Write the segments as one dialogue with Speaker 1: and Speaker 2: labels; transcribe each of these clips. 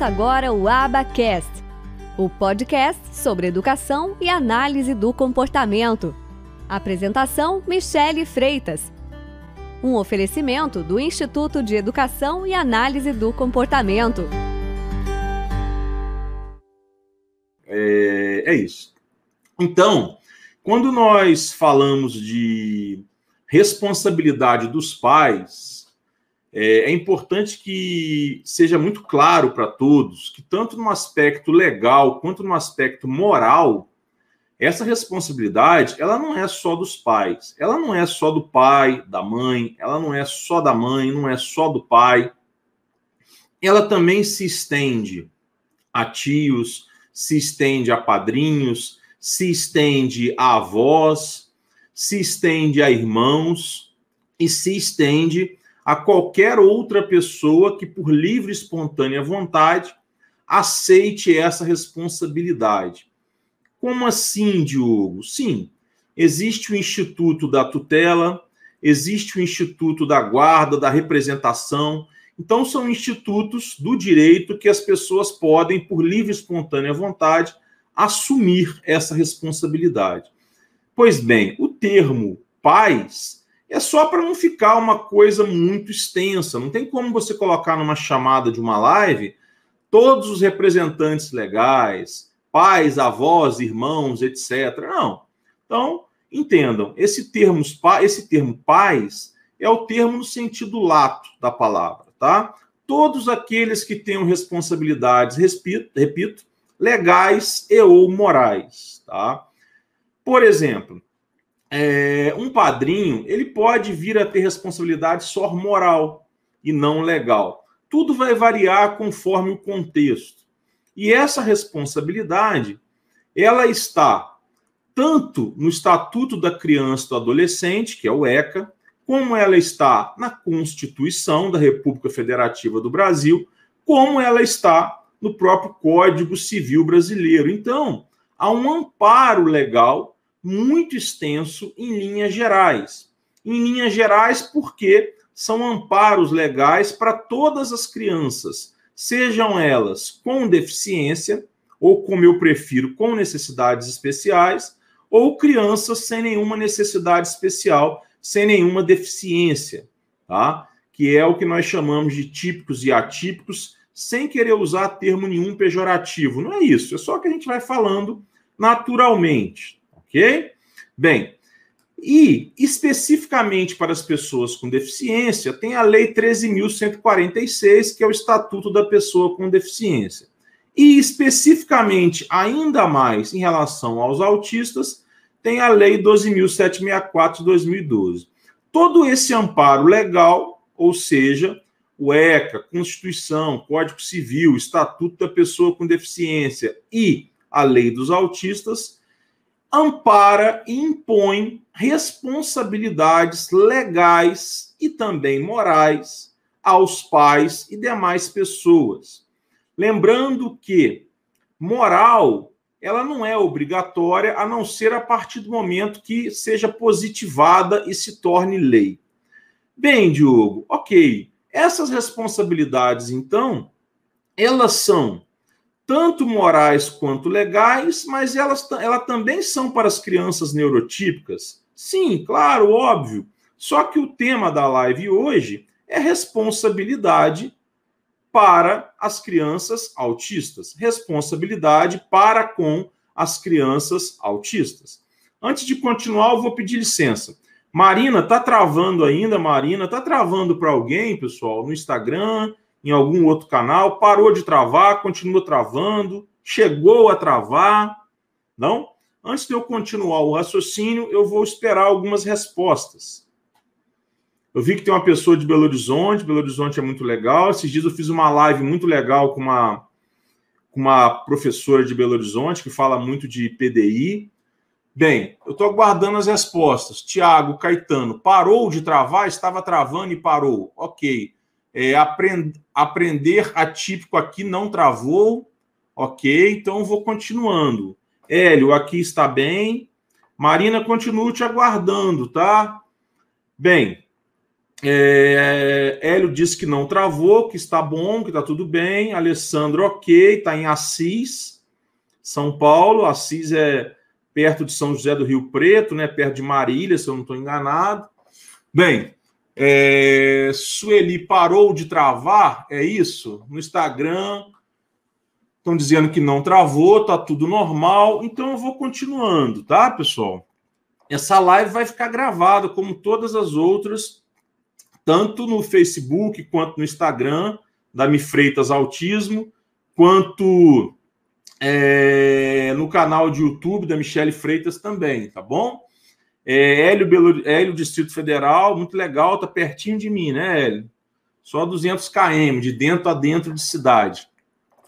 Speaker 1: Começa agora o Abacast, o podcast sobre educação e análise do comportamento. Apresentação: Michele Freitas. Um oferecimento do Instituto de Educação e Análise do Comportamento.
Speaker 2: É, é isso. Então, quando nós falamos de responsabilidade dos pais, é, é importante que seja muito claro para todos que, tanto no aspecto legal quanto no aspecto moral, essa responsabilidade ela não é só dos pais, ela não é só do pai, da mãe, ela não é só da mãe, não é só do pai. Ela também se estende a tios, se estende a padrinhos, se estende a avós, se estende a irmãos e se estende a qualquer outra pessoa que, por livre e espontânea vontade, aceite essa responsabilidade. Como assim, Diogo? Sim, existe o Instituto da Tutela, existe o Instituto da Guarda, da Representação. Então, são institutos do direito que as pessoas podem, por livre e espontânea vontade, assumir essa responsabilidade. Pois bem, o termo pais é só para não ficar uma coisa muito extensa. Não tem como você colocar numa chamada de uma live todos os representantes legais, pais, avós, irmãos, etc. Não. Então, entendam, esse termo, esse termo pais é o termo no sentido lato da palavra, tá? Todos aqueles que tenham responsabilidades, repito, repito legais e ou morais, tá? Por exemplo, é, um padrinho ele pode vir a ter responsabilidade só moral e não legal. Tudo vai variar conforme o contexto. E essa responsabilidade ela está tanto no Estatuto da Criança e do Adolescente, que é o ECA, como ela está na Constituição da República Federativa do Brasil, como ela está no próprio Código Civil Brasileiro. Então, há um amparo legal muito extenso em linhas gerais. Em linhas gerais, porque são amparos legais para todas as crianças, sejam elas com deficiência, ou como eu prefiro, com necessidades especiais, ou crianças sem nenhuma necessidade especial, sem nenhuma deficiência, tá? Que é o que nós chamamos de típicos e atípicos, sem querer usar termo nenhum pejorativo. Não é isso, é só que a gente vai falando naturalmente, ok? Bem, e especificamente para as pessoas com deficiência, tem a Lei 13.146, que é o Estatuto da Pessoa com Deficiência. E especificamente, ainda mais em relação aos autistas, tem a Lei 12.764 de 2012. Todo esse amparo legal, ou seja, o ECA, Constituição, Código Civil, Estatuto da Pessoa com Deficiência e a Lei dos Autistas, ampara e impõe responsabilidades legais e também morais aos pais e demais pessoas. Lembrando que moral ela não é obrigatória a não ser a partir do momento que seja positivada e se torne lei. Bem, Diogo, ok. Essas responsabilidades, então, elas são tanto morais quanto legais, mas elas, elas também são para as crianças neurotípicas? Sim, claro, óbvio. Só que o tema da live hoje é responsabilidade para as crianças autistas. Responsabilidade para com as crianças autistas. Antes de continuar, eu vou pedir licença. Marina, tá travando ainda, Marina? Tá travando para alguém, pessoal, no Instagram, em algum outro canal, parou de travar, continua travando, chegou a travar. Não? Antes de eu continuar o raciocínio, eu vou esperar algumas respostas. Eu vi que tem uma pessoa de Belo Horizonte, Belo Horizonte é muito legal. Esses dias eu fiz uma live muito legal com uma, com uma professora de Belo Horizonte que fala muito de PDI. Bem, eu estou aguardando as respostas. Tiago Caetano, parou de travar? Estava travando e parou. Ok. É, aprend, aprender atípico aqui não travou. Ok, então vou continuando. Hélio, aqui está bem. Marina, continuo te aguardando, tá? Bem, É, Hélio disse que não travou, que está bom, que está tudo bem. Alessandro, ok, está em Assis, São Paulo. Assis é perto de São José do Rio Preto, né? Perto de Marília, se eu não estou enganado. Bem, é, Sueli parou de travar, é isso? No Instagram estão dizendo que não travou, tá tudo normal. Então eu vou continuando, tá, pessoal? Essa live vai ficar gravada, como todas as outras, tanto no Facebook quanto no Instagram da Mi Freitas Autismo, quanto é, no canal de YouTube da Michele Freitas também, tá bom? É, Hélio, Belo, Hélio, Distrito Federal, muito legal, tá pertinho de mim, né, Hélio? Só 200 km, de dentro a dentro de cidade.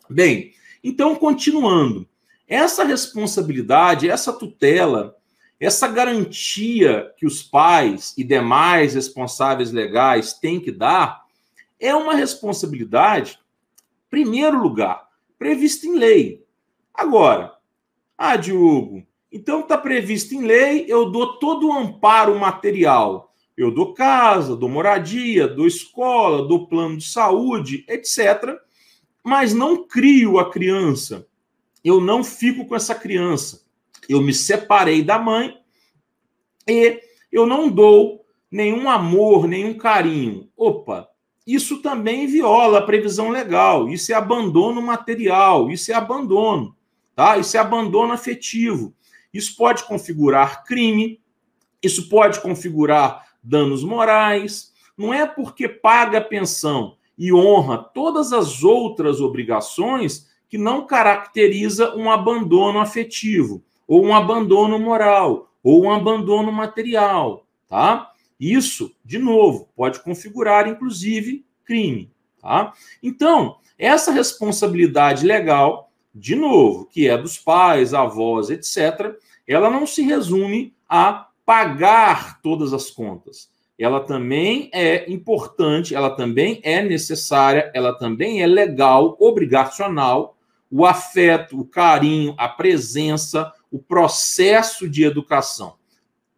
Speaker 2: Bem, então, continuando, essa responsabilidade, essa tutela, essa garantia que os pais e demais responsáveis legais têm que dar, é uma responsabilidade, primeiro lugar, prevista em lei. Agora, ah, Diogo, então está previsto em lei, eu dou todo o amparo material. Eu dou casa, dou moradia, dou escola, dou plano de saúde, etc. Mas não crio a criança. Eu não fico com essa criança. Eu me separei da mãe e eu não dou nenhum amor, nenhum carinho. Opa, isso também viola a previsão legal. Isso é abandono material, isso é abandono, tá? Isso é abandono afetivo. Isso pode configurar crime, isso pode configurar danos morais. Não é porque paga pensão e honra todas as outras obrigações que não caracteriza um abandono afetivo, ou um abandono moral, ou um abandono material, tá? Isso, de novo, pode configurar inclusive crime, tá? Então, essa responsabilidade legal de novo, que é dos pais, avós, etc., ela não se resume a pagar todas as contas. Ela também é importante, ela também é necessária, ela também é legal, obrigacional. O afeto, o carinho, a presença, o processo de educação,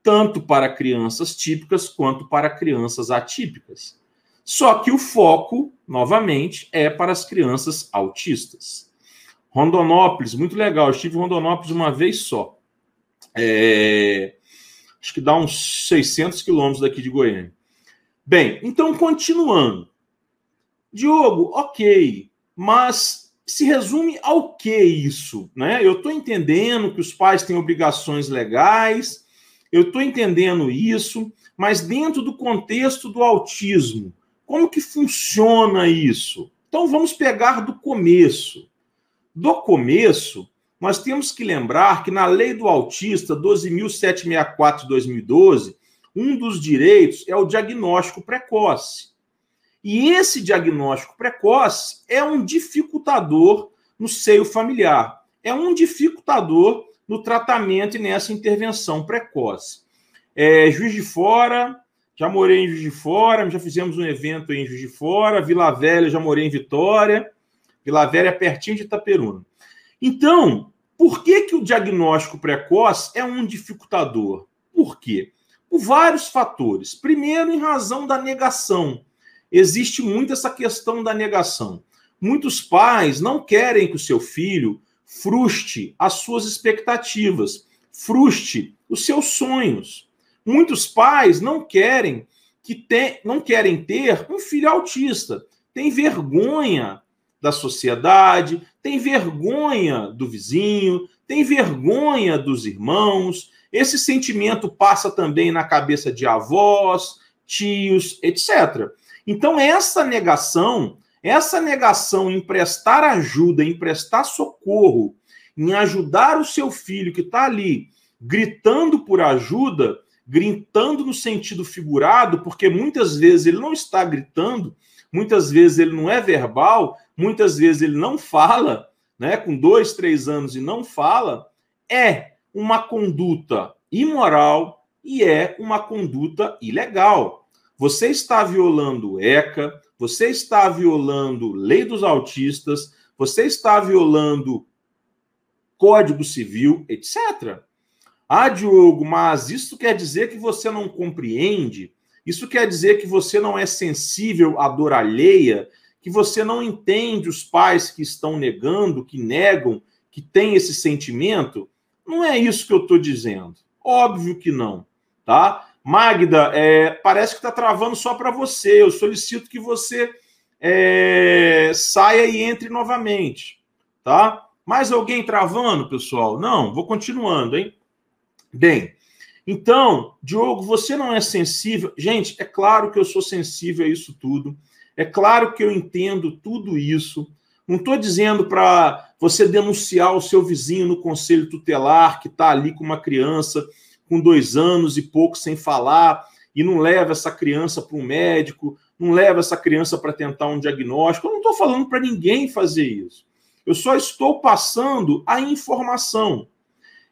Speaker 2: tanto para crianças típicas quanto para crianças atípicas. Só que o foco, novamente, é para as crianças autistas. Rondonópolis, muito legal. Eu estive em Rondonópolis uma vez só. É... Acho que dá uns 600 quilômetros daqui de Goiânia. Bem, então, continuando. Diogo, ok, mas se resume ao que isso? Né? Eu estou entendendo que os pais têm obrigações legais, eu estou entendendo isso, mas dentro do contexto do autismo, como que funciona isso? Então vamos pegar do começo. Do começo, nós temos que lembrar que na lei do autista 12.764 de 2012, um dos direitos é o diagnóstico precoce. E esse diagnóstico precoce é um dificultador no seio familiar, é um dificultador no tratamento e nessa intervenção precoce. É, Juiz de Fora, já morei em Juiz de Fora, já fizemos um evento em Juiz de Fora, Vila Velha, já morei em Vitória. Vila Velha é pertinho de Itaperuna. Então, por que, que o diagnóstico precoce é um dificultador? Por quê? Por vários fatores. Primeiro, em razão da negação. Existe muito essa questão da negação. Muitos pais não querem que o seu filho frustre as suas expectativas, frustre os seus sonhos. Muitos pais não querem que te, não querem ter um filho autista, tem vergonha da sociedade, tem vergonha do vizinho, tem vergonha dos irmãos. Esse sentimento passa também na cabeça de avós, tios, etc. Então, essa negação, essa negação em prestar ajuda, em prestar socorro, em ajudar o seu filho que está ali gritando por ajuda, gritando no sentido figurado, porque muitas vezes ele não está gritando, muitas vezes ele não é verbal, muitas vezes ele não fala, né, com dois, três anos e não fala, é uma conduta imoral e é uma conduta ilegal. Você está violando ECA, você está violando lei dos autistas, você está violando Código Civil, etc. Ah, Diogo, mas isso quer dizer que você não compreende Isso quer dizer que você não é sensível à dor alheia, que você não entende os pais que estão negando, que negam, que têm esse sentimento? Não é isso que eu estou dizendo. Óbvio que não, tá? Magda, é, parece que está travando só para você. Eu solicito que você é, saia e entre novamente, tá? Mais alguém travando, pessoal? Não, vou continuando, hein? Bem, então, Diogo, você não é sensível. Gente, é claro que eu sou sensível a isso tudo. É claro que eu entendo tudo isso. Não estou dizendo para você denunciar o seu vizinho no conselho tutelar que está ali com uma criança com dois anos e pouco sem falar e não leva essa criança para um médico, não leva essa criança para tentar um diagnóstico. Eu não estou falando para ninguém fazer isso. Eu só estou passando a informação.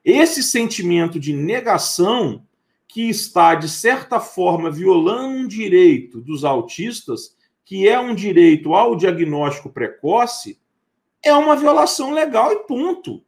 Speaker 2: Esse sentimento de negação que está, de certa forma, violando um direito dos autistas, que é um direito ao diagnóstico precoce, é uma violação legal e ponto.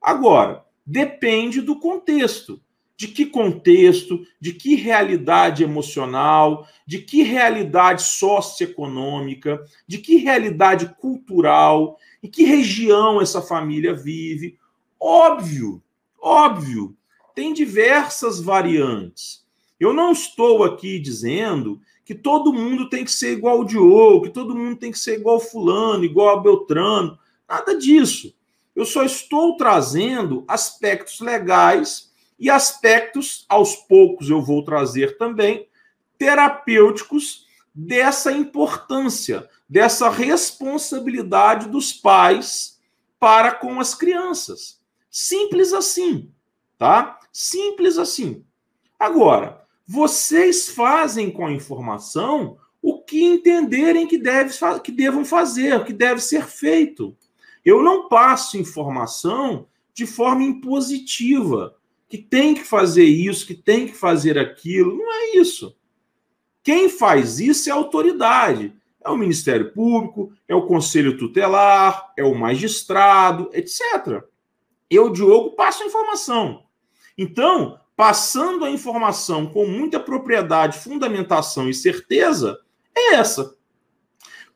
Speaker 2: Agora, depende do contexto. De que contexto, de que realidade emocional, de que realidade socioeconômica, de que realidade cultural, em que região essa família vive. Óbvio Óbvio, tem diversas variantes. Eu não estou aqui dizendo que todo mundo tem que ser igual ao Diogo, que todo mundo tem que ser igual fulano, igual a Beltrano. Nada disso. Eu só estou trazendo aspectos legais e aspectos, aos poucos eu vou trazer também, terapêuticos dessa importância, dessa responsabilidade dos pais para com as crianças. Simples assim, tá? Simples assim. Agora, vocês fazem com a informação o que entenderem que, deve, que devam fazer, o que deve ser feito. Eu não passo informação de forma impositiva, que tem que fazer isso, que tem que fazer aquilo. Não é isso. Quem faz isso é a autoridade. É o Ministério Público, é o Conselho Tutelar, é o magistrado, etc eu, Diogo, passo a informação. Então, passando a informação com muita propriedade, fundamentação e certeza, é essa.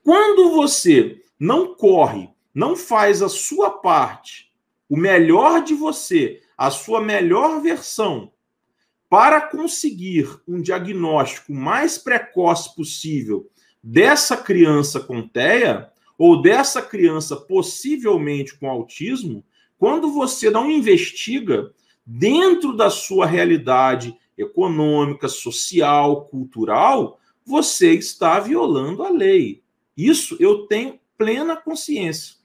Speaker 2: Quando você não corre, não faz a sua parte, o melhor de você, a sua melhor versão, para conseguir um diagnóstico mais precoce possível dessa criança com TEA, ou dessa criança possivelmente com autismo, quando você não investiga dentro da sua realidade econômica, social, cultural, você está violando a lei. Isso eu tenho plena consciência.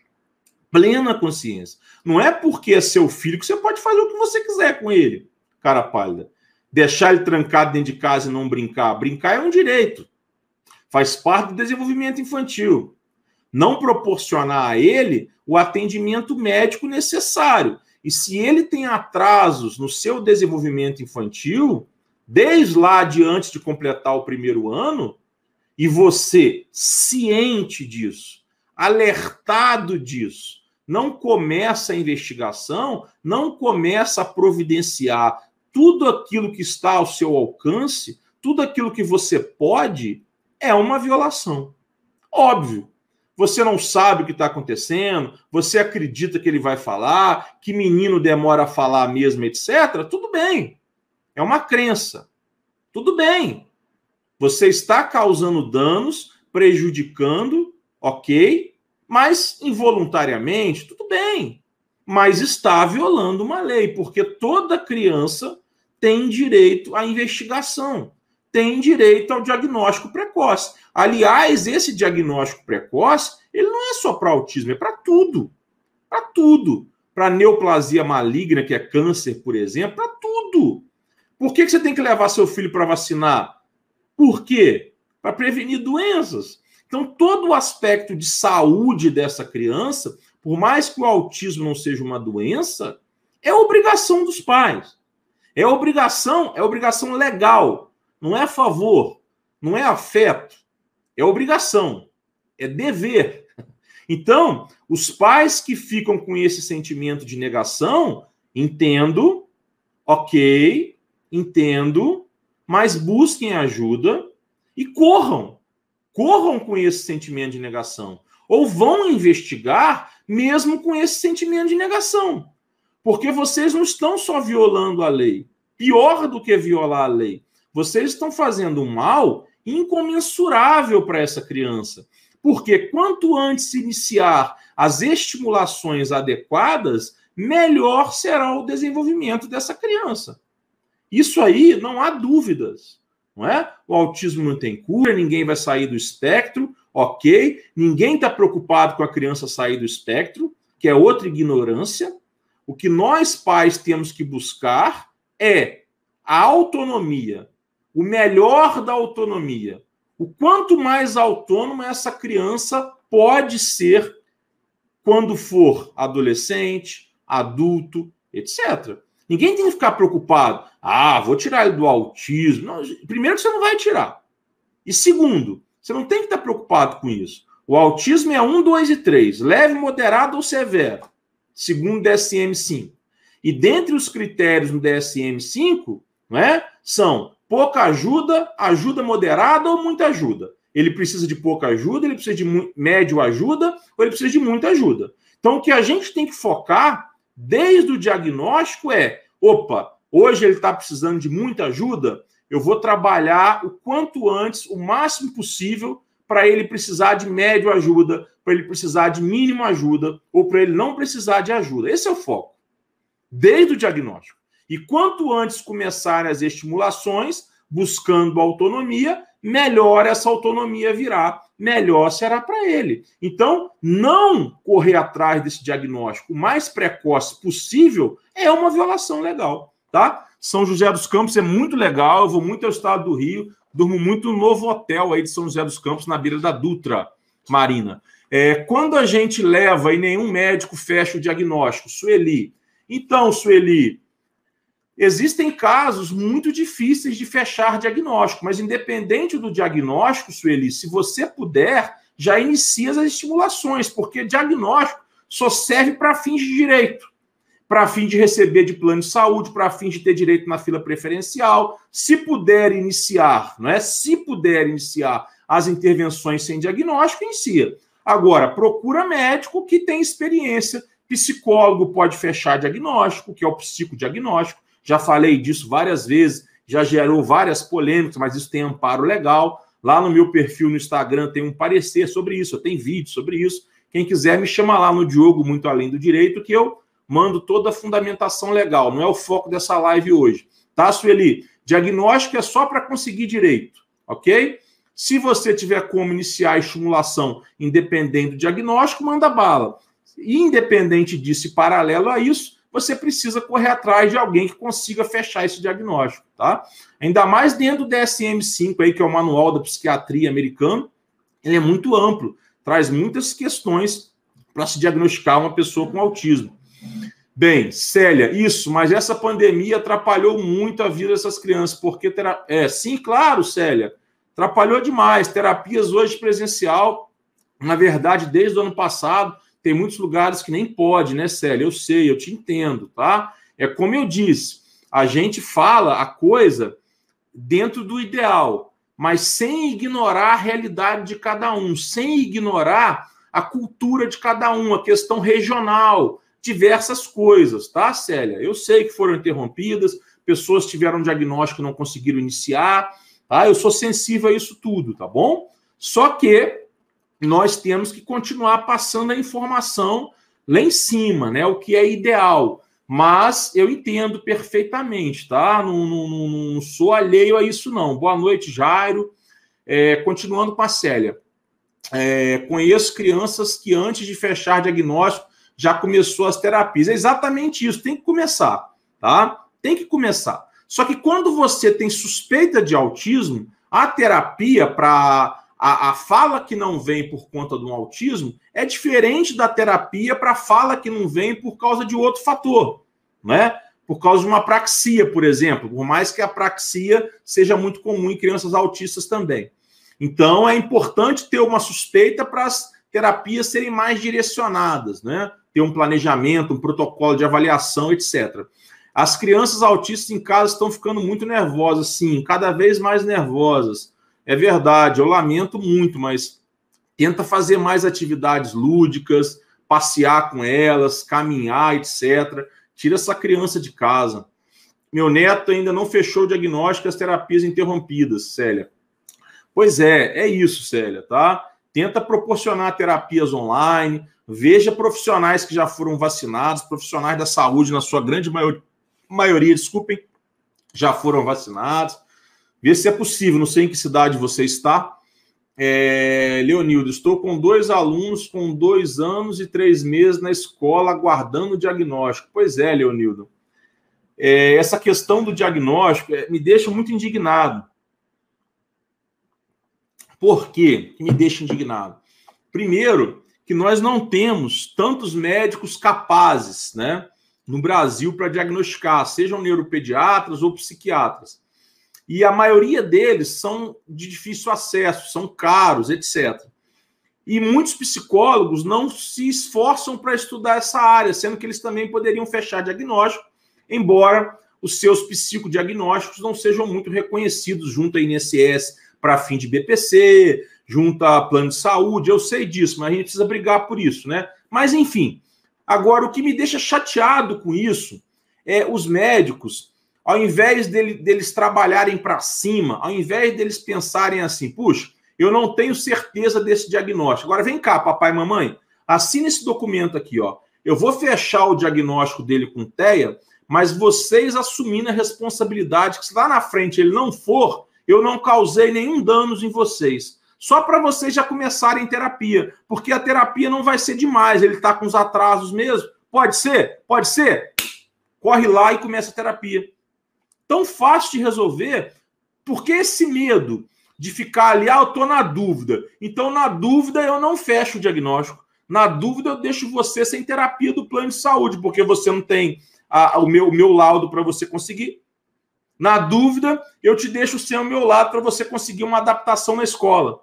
Speaker 2: Plena consciência. Não é porque é seu filho que você pode fazer o que você quiser com ele, cara pálida. Deixar ele trancado dentro de casa e não brincar. Brincar é um direito. Faz parte do desenvolvimento infantil não proporcionar a ele o atendimento médico necessário. E se ele tem atrasos no seu desenvolvimento infantil, desde lá de antes de completar o primeiro ano, e você ciente disso, alertado disso, não começa a investigação, não começa a providenciar tudo aquilo que está ao seu alcance, tudo aquilo que você pode, é uma violação. Óbvio. Você não sabe o que está acontecendo, você acredita que ele vai falar, que menino demora a falar mesmo, etc. Tudo bem. É uma crença. Tudo bem. Você está causando danos, prejudicando, ok, mas involuntariamente, tudo bem. Mas está violando uma lei, porque toda criança tem direito à investigação, tem direito ao diagnóstico precoce. Aliás, esse diagnóstico precoce, ele não é só para autismo, é para tudo. Para tudo. Para neoplasia maligna, que é câncer, por exemplo, para tudo. Por que, que você tem que levar seu filho para vacinar? Por quê? Para prevenir doenças. Então, todo o aspecto de saúde dessa criança, por mais que o autismo não seja uma doença, é obrigação dos pais. É obrigação, é obrigação legal. Não é favor, não é afeto. É obrigação, é dever. Então, os pais que ficam com esse sentimento de negação, entendo, ok, entendo, mas busquem ajuda e corram. Corram com esse sentimento de negação. Ou vão investigar mesmo com esse sentimento de negação. Porque vocês não estão só violando a lei. Pior do que violar a lei, vocês estão fazendo um mal incomensurável para essa criança. Porque quanto antes iniciar as estimulações adequadas, melhor será o desenvolvimento dessa criança. Isso aí não há dúvidas, não é? O autismo não tem cura, ninguém vai sair do espectro, ok? Ninguém está preocupado com a criança sair do espectro, que é outra ignorância. O que nós pais temos que buscar é a autonomia, o melhor da autonomia. O quanto mais autônoma essa criança pode ser quando for adolescente, adulto, etc. Ninguém tem que ficar preocupado. Ah, vou tirar ele do autismo. Não, primeiro, você não vai tirar. E segundo, você não tem que estar preocupado com isso. O autismo é 1, 2 e 3, leve, moderado ou severo, segundo o DSM-5. E dentre os critérios no DSM-5, não é, são pouca ajuda, ajuda moderada ou muita ajuda. Ele precisa de pouca ajuda, ele precisa de médio ajuda ou ele precisa de muita ajuda. Então, o que a gente tem que focar desde o diagnóstico é: opa, hoje ele está precisando de muita ajuda, eu vou trabalhar o quanto antes, o máximo possível, para ele precisar de médio ajuda, para ele precisar de mínimo ajuda, ou para ele não precisar de ajuda. Esse é o foco, desde o diagnóstico. E quanto antes começarem as estimulações, buscando autonomia, melhor essa autonomia virá, melhor será para ele. Então, não correr atrás desse diagnóstico o mais precoce possível é uma violação legal, tá? São José dos Campos é muito legal, eu vou muito ao estado do Rio, durmo muito no novo hotel aí de São José dos Campos, na beira da Dutra Marina. É, quando a gente leva e nenhum médico fecha o diagnóstico, Sueli. Então, Sueli, Existem casos muito difíceis de fechar diagnóstico, mas independente do diagnóstico, Sueli, se você puder, já inicia as estimulações, porque diagnóstico só serve para fins de direito, para fim de receber de plano de saúde, para fim de ter direito na fila preferencial. Se puder iniciar, não é? Se puder iniciar as intervenções sem diagnóstico, inicia. Agora, procura médico que tem experiência. Psicólogo pode fechar diagnóstico, que é o psicodiagnóstico já falei disso várias vezes, já gerou várias polêmicas, mas isso tem amparo legal. Lá no meu perfil no Instagram tem um parecer sobre isso, tenho vídeo sobre isso. Quem quiser me chama lá no Diogo Muito Além do Direito, que eu mando toda a fundamentação legal. Não é o foco dessa live hoje. Tá, Sueli? Diagnóstico é só para conseguir direito, ok? Se você tiver como iniciar a estimulação independente do diagnóstico, manda bala. Independente disso e paralelo a isso, você precisa correr atrás de alguém que consiga fechar esse diagnóstico, tá? Ainda mais dentro do DSM-5 aí, que é o Manual da Psiquiatria americano, ele é muito amplo, traz muitas questões para se diagnosticar uma pessoa com autismo. Bem, Célia, isso, mas essa pandemia atrapalhou muito a vida dessas crianças, porque terá... é, sim, claro, Célia, atrapalhou demais. Terapias hoje presencial, na verdade, desde o ano passado, tem muitos lugares que nem pode, né, Célia? Eu sei, eu te entendo, tá? É como eu disse, a gente fala a coisa dentro do ideal, mas sem ignorar a realidade de cada um, sem ignorar a cultura de cada um, a questão regional, diversas coisas, tá, Célia? Eu sei que foram interrompidas, pessoas tiveram um diagnóstico e não conseguiram iniciar, tá? Eu sou sensível a isso tudo, tá bom? Só que nós temos que continuar passando a informação lá em cima, né? O que é ideal. Mas eu entendo perfeitamente, tá? Não, não, não sou alheio a isso, não. Boa noite, Jairo. É, continuando com a Célia. É, conheço crianças que antes de fechar diagnóstico já começou as terapias. É exatamente isso, tem que começar, tá? Tem que começar. Só que quando você tem suspeita de autismo, a terapia para a, a fala que não vem por conta do autismo é diferente da terapia para a fala que não vem por causa de outro fator, né? Por causa de uma praxia, por exemplo, por mais que a praxia seja muito comum em crianças autistas também. Então, é importante ter uma suspeita para as terapias serem mais direcionadas, né? Ter um planejamento, um protocolo de avaliação, etc. As crianças autistas em casa estão ficando muito nervosas, sim, cada vez mais nervosas. É verdade, eu lamento muito, mas tenta fazer mais atividades lúdicas, passear com elas, caminhar, etc. Tira essa criança de casa. Meu neto ainda não fechou o diagnóstico as terapias interrompidas, Célia. Pois é, é isso, Célia, tá? Tenta proporcionar terapias online, veja profissionais que já foram vacinados, profissionais da saúde, na sua grande maioria maioria, desculpem, já foram vacinados. Vê se é possível, não sei em que cidade você está. É, Leonildo, estou com dois alunos com dois anos e três meses na escola aguardando o diagnóstico. Pois é, Leonildo. É, essa questão do diagnóstico é, me deixa muito indignado. Por quê que me deixa indignado? Primeiro, que nós não temos tantos médicos capazes, né? no Brasil para diagnosticar, sejam neuropediatras ou psiquiatras. E a maioria deles são de difícil acesso, são caros, etc. E muitos psicólogos não se esforçam para estudar essa área, sendo que eles também poderiam fechar diagnóstico, embora os seus psicodiagnósticos não sejam muito reconhecidos junto à INSS para fim de BPC, junto a plano de saúde, eu sei disso, mas a gente precisa brigar por isso, né? Mas enfim, Agora, o que me deixa chateado com isso é os médicos, ao invés dele, deles trabalharem para cima, ao invés deles pensarem assim, puxa, eu não tenho certeza desse diagnóstico. Agora vem cá, papai e mamãe, assina esse documento aqui, ó. Eu vou fechar o diagnóstico dele com TEA, mas vocês assumindo a responsabilidade que se lá na frente ele não for, eu não causei nenhum danos em vocês só para vocês já começarem terapia, porque a terapia não vai ser demais, ele está com os atrasos mesmo. Pode ser? Pode ser? Corre lá e começa a terapia. Tão fácil de resolver, porque esse medo de ficar ali, ah, eu estou na dúvida. Então, na dúvida, eu não fecho o diagnóstico. Na dúvida, eu deixo você sem terapia do plano de saúde, porque você não tem a, o, meu, o meu laudo para você conseguir. Na dúvida, eu te deixo sem o meu lado para você conseguir uma adaptação na escola.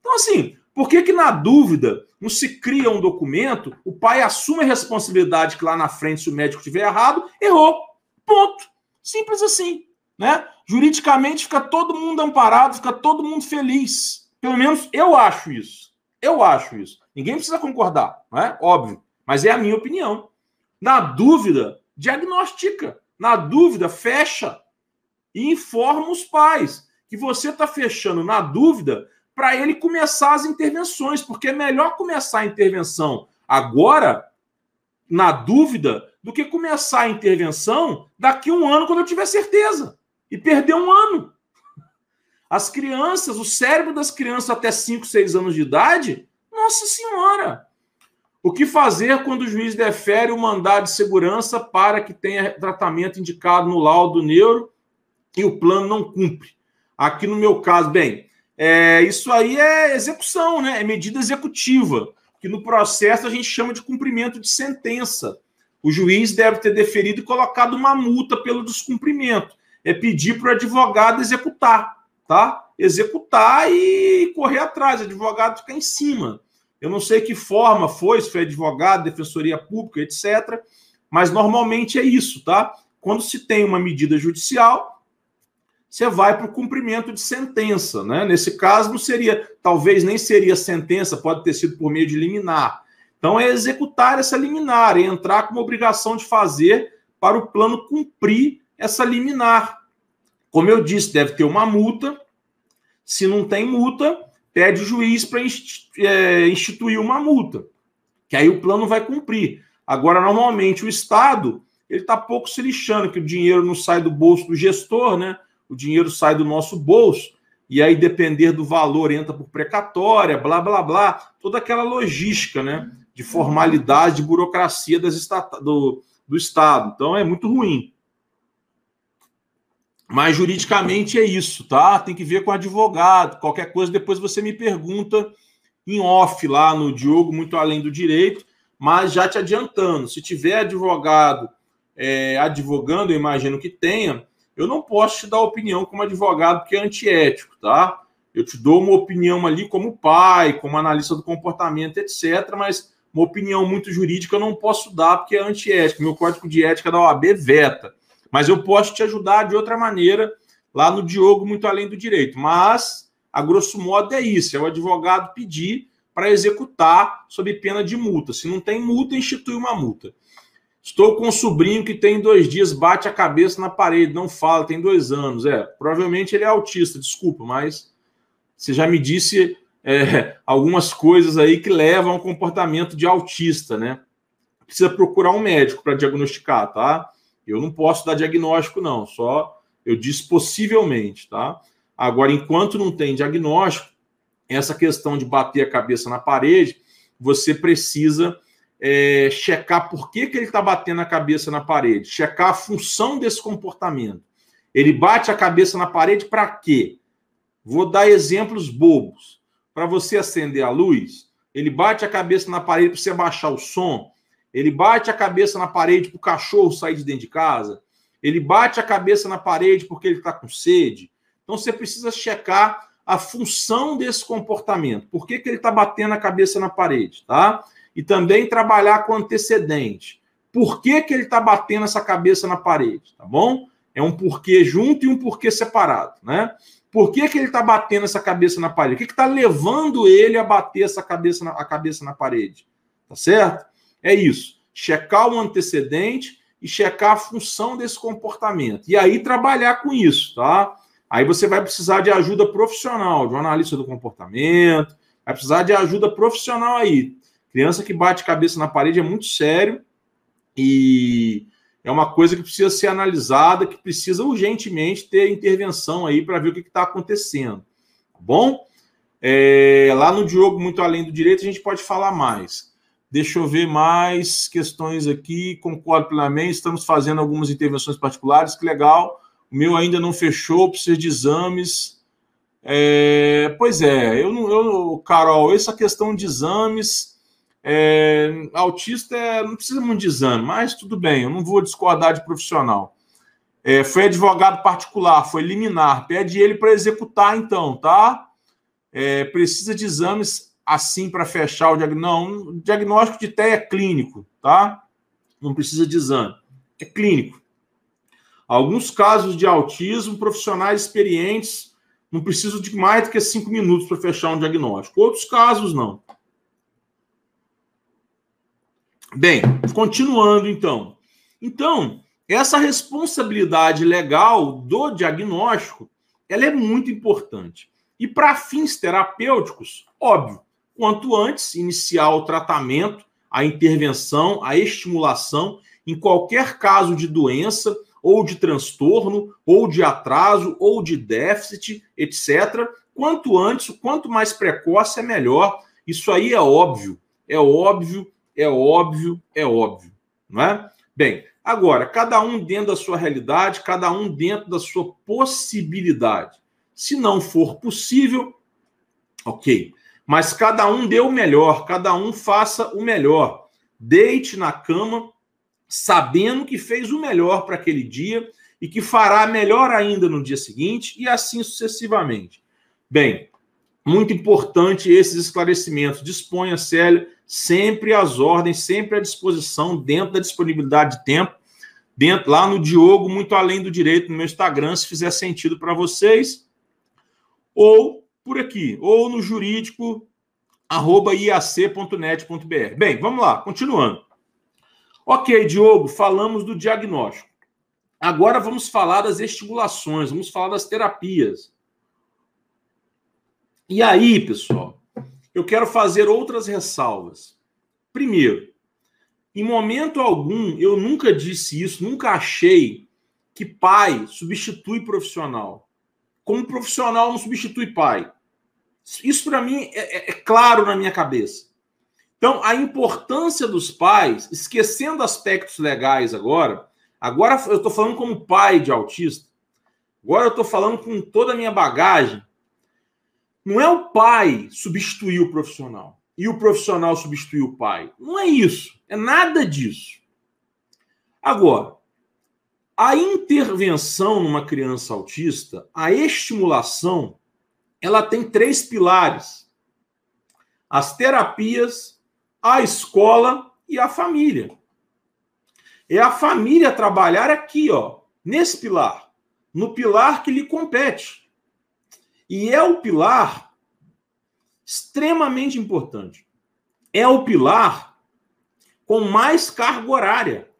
Speaker 2: Então, assim, por que que na dúvida não se cria um documento, o pai assume a responsabilidade que lá na frente, se o médico tiver errado, errou. Ponto. Simples assim. Né? Juridicamente fica todo mundo amparado, fica todo mundo feliz. Pelo menos eu acho isso. Eu acho isso. Ninguém precisa concordar, não é? Óbvio. Mas é a minha opinião. Na dúvida, diagnostica. Na dúvida, fecha. E informa os pais que você está fechando na dúvida para ele começar as intervenções, porque é melhor começar a intervenção agora, na dúvida, do que começar a intervenção daqui a um ano, quando eu tiver certeza, e perder um ano. As crianças, o cérebro das crianças até 5, 6 anos de idade, nossa senhora! O que fazer quando o juiz defere o mandado de segurança para que tenha tratamento indicado no laudo neuro e o plano não cumpre? Aqui no meu caso, bem, é, isso aí é execução, né? É medida executiva, que no processo a gente chama de cumprimento de sentença. O juiz deve ter deferido e colocado uma multa pelo descumprimento. É pedir para o advogado executar, tá? Executar e correr atrás, o advogado ficar em cima. Eu não sei que forma foi, se foi advogado, defensoria pública, etc. Mas normalmente é isso, tá? Quando se tem uma medida judicial, você vai para o cumprimento de sentença. Né? Nesse caso, não seria, talvez nem seria sentença, pode ter sido por meio de liminar. Então, é executar essa liminar, é entrar com uma obrigação de fazer para o plano cumprir essa liminar. Como eu disse, deve ter uma multa. Se não tem multa, pede o juiz para é, instituir uma multa, que aí o plano vai cumprir. Agora, normalmente, o Estado ele está pouco se lixando, que o dinheiro não sai do bolso do gestor, né? o dinheiro sai do nosso bolso, e aí depender do valor entra por precatória, blá, blá, blá, toda aquela logística, né? De formalidade, de burocracia das do, do Estado. Então é muito ruim. Mas juridicamente é isso, tá? Tem que ver com advogado. Qualquer coisa, depois você me pergunta em off lá no Diogo, muito além do direito. Mas já te adiantando, se tiver advogado é, advogando, eu imagino que tenha, eu não posso te dar opinião como advogado, que é antiético, tá? Eu te dou uma opinião ali como pai, como analista do comportamento, etc. Mas uma opinião muito jurídica eu não posso dar porque é antiética. Meu código de ética da OAB veta. Mas eu posso te ajudar de outra maneira lá no Diogo, muito além do direito. Mas, a grosso modo, é isso: é o advogado pedir para executar sob pena de multa. Se não tem multa, institui uma multa. Estou com um sobrinho que tem dois dias, bate a cabeça na parede, não fala, tem dois anos. É, provavelmente ele é autista, desculpa, mas você já me disse é, algumas coisas aí que levam ao comportamento de autista, né? Precisa procurar um médico para diagnosticar, tá? Eu não posso dar diagnóstico, não, só eu disse possivelmente, tá? Agora, enquanto não tem diagnóstico, essa questão de bater a cabeça na parede, você precisa é, checar por que, que ele está batendo a cabeça na parede, checar a função desse comportamento. Ele bate a cabeça na parede para quê? Vou dar exemplos bobos. Para você acender a luz, ele bate a cabeça na parede para você baixar o som, ele bate a cabeça na parede para o cachorro sair de dentro de casa, ele bate a cabeça na parede porque ele está com sede. Então você precisa checar a função desse comportamento. Por que, que ele está batendo a cabeça na parede, tá? e também trabalhar com antecedente. Por que, que ele está batendo essa cabeça na parede, tá bom? É um porquê junto e um porquê separado, né? Por que, que ele está batendo essa cabeça na parede? O que está levando ele a bater essa cabeça na, a cabeça na parede? Tá certo? É isso. Checar o antecedente e checar a função desse comportamento. E aí trabalhar com isso, tá? Aí você vai precisar de ajuda profissional, de um analista do comportamento, vai precisar de ajuda profissional aí. Criança que bate cabeça na parede é muito sério e é uma coisa que precisa ser analisada, que precisa urgentemente ter intervenção aí para ver o que está acontecendo. Tá bom? É, lá no Diogo, muito além do direito, a gente pode falar mais. Deixa eu ver mais questões aqui. Concordo plenamente. Estamos fazendo algumas intervenções particulares, que legal. O meu ainda não fechou, precisa de exames. É, pois é, eu não, eu, Carol, essa questão de exames é, autista é, não precisa muito de exame, mas tudo bem, eu não vou discordar de profissional. É, foi advogado particular, foi liminar, pede ele para executar então, tá? É, precisa de exames assim para fechar o diagnóstico. Não, o diagnóstico de TEA é clínico, tá? Não precisa de exame, é clínico. Alguns casos de autismo, profissionais experientes não precisam de mais do que cinco minutos para fechar um diagnóstico. Outros casos não. Bem, continuando então. Então, essa responsabilidade legal do diagnóstico, ela é muito importante. E para fins terapêuticos, óbvio, quanto antes iniciar o tratamento, a intervenção, a estimulação em qualquer caso de doença ou de transtorno, ou de atraso, ou de déficit, etc. Quanto antes, quanto mais precoce é melhor. Isso aí é óbvio, é óbvio é óbvio, é óbvio, não é? Bem, agora, cada um dentro da sua realidade, cada um dentro da sua possibilidade. Se não for possível, ok. Mas cada um dê o melhor, cada um faça o melhor. Deite na cama, sabendo que fez o melhor para aquele dia e que fará melhor ainda no dia seguinte e assim sucessivamente. Bem, muito importante esses esclarecimentos. Disponha, Célia, sempre às ordens, sempre à disposição, dentro da disponibilidade de tempo, dentro lá no Diogo, muito além do direito, no meu Instagram, se fizer sentido para vocês, ou por aqui, ou no jurídico arroba iac.net.br. Bem, vamos lá, continuando. Ok, Diogo, falamos do diagnóstico. Agora vamos falar das estimulações, vamos falar das terapias. E aí, pessoal, eu quero fazer outras ressalvas. Primeiro, em momento algum, eu nunca disse isso, nunca achei que pai substitui profissional. Como profissional não substitui pai. Isso para mim é, é, é, claro na minha cabeça. Então, a importância dos pais, esquecendo aspectos legais agora, agora eu estou falando como pai de autista, agora eu estou falando com toda a minha bagagem não é o pai substituir o profissional e o profissional substituir o pai. Não é isso. É nada disso. Agora, a intervenção numa criança autista, a estimulação, ela tem três pilares: as terapias, a escola e a família. É a família trabalhar aqui, ó, nesse pilar, no pilar que lhe compete. E é o pilar extremamente importante. É o pilar com mais carga horária.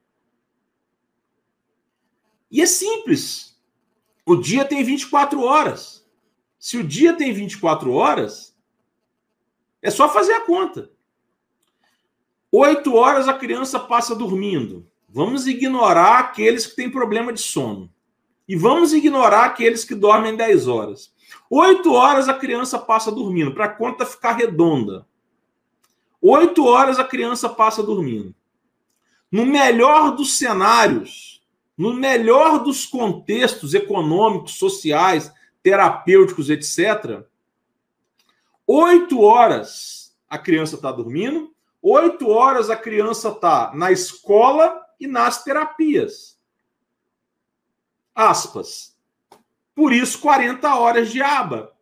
Speaker 2: E é simples. O dia tem 24 horas. Se o dia tem 24 horas, é só fazer a conta. Oito horas a criança passa dormindo. Vamos ignorar aqueles que têm problema de sono. E vamos ignorar aqueles que dormem 10 horas. Oito horas a criança passa dormindo, para a conta ficar redonda. Oito horas a criança passa dormindo. No melhor dos cenários, no melhor dos contextos econômicos, sociais, terapêuticos, etc., oito horas a criança está dormindo, Oito horas a criança está na escola e nas terapias. Aspas. Por isso, 40 horas de aba.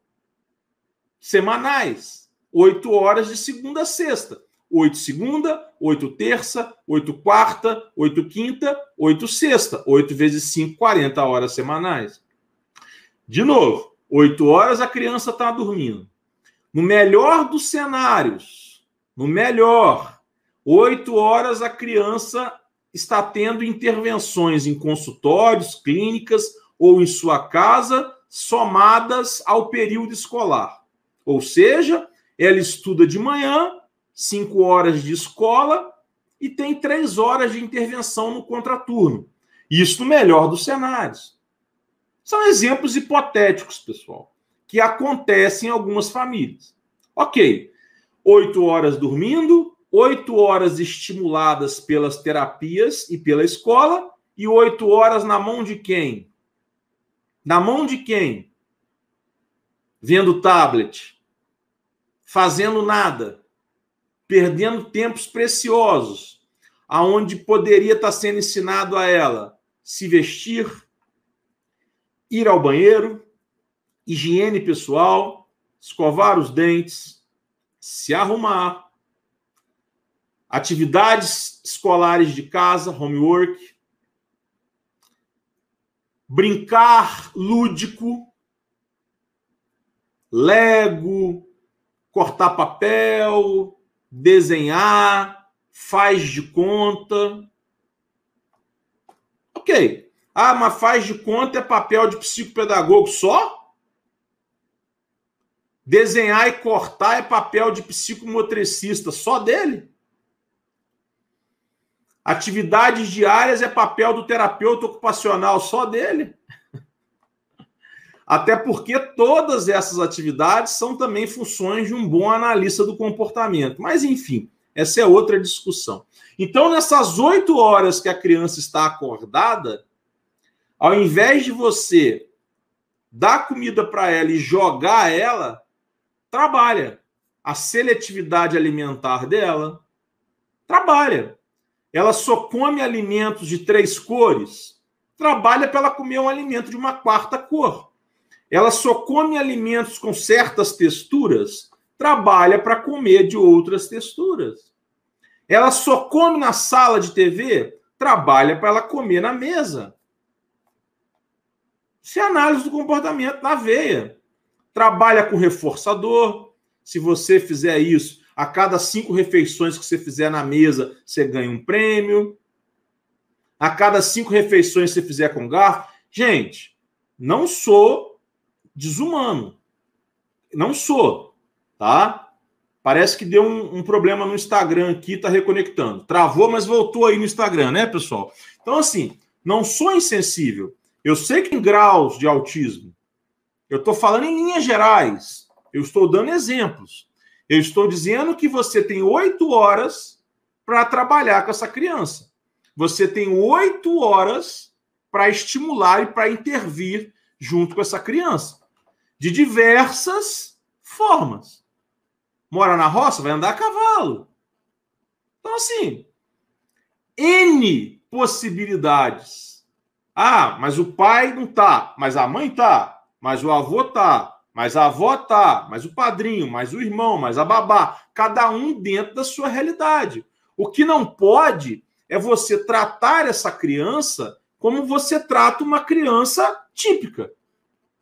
Speaker 2: Semanais. Oito horas de segunda a sexta. Oito segunda, oito terça, oito quarta, oito quinta, oito sexta. Oito vezes cinco, 40 horas semanais. De novo, oito horas a criança está dormindo. No melhor dos cenários, no melhor, oito horas a criança está tendo intervenções em consultórios, clínicas ou em sua casa, somadas ao período escolar. Ou seja, ela estuda de manhã, cinco horas de escola e tem três horas de intervenção no contraturno. Isso no melhor dos cenários. São exemplos hipotéticos, pessoal, que acontecem em algumas famílias. Ok, oito horas dormindo, oito horas estimuladas pelas terapias e pela escola, e oito horas na mão de quem? Na mão de quem? Vendo tablet, fazendo nada, perdendo tempos preciosos, aonde poderia estar sendo ensinado a ela se vestir, ir ao banheiro, higiene pessoal, escovar os dentes, se arrumar, atividades escolares de casa, homework, brincar lúdico, Lego, cortar papel, desenhar, faz de conta. Ok. Ah, mas faz de conta é papel de psicopedagogo só? Desenhar e cortar é papel de psicomotricista, só dele. Atividades diárias é papel do terapeuta ocupacional, só dele. Até porque todas essas atividades são também funções de um bom analista do comportamento. Mas, enfim, essa é outra discussão. Então, nessas oito horas que a criança está acordada, ao invés de você dar comida para ela e jogar ela, Trabalha. A seletividade alimentar dela trabalha. Ela só come alimentos de três cores, trabalha para ela comer um alimento de uma quarta cor. Ela só come alimentos com certas texturas, trabalha para comer de outras texturas. Ela só come na sala de TV, trabalha para ela comer na mesa. Isso é análise do comportamento na veia. Trabalha com reforçador. Se você fizer isso, a cada cinco refeições que você fizer na mesa, você ganha um prêmio. A cada cinco refeições que você fizer com garfo. Gente, não sou desumano. Não sou, tá? Parece que deu um, um problema no Instagram aqui, tá reconectando. Travou, mas voltou aí no Instagram, né, pessoal? Então, assim, não sou insensível. Eu sei que em graus de autismo eu estou falando em linhas gerais. Eu estou dando exemplos. Eu estou dizendo que você tem oito horas para trabalhar com essa criança. Você tem oito horas para estimular e para intervir junto com essa criança. De diversas formas. Mora na roça, vai andar a cavalo. Então, assim, N possibilidades. Ah, mas o pai não tá, mas a mãe tá mas o avô tá, mas a avó tá, mas o padrinho, mas o irmão, mas a babá, cada um dentro da sua realidade. O que não pode é você tratar essa criança como você trata uma criança típica.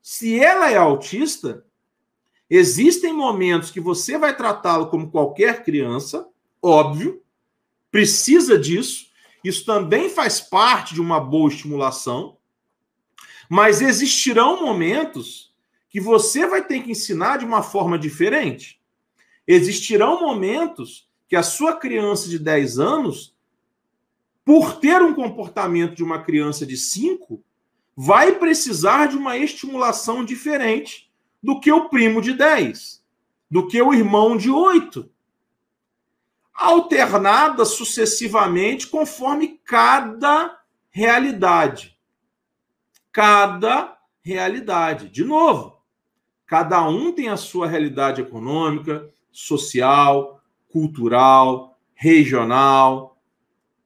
Speaker 2: Se ela é autista, existem momentos que você vai tratá-lo como qualquer criança, óbvio, precisa disso. Isso também faz parte de uma boa estimulação. Mas existirão momentos que você vai ter que ensinar de uma forma diferente. Existirão momentos que a sua criança de 10 anos, por ter um comportamento de uma criança de 5, vai precisar de uma estimulação diferente do que o primo de 10, do que o irmão de 8 alternada sucessivamente conforme cada realidade. Cada realidade. De novo, cada um tem a sua realidade econômica, social, cultural, regional,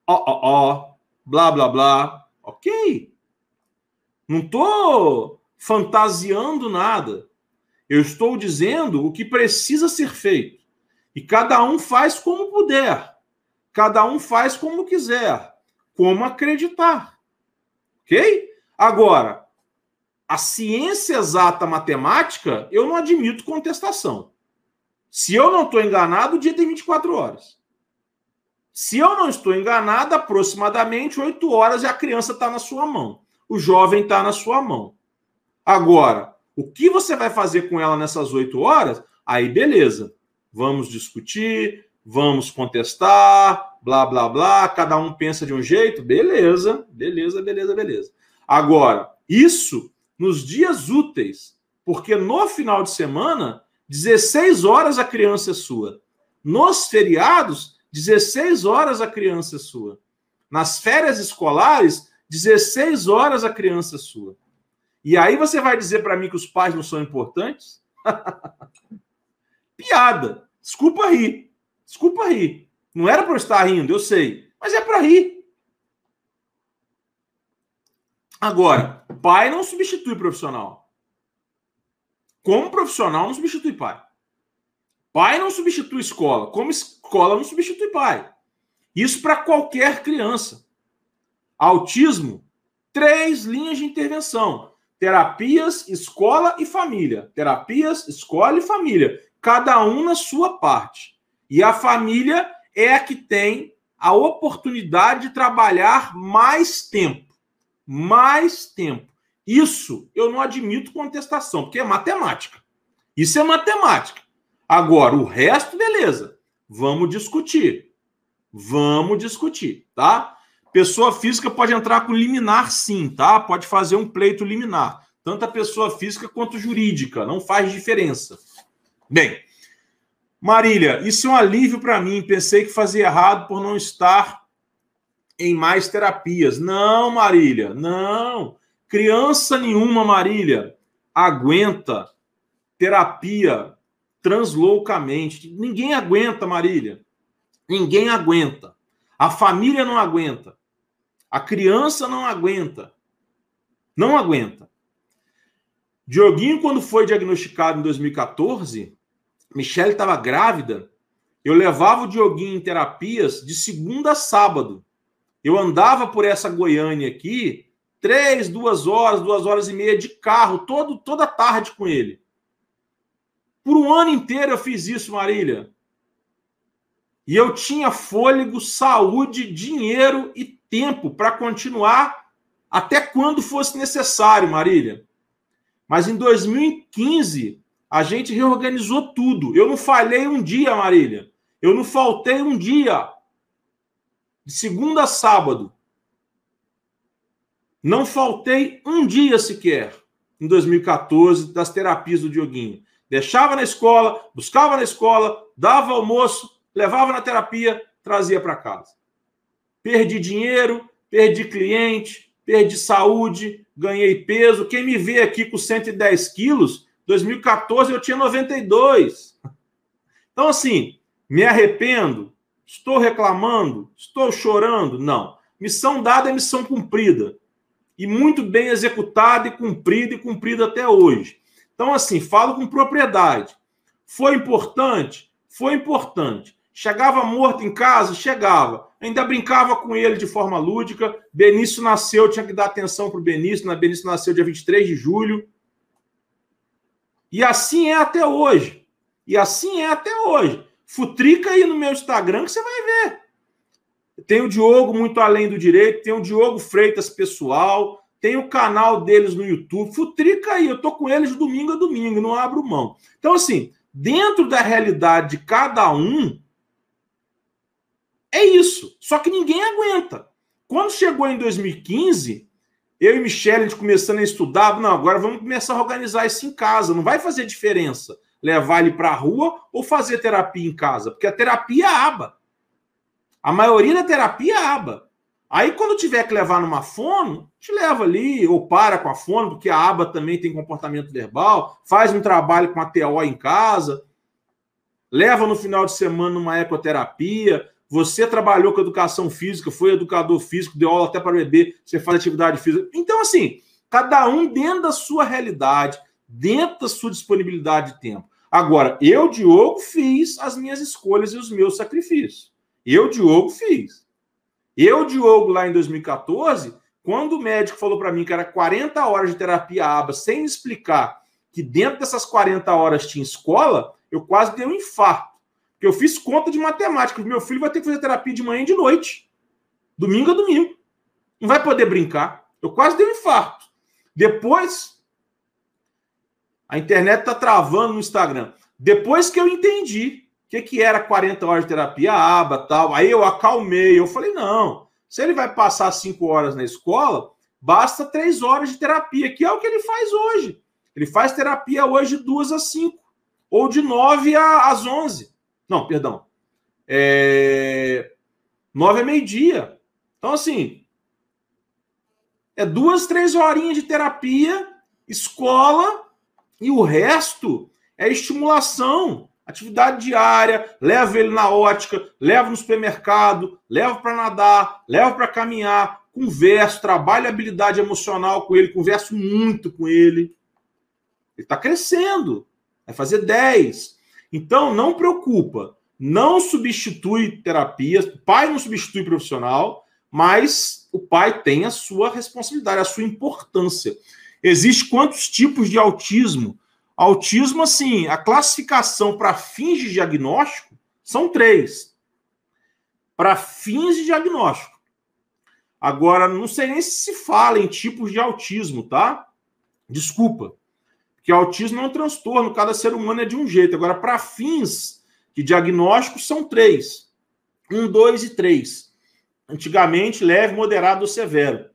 Speaker 2: ó, ó, ó, blá, blá, blá. Ok. Não estou fantasiando nada. Eu estou dizendo o que precisa ser feito. E cada um faz como puder. Cada um faz como quiser. Como acreditar. Ok? Agora, a ciência exata matemática, eu não admito contestação. Se eu não estou enganado, o dia tem 24 horas. Se eu não estou enganado, aproximadamente 8 horas e a criança está na sua mão. O jovem está na sua mão. Agora, o que você vai fazer com ela nessas 8 horas? Aí, beleza vamos discutir, vamos contestar, blá, blá, blá, cada um pensa de um jeito, beleza, beleza, beleza, beleza. Agora, isso nos dias úteis, porque no final de semana, 16 horas a criança é sua. Nos feriados, 16 horas a criança é sua. Nas férias escolares, 16 horas a criança é sua. E aí você vai dizer para mim que os pais não são importantes? piada. Desculpa rir. Desculpa rir. Não era para eu estar rindo, eu sei. Mas é para rir. Agora, pai não substitui profissional. Como profissional não substitui pai. Pai não substitui escola. Como escola não substitui pai. Isso para qualquer criança. Autismo, três linhas de intervenção: terapias, escola e família. Terapias, escola e família cada um na sua parte. E a família é a que tem a oportunidade de trabalhar mais tempo. Mais tempo. Isso eu não admito contestação, porque é matemática. Isso é matemática. Agora, o resto, beleza. Vamos discutir. Vamos discutir, tá? Pessoa física pode entrar com liminar, sim, tá? Pode fazer um pleito liminar. Tanto a pessoa física quanto jurídica. Não faz diferença. Bem, Marília, isso é um alívio para mim. Pensei que fazia errado por não estar em mais terapias. Não, Marília, não. Criança nenhuma, Marília, aguenta terapia transloucamente. Ninguém aguenta, Marília. Ninguém aguenta. A família não aguenta. A criança não aguenta. Não aguenta. Dioguinho, quando foi diagnosticado em 2014, Michelle estava grávida, eu levava o Dioguinho em terapias de segunda a sábado. Eu andava por essa Goiânia aqui, três, duas horas, duas horas e meia de carro, todo, toda tarde com ele. Por um ano inteiro eu fiz isso, Marília. E eu tinha fôlego, saúde, dinheiro e tempo para continuar até quando fosse necessário, Marília. Mas em 2015, a gente reorganizou tudo. Eu não falhei um dia, Marília. Eu não faltei um dia. De segunda a sábado. Não faltei um dia sequer em 2014 das terapias do Dioguinho. Deixava na escola, buscava na escola, dava almoço, levava na terapia, trazia para casa. Perdi dinheiro, perdi cliente, perdi saúde, ganhei peso. Quem me vê aqui com 110 quilos 2014 eu tinha 92. Então, assim, me arrependo? Estou reclamando? Estou chorando? Não. Missão dada é missão cumprida. E muito bem executada e cumprida e cumprida até hoje. Então, assim, falo com propriedade. Foi importante? Foi importante. Chegava morto em casa? Chegava. Ainda brincava com ele de forma lúdica. Benício nasceu, tinha que dar atenção para o Benício. Na Benício nasceu dia 23 de julho. E assim é até hoje. E assim é até hoje. Futrica aí no meu Instagram que você vai ver. Tem o Diogo muito além do direito, tem o Diogo Freitas pessoal, tem o canal deles no YouTube. Futrica aí, eu tô com eles domingo a domingo, não abro mão. Então, assim, dentro da realidade de cada um, é isso. Só que ninguém aguenta. Quando chegou em 2015, eu e Michelle, a gente começando a estudar, não, agora vamos começar a organizar isso em casa. Não vai fazer diferença levar ele para a rua ou fazer terapia em casa, porque a terapia é aba. A maioria da terapia é aba. Aí, quando tiver que levar numa fono, te leva ali, ou para com a fono, porque a aba também tem comportamento verbal, faz um trabalho com a TO em casa, leva no final de semana numa ecoterapia. Você trabalhou com educação física, foi educador físico, deu aula até para bebê, você faz atividade física. Então, assim, cada um dentro da sua realidade, dentro da sua disponibilidade de tempo. Agora, eu, Diogo, fiz as minhas escolhas e os meus sacrifícios. Eu, Diogo, fiz. Eu, Diogo, lá em 2014, quando o médico falou para mim que era 40 horas de terapia aba, sem me explicar que dentro dessas 40 horas tinha escola, eu quase dei um infarto. Porque eu fiz conta de matemática. Meu filho vai ter que fazer terapia de manhã e de noite. Domingo a domingo. Não vai poder brincar. Eu quase dei um infarto. Depois, a internet está travando no Instagram. Depois que eu entendi que, que era 40 horas de terapia, aba, tal. Aí eu acalmei, eu falei, não, se ele vai passar 5 horas na escola, basta 3 horas de terapia, que é o que ele faz hoje. Ele faz terapia hoje de 2 às 5, ou de 9 às 11. Não, perdão. É... 9 é meio-dia. Então, assim, é duas, três horinhas de terapia, escola, e o resto é estimulação. Atividade diária, leva ele na ótica, leva no supermercado, leva para nadar, leva para caminhar, converso, trabalho habilidade emocional com ele, converso muito com ele. Ele está crescendo, vai fazer 10. Então, não preocupa, não substitui terapia, pai não substitui profissional, mas o pai tem a sua responsabilidade, a sua importância. Existe quantos tipos de autismo? Autismo, assim, a classificação para fins de diagnóstico são três. Para fins de diagnóstico. Agora, não sei nem se se fala em tipos de autismo, tá? Desculpa. Porque autismo é um transtorno, cada ser humano é de um jeito. Agora, para fins de diagnóstico, são três: um, dois e três. Antigamente, leve, moderado ou severo.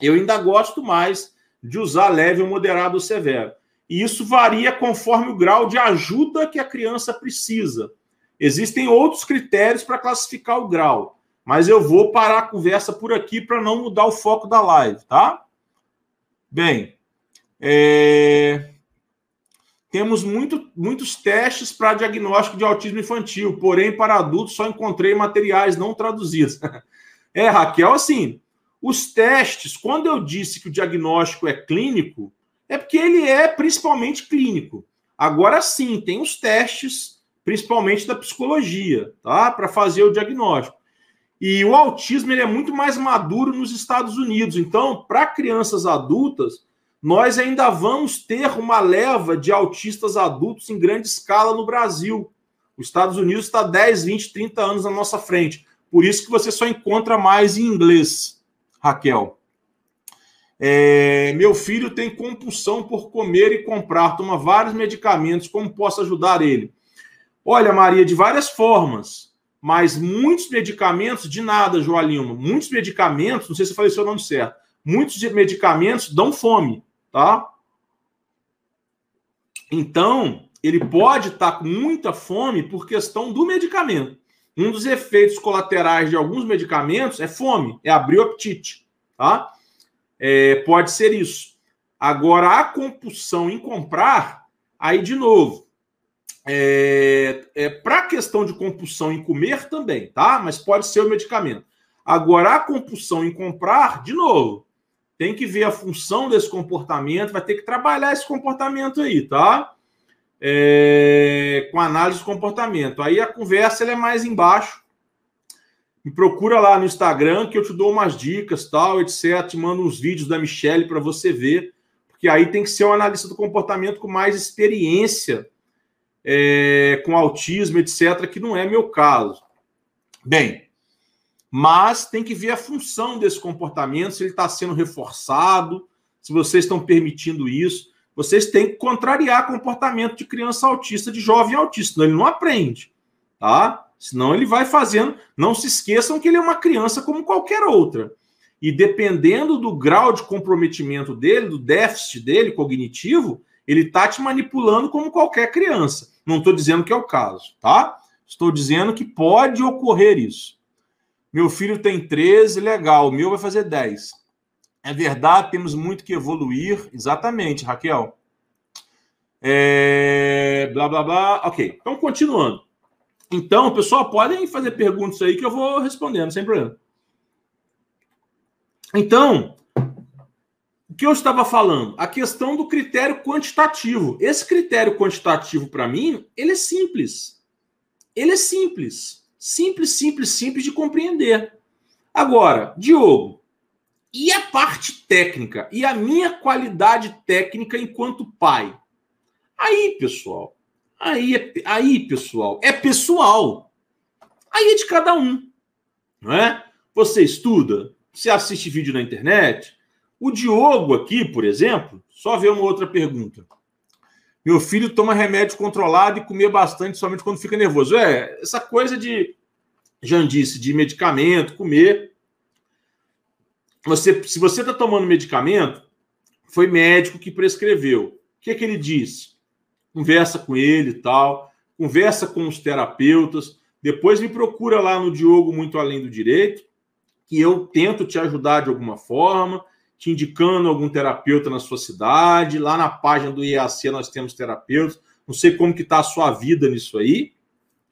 Speaker 2: Eu ainda gosto mais de usar leve, moderado ou severo. E isso varia conforme o grau de ajuda que a criança precisa. Existem outros critérios para classificar o grau, mas eu vou parar a conversa por aqui para não mudar o foco da live, tá? Bem, é... temos muito, muitos testes para diagnóstico de autismo infantil, porém, para adultos só encontrei materiais não traduzidos. é, Raquel, assim, os testes, quando eu disse que o diagnóstico é clínico, é porque ele é principalmente clínico. Agora sim, tem os testes, principalmente da psicologia, tá? Para fazer o diagnóstico. E o autismo ele é muito mais maduro nos Estados Unidos. Então, para crianças adultas, nós ainda vamos ter uma leva de autistas adultos em grande escala no Brasil. Os Estados Unidos está 10, 20, 30 anos na nossa frente. Por isso que você só encontra mais em inglês, Raquel. É, meu filho tem compulsão por comer e comprar, toma vários medicamentos. Como posso ajudar ele? Olha, Maria, de várias formas, mas muitos medicamentos, de nada, Joalima. Muitos medicamentos, não sei se eu falei seu nome certo, muitos medicamentos dão fome, tá? Então, ele pode estar com muita fome por questão do medicamento. Um dos efeitos colaterais de alguns medicamentos é fome, é abrir o apetite, tá? é, pode ser isso. Agora, a compulsão em comprar, aí de novo, é, é para a questão de compulsão em comer também, tá? Mas pode ser o medicamento. Agora, a compulsão em comprar, de novo, tem que ver a função desse comportamento, vai ter que trabalhar esse comportamento aí, tá? É, com análise do comportamento. Aí a conversa é mais embaixo. Me procura lá no Instagram que eu te dou umas dicas, tal, etc. Te mando uns vídeos da Michelle para você ver, porque aí tem que ser um analista do comportamento com mais experiência é, com autismo, etc., que não é meu caso. Bem, mas tem que ver a função desse comportamento, se ele está sendo reforçado, se vocês estão permitindo isso. Vocês têm que contrariar comportamento de criança autista, de jovem autista, senão ele não aprende, tá? Senão ele vai fazendo. Não se esqueçam que ele é uma criança como qualquer outra. E dependendo do grau de comprometimento dele, do déficit dele cognitivo, ele está te manipulando como qualquer criança. Não estou dizendo que é o caso, tá? Estou dizendo que pode ocorrer isso. Meu filho tem 13, legal. O meu vai fazer 10. É verdade, temos muito que evoluir. Exatamente, Raquel. É... Blá, blá, blá. Ok, então continuando. Então, pessoal, podem fazer perguntas aí que eu vou respondendo, sem problema. Então, o que eu estava falando? A questão do critério quantitativo. Esse critério quantitativo, para mim, ele é simples. Ele é simples. Simples, simples, simples de compreender. Agora, Diogo, e a parte técnica? E a minha qualidade técnica enquanto pai? Aí, pessoal, aí, é, aí, pessoal, é pessoal. Aí é de cada um, não é? Você estuda, você assiste vídeo na internet. O Diogo aqui, por exemplo, só ver uma outra pergunta. Meu filho toma remédio controlado e comer bastante somente quando fica nervoso. É, essa coisa de jandice, de medicamento, comer. Você, se você está tomando medicamento, foi médico que prescreveu. O que, é que ele disse? Conversa com ele e tal, conversa com os terapeutas, depois me procura lá no Diogo Muito Além do Direito, que eu tento te ajudar de alguma forma te indicando algum terapeuta na sua cidade. Lá na página do IAC nós temos terapeutas. Não sei como que está a sua vida nisso aí.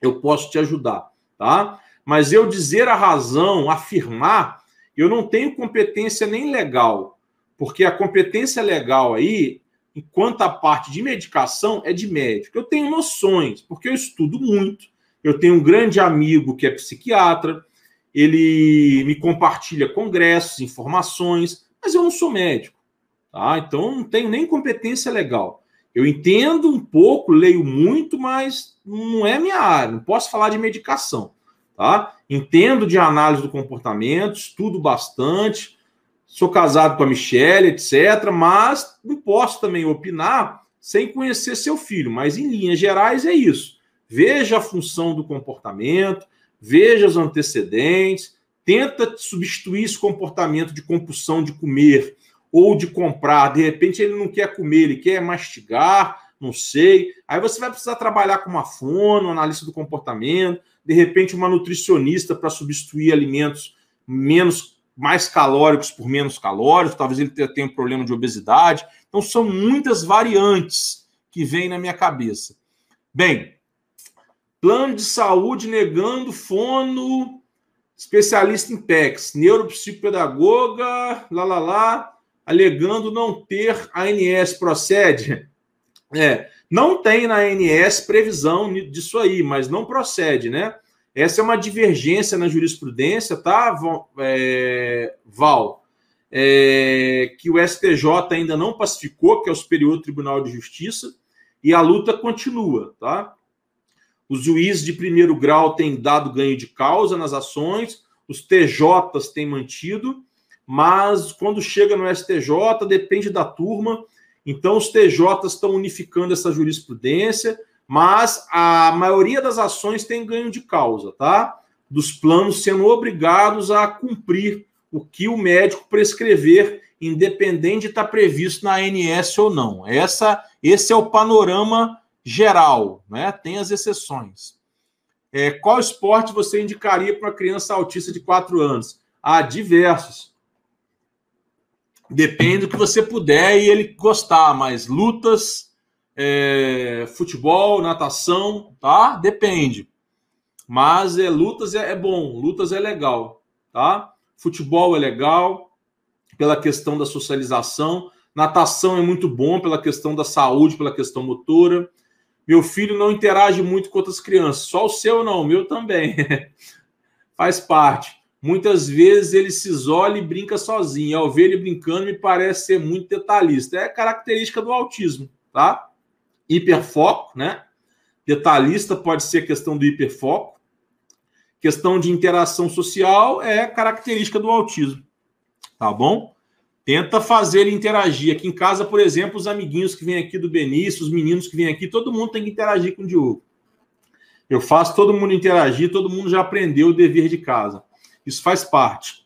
Speaker 2: Eu posso te ajudar, tá? Mas eu dizer a razão, afirmar, eu não tenho competência nem legal, porque a competência legal aí, enquanto a parte de medicação é de médico. Eu tenho noções, porque eu estudo muito. Eu tenho um grande amigo que é psiquiatra, ele me compartilha congressos, informações, mas eu não sou médico, tá? Então não tenho nem competência legal. Eu entendo um pouco, leio muito, mas não é minha área, não posso falar de medicação, tá? Entendo de análise do comportamento, estudo bastante, sou casado com a Michelle, etc., mas não posso também opinar sem conhecer seu filho, mas em linhas gerais é isso. Veja a função do comportamento, veja os antecedentes, tenta substituir esse comportamento de compulsão de comer ou de comprar. De repente ele não quer comer, ele quer mastigar, não sei. Aí você vai precisar trabalhar com uma fono, analista do comportamento, de repente uma nutricionista para substituir alimentos menos mais calóricos por menos calóricos, talvez ele tenha um problema de obesidade. Então são muitas variantes que vêm na minha cabeça. Bem, plano de saúde negando fono especialista em PECs, neuropsicopedagoga, lá, lá, lá, alegando não ter ANS, procede? É, não tem na ANS previsão disso aí, mas não procede, né? Essa é uma divergência na jurisprudência, tá, é, Val? É, que o STJ ainda não pacificou, que é o Superior Tribunal de Justiça, e a luta continua, tá? Os juízes de primeiro grau têm dado ganho de causa nas ações, os TJs têm mantido, mas quando chega no STJ, depende da turma. Então, os TJs estão unificando essa jurisprudência, mas a maioria das ações tem ganho de causa, tá? Dos planos sendo obrigados a cumprir o que o médico prescrever, independente de estar previsto na ANS ou não. Essa, esse é o panorama geral, né? Tem as exceções. É, qual esporte você indicaria para uma criança autista de 4 anos? Ah, diversos. Depende do que você puder e ele gostar, mas lutas, é, futebol, natação, tá? Depende. Mas é, lutas é, é bom, lutas é legal, tá? Futebol é legal, pela questão da socialização. Natação é muito bom pela questão da saúde, pela questão motora. Meu filho não interage muito com outras crianças, só o seu não, o meu também. Faz parte. Muitas vezes ele se isola e brinca sozinho. Ao ver ele brincando, me parece ser muito detalhista. É característica do autismo, tá? Hiperfoco, né? Detalhista pode ser questão do hiperfoco. Questão de interação social é característica do autismo, tá bom? Tenta fazer ele interagir. Aqui em casa, por exemplo, os amiguinhos que vêm aqui do Benício, os meninos que vêm aqui, todo mundo tem que interagir com o Diogo. Eu faço todo mundo interagir, todo mundo já aprendeu o dever de casa. Isso faz parte.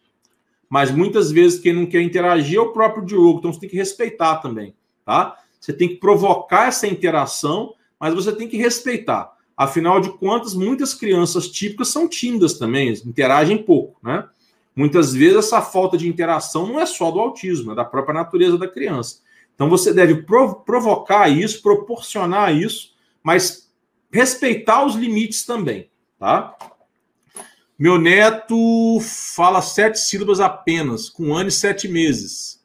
Speaker 2: Mas muitas vezes quem não quer interagir é o próprio Diogo, então você tem que respeitar também, tá? Você tem que provocar essa interação, mas você tem que respeitar. Afinal de contas, muitas crianças típicas são tímidas também, interagem pouco, né? Muitas vezes essa falta de interação não é só do autismo, é da própria natureza da criança. Então você deve provocar isso, proporcionar isso, mas respeitar os limites também, tá? Meu neto fala sete sílabas apenas, com ano e sete meses.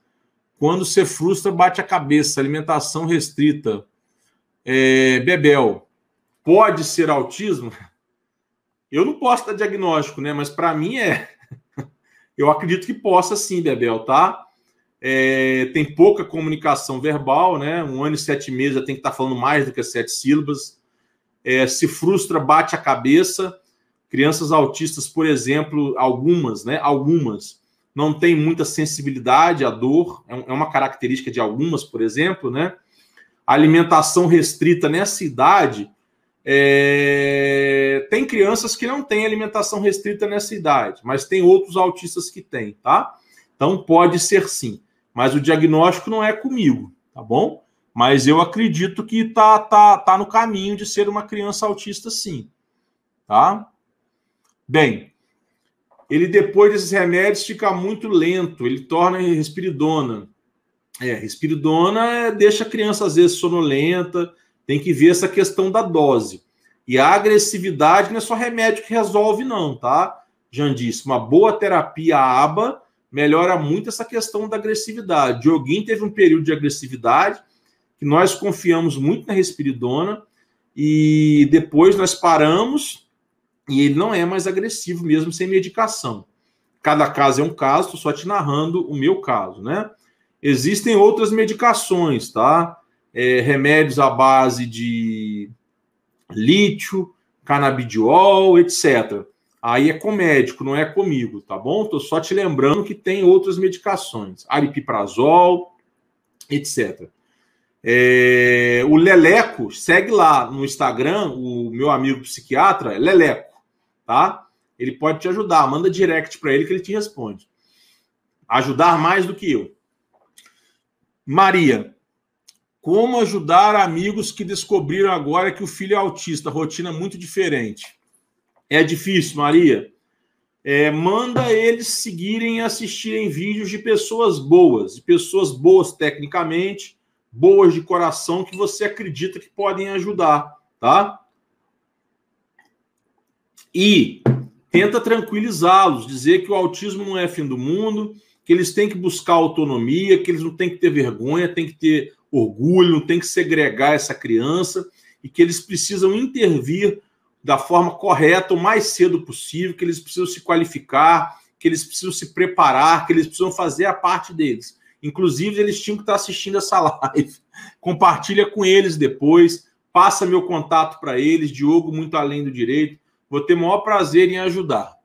Speaker 2: Quando se frustra, bate a cabeça. Alimentação restrita. É, Bebel. Pode ser autismo? Eu não posso dar diagnóstico, né? Mas para mim é. Eu acredito que possa sim, Bebel, tá? É, tem pouca comunicação verbal, né? Um ano e sete meses já tem que estar tá falando mais do que sete sílabas. É, se frustra, bate a cabeça. Crianças autistas, por exemplo, algumas, né? Algumas não têm muita sensibilidade à dor, é, é uma característica de algumas, por exemplo, né? Alimentação restrita nessa idade. É... Tem crianças que não têm alimentação restrita nessa idade, mas tem outros autistas que têm, tá? Então pode ser sim, mas o diagnóstico não é comigo, tá bom? Mas eu acredito que tá, tá, tá no caminho de ser uma criança autista, sim, tá? Bem, ele depois desses remédios fica muito lento, ele torna respiridona. É, respiridona deixa a criança às vezes sonolenta, tem que ver essa questão da dose. E a agressividade não é só remédio que resolve, não, tá? Jandice, uma boa terapia ABA melhora muito essa questão da agressividade. Dioguinho teve um período de agressividade que nós confiamos muito na respiridona e depois nós paramos e ele não é mais agressivo mesmo sem medicação. Cada caso é um caso, estou só te narrando o meu caso, né? Existem outras medicações, tá? é, remédios à base de lítio, canabidiol, etc. Aí é com médico, não é comigo, tá bom? Tô só te lembrando que tem outras medicações, aripiprazol, etc. É, o Leleco, segue lá no Instagram, o meu amigo psiquiatra, é Leleco, tá? Ele pode te ajudar, manda direct para ele que ele te responde. Ajudar mais do que eu. Maria, como ajudar amigos que descobriram agora que o filho é autista? Rotina muito diferente. É difícil, Maria. É, manda eles seguirem e assistirem vídeos de pessoas boas, de pessoas boas tecnicamente, boas de coração, que você acredita que podem ajudar, tá? E tenta tranquilizá-los, dizer que o autismo não é fim do mundo, que eles têm que buscar autonomia, que eles não têm que ter vergonha, têm que ter orgulho, não tem que segregar essa criança e que eles precisam intervir da forma correta o mais cedo possível, que eles precisam se qualificar, que eles precisam se preparar, que eles precisam fazer a parte deles. Inclusive, eles tinham que estar assistindo essa live. Compartilha com eles depois, passa meu contato para eles, Diogo, muito além do direito. Vou ter o maior prazer em ajudar.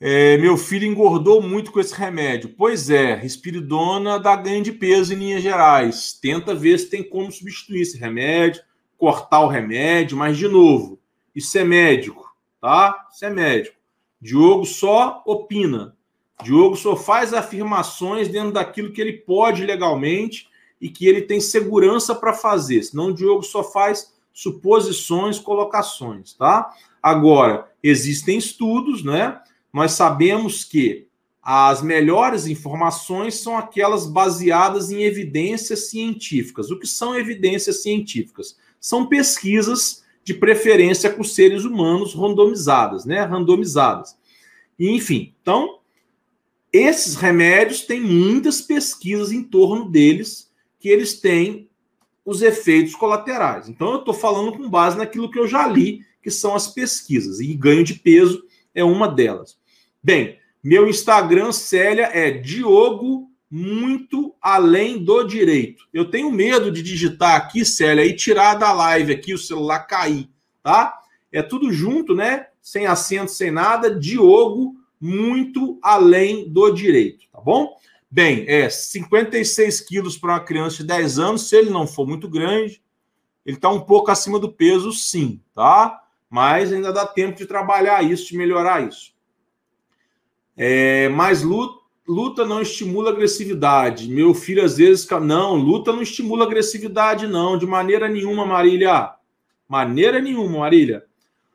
Speaker 2: É, meu filho engordou muito com esse remédio. Pois é, respiridona dá ganho de peso em linhas gerais. Tenta ver se tem como substituir esse remédio, cortar o remédio, mas de novo, isso é médico, tá? Isso é médico. Diogo só opina. Diogo só faz afirmações dentro daquilo que ele pode legalmente e que ele tem segurança para fazer. Senão o Diogo só faz suposições, colocações, tá? Agora, existem estudos, né? nós sabemos que as melhores informações são aquelas baseadas em evidências científicas. O que são evidências científicas? São pesquisas de preferência com seres humanos randomizadas, né? Randomizadas. Enfim, então, esses remédios têm muitas pesquisas em torno deles que eles têm os efeitos colaterais. Então, eu estou falando com base naquilo que eu já li, que são as pesquisas, e ganho de peso é uma delas. Bem, meu Instagram, Célia, é Diogo muito além do direito. Eu tenho medo de digitar aqui, Célia, e tirar da live aqui o celular cair, tá? É tudo junto, né? Sem acento, sem nada. Diogo muito além do direito, tá bom? Bem, é 56 quilos para uma criança de 10 anos, se ele não for muito grande, ele está um pouco acima do peso, sim, tá? Mas ainda dá tempo de trabalhar isso, de melhorar isso. É, mas luta, luta não estimula agressividade. Meu filho às vezes. Não, luta não estimula agressividade, não, de maneira nenhuma, Marília. Maneira nenhuma, Marília.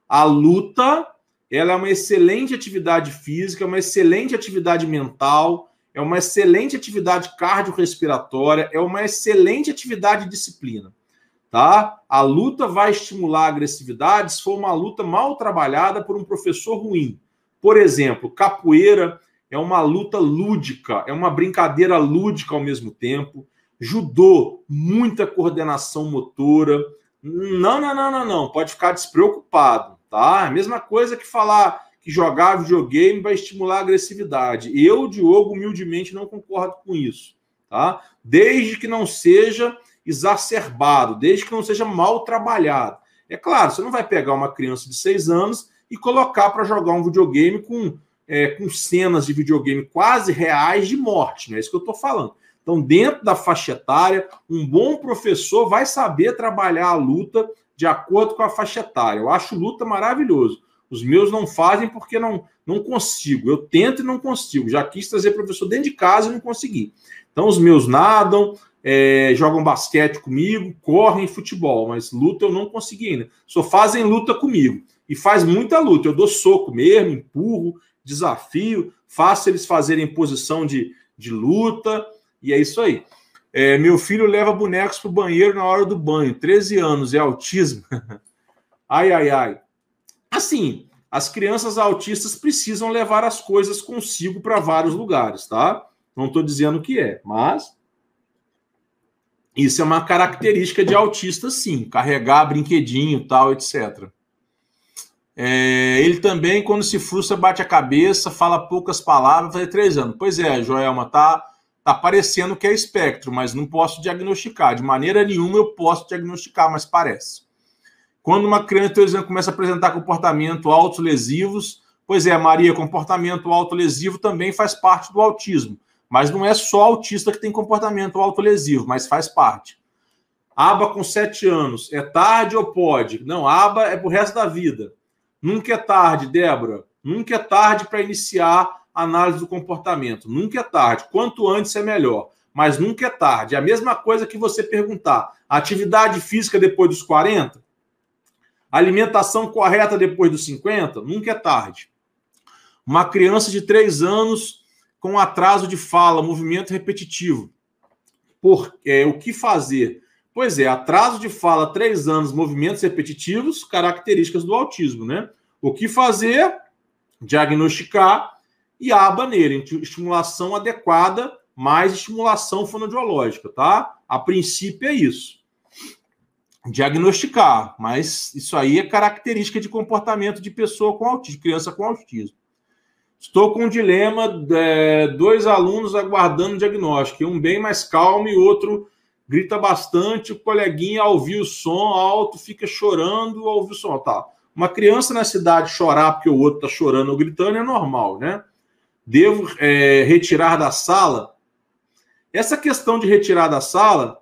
Speaker 2: A luta ela é uma excelente atividade física, uma excelente atividade mental é uma excelente atividade cardiorrespiratória, é uma excelente atividade de disciplina. Tá? A luta vai estimular a agressividade se for uma luta mal trabalhada por um professor ruim. Por exemplo, capoeira é uma luta lúdica, é uma brincadeira lúdica ao mesmo tempo. Judô, muita coordenação motora. Não, não, não, não, não. Pode ficar despreocupado, tá? A mesma coisa que falar que jogar videogame vai estimular a agressividade. Eu, Diogo, humildemente não concordo com isso, tá? Desde que não seja exacerbado, desde que não seja mal trabalhado. É claro, você não vai pegar uma criança de seis anos e colocar para jogar um videogame com, é, com cenas de videogame quase reais de morte, não é isso que eu estou falando. Então, dentro da faixa etária, um bom professor vai saber trabalhar a luta de acordo com a faixa etária. Eu acho luta maravilhoso. Os meus não fazem porque não, não consigo. Eu tento e não consigo. Já quis trazer professor dentro de casa e não consegui. Então, os meus nadam, é, jogam basquete comigo, correm futebol, mas luta eu não consegui ainda. Só fazem luta comigo. E faz muita luta. Eu dou soco mesmo, empurro, desafio, faço eles fazerem posição de, de luta, e é isso aí. É, meu filho leva bonecos para o banheiro na hora do banho, 13 anos, é autismo. ai, ai, ai. Assim, as crianças autistas precisam levar as coisas consigo para vários lugares, tá? Não estou dizendo que é, mas isso é uma característica de autista, sim. Carregar brinquedinho, tal, etc. É, ele também, quando se frustra, bate a cabeça, fala poucas palavras, faz três anos. Pois é, Joelma, tá, tá parecendo que é espectro, mas não posso diagnosticar. De maneira nenhuma eu posso diagnosticar, mas parece. Quando uma criança, por exemplo, começa a apresentar comportamento autolesivos, pois é, Maria, comportamento autolesivo também faz parte do autismo. Mas não é só autista que tem comportamento autolesivo, mas faz parte. Aba com sete anos, é tarde ou pode? Não, aba é pro resto da vida. Nunca é tarde, Débora. Nunca é tarde para iniciar a análise do comportamento. Nunca é tarde. Quanto antes é melhor. Mas nunca é tarde. É a mesma coisa que você perguntar: atividade física depois dos 40? Alimentação correta depois dos 50? Nunca é tarde. Uma criança de 3 anos com atraso de fala, movimento repetitivo. Por, é, o que fazer? Pois é, atraso de fala, 3 anos, movimentos repetitivos, características do autismo, né? O que fazer? Diagnosticar e aba nele, estimulação adequada mais estimulação fonodiológica, tá? A princípio é isso diagnosticar, mas isso aí é característica de comportamento de pessoa com autismo, criança com autismo. Estou com um dilema, é, dois alunos aguardando diagnóstico, um bem mais calmo e outro grita bastante, o coleguinha ao ouvir o som alto fica chorando ao ouvir o som. Tá. Uma criança na cidade chorar porque o outro está chorando ou gritando é normal, né? Devo é, retirar da sala? Essa questão de retirar da sala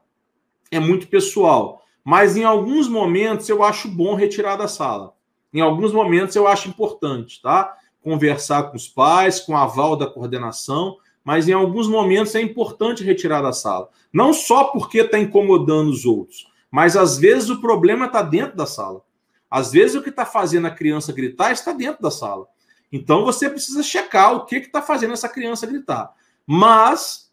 Speaker 2: é muito pessoal. Mas em alguns momentos eu acho bom retirar da sala. Em alguns momentos eu acho importante, tá? Conversar com os pais, com aval da coordenação, mas em alguns momentos é importante retirar da sala. Não só porque está incomodando os outros, mas às vezes o problema está dentro da sala. Às vezes o que está fazendo a criança gritar está dentro da sala. Então você precisa checar o que está fazendo essa criança gritar. Mas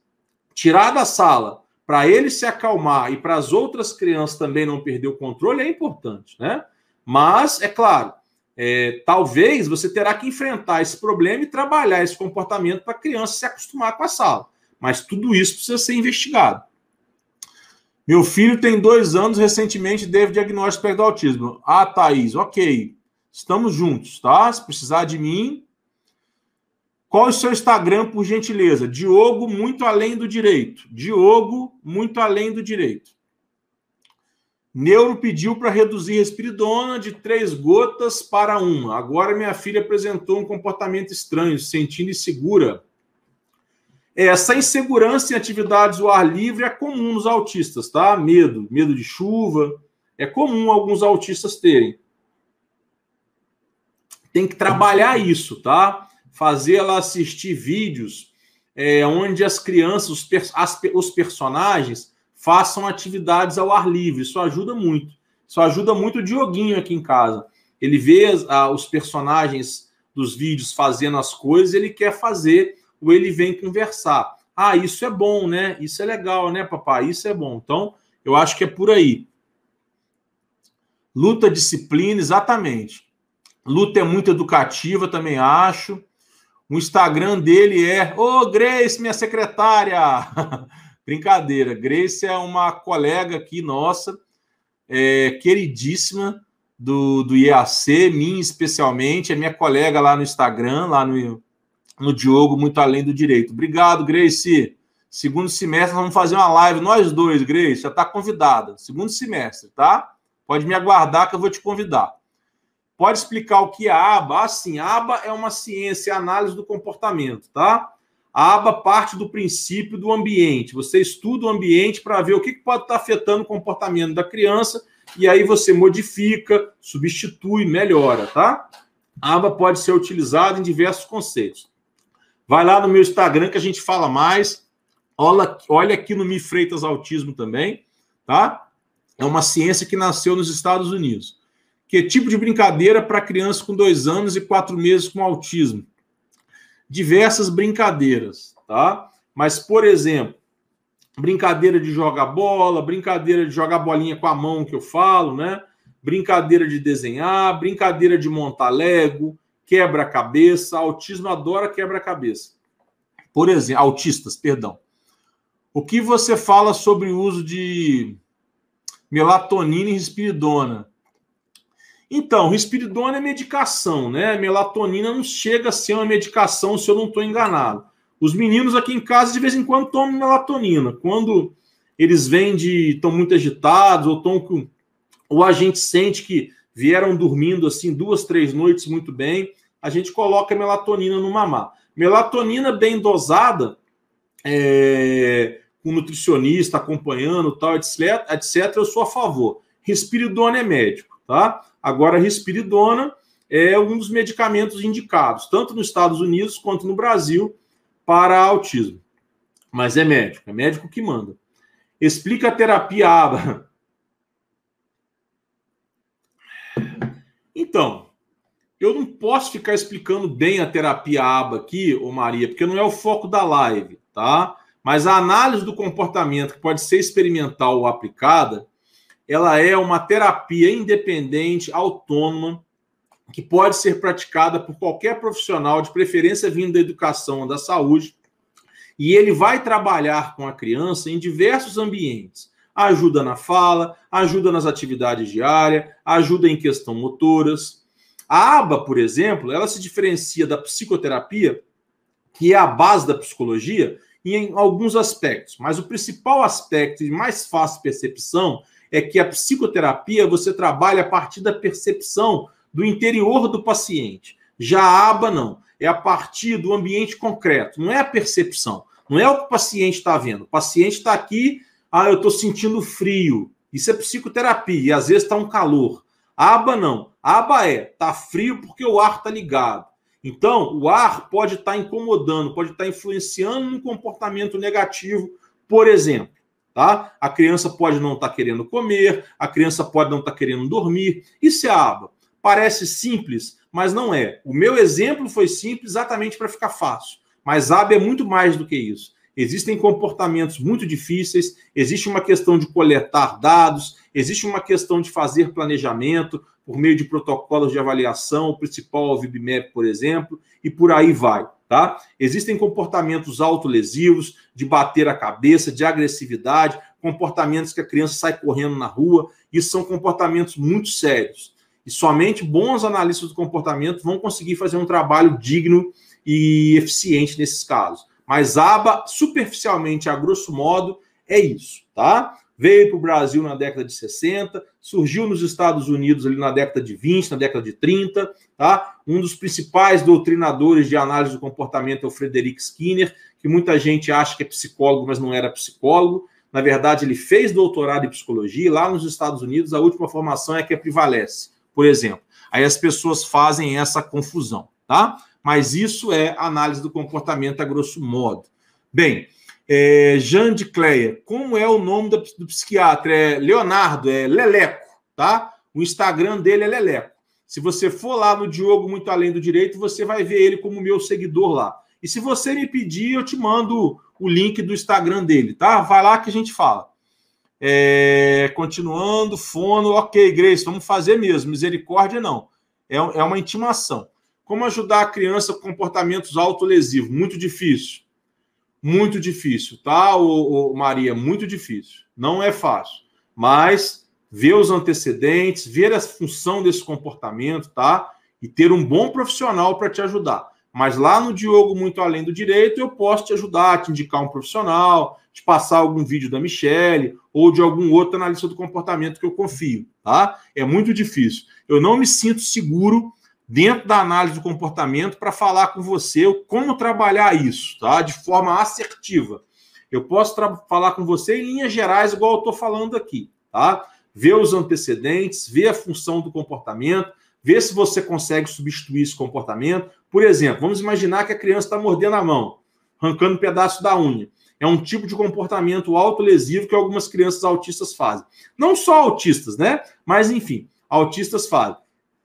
Speaker 2: tirar da sala para ele se acalmar e para as outras crianças também não perder o controle é importante, né? Mas, é claro, é, talvez você terá que enfrentar esse problema e trabalhar esse comportamento para a criança se acostumar com a sala. Mas tudo isso precisa ser investigado. Meu filho tem dois anos, recentemente teve diagnóstico do autismo. Ah, Thaís, ok. Estamos juntos, tá? Se precisar de mim. Qual é o seu Instagram, por gentileza? Diogo, muito além do direito. Diogo, muito além do direito. Neuro pediu para reduzir respiridona de três gotas para uma. Agora minha filha apresentou um comportamento estranho, se sentindo insegura. Essa insegurança em atividades ao ar livre é comum nos autistas, tá? Medo, medo de chuva. É comum alguns autistas terem. Tem que trabalhar isso, tá? Fazer ela assistir vídeos é, onde as crianças, os, as, os personagens façam atividades ao ar livre. Isso ajuda muito. Isso ajuda muito o Dioguinho aqui em casa. Ele vê ah, os personagens dos vídeos fazendo as coisas, ele quer fazer, ou ele vem conversar. Ah, isso é bom, né? Isso é legal, né, papai? Isso é bom. Então, eu acho que é por aí. Luta, disciplina, exatamente. Luta é muito educativa, também acho. O Instagram dele é: Ô, oh, Grace, minha secretária! Brincadeira. Grace é uma colega aqui nossa, é, queridíssima do, do IAC, minha especialmente, é minha colega lá no Instagram, lá no, no Diogo, muito além do direito. Obrigado, Grace. Segundo semestre, vamos fazer uma live, nós dois, Grace, já está convidada. Segundo semestre, tá? Pode me aguardar que eu vou te convidar. Pode explicar o que é a aba? Assim, a aba é uma ciência, análise do comportamento, tá? A aba parte do princípio do ambiente. Você estuda o ambiente para ver o que pode estar afetando o comportamento da criança e aí você modifica, substitui, melhora, tá? A aba pode ser utilizada em diversos conceitos. Vai lá no meu Instagram que a gente fala mais. Olha, olha aqui no Mi Freitas Autismo também, tá? É uma ciência que nasceu nos Estados Unidos. Que tipo de brincadeira para criança com dois anos e quatro meses com autismo? diversas brincadeiras, tá? Mas, por exemplo, brincadeira de jogar bola, brincadeira de jogar bolinha com a mão que eu falo, né? Brincadeira de desenhar, brincadeira de montar Lego, quebra-cabeça. Autismo adora quebra-cabeça. Por exemplo, autistas, perdão. O que você fala sobre o uso de melatonina e risperidona? Então, risperidona é medicação, né? Melatonina não chega a ser uma medicação se eu não estou enganado. Os meninos aqui em casa de vez em quando tomam melatonina. Quando eles vêm de estão muito agitados ou estão com ou a gente sente que vieram dormindo assim duas, três noites muito bem, a gente coloca melatonina no mamá. Melatonina bem dosada, é, com nutricionista acompanhando, tal, etc, etc, eu sou a favor. Risperidona é médico, tá? Agora, a risperidona é um dos medicamentos indicados, tanto nos Estados Unidos quanto no Brasil, para autismo. Mas é médico, é médico que manda. Explica a terapia ABA. Então, eu não posso ficar explicando bem a terapia ABA aqui, ô Maria, porque não é o foco da live, tá? Mas a análise do comportamento, que pode ser experimental ou aplicada, ela é uma terapia independente, autônoma, que pode ser praticada por qualquer profissional, de preferência vindo da educação ou da saúde, e ele vai trabalhar com a criança em diversos ambientes. Ajuda na fala, ajuda nas atividades diárias, ajuda em questão motoras. A aba, por exemplo, ela se diferencia da psicoterapia, que é a base da psicologia, em alguns aspectos, mas o principal aspecto e mais fácil percepção é que a psicoterapia você trabalha a partir da percepção do interior do paciente. Já a aba não, é a partir do ambiente concreto, não é a percepção, não é o que o paciente está vendo. O paciente está aqui, ah, eu estou sentindo frio. Isso é psicoterapia, e às vezes está um calor. A aba não. A aba é, está frio porque o ar está ligado. Então, o ar pode estar tá incomodando, pode estar tá influenciando no comportamento negativo, por exemplo tá? A criança pode não estar tá querendo comer, a criança pode não estar tá querendo dormir. Isso é aba. Parece simples, mas não é. O meu exemplo foi simples exatamente para ficar fácil. Mas aba é muito mais do que isso. Existem comportamentos muito difíceis, existe uma questão de coletar dados, existe uma questão de fazer planejamento por meio de protocolos de avaliação, o principal é o VibMap, por exemplo, e por aí vai. Tá? Existem comportamentos autolesivos, de bater a cabeça, de agressividade, comportamentos que a criança sai correndo na rua. Isso são comportamentos muito sérios. E somente bons analistas do comportamento vão conseguir fazer um trabalho digno e eficiente nesses casos. Mas aba, superficialmente, a grosso modo, é isso, tá? veio para o Brasil na década de 60, surgiu nos Estados Unidos ali na década de 20, na década de 30, tá? Um dos principais doutrinadores de análise do comportamento é o Frederick Skinner, que muita gente acha que é psicólogo, mas não era psicólogo. Na verdade, ele fez doutorado em psicologia e lá nos Estados Unidos a última formação é que prevalece, por exemplo. Aí as pessoas fazem essa confusão, tá? Mas isso é análise do comportamento a grosso modo. Bem, é, Jean de Cleia, como é o nome do, do psiquiatra? É Leonardo, é Leleco, tá? O Instagram dele é Leleco. Se você for lá no Diogo Muito Além do Direito, você vai ver ele como meu seguidor lá. E se você me pedir, eu te mando o link do Instagram dele, tá? Vai lá que a gente fala. É, continuando, fono, ok, Grace, vamos fazer mesmo. Misericórdia, não. É, é uma intimação. Como ajudar a criança com comportamentos autolesivos? Muito difícil muito difícil, tá, o, Maria? Muito difícil. Não é fácil. Mas ver os antecedentes, ver a função desse comportamento, tá? E ter um bom profissional para te ajudar. Mas lá no Diogo Muito Além do Direito, eu posso te ajudar, te indicar um profissional, te passar algum vídeo da Michelle ou de algum outro analista do comportamento que eu confio, tá? É muito difícil. Eu não me sinto seguro dentro da análise do comportamento para falar com você como trabalhar isso, tá? De forma assertiva. Eu posso falar com você em linhas gerais, igual eu estou falando aqui, tá? Ver os antecedentes, ver a função do comportamento, ver se você consegue substituir esse comportamento. Por exemplo, vamos imaginar que a criança está mordendo a mão, arrancando um pedaço da unha. É um tipo de comportamento autolesivo que algumas crianças autistas fazem. Não só autistas, né? Mas, enfim, autistas fazem.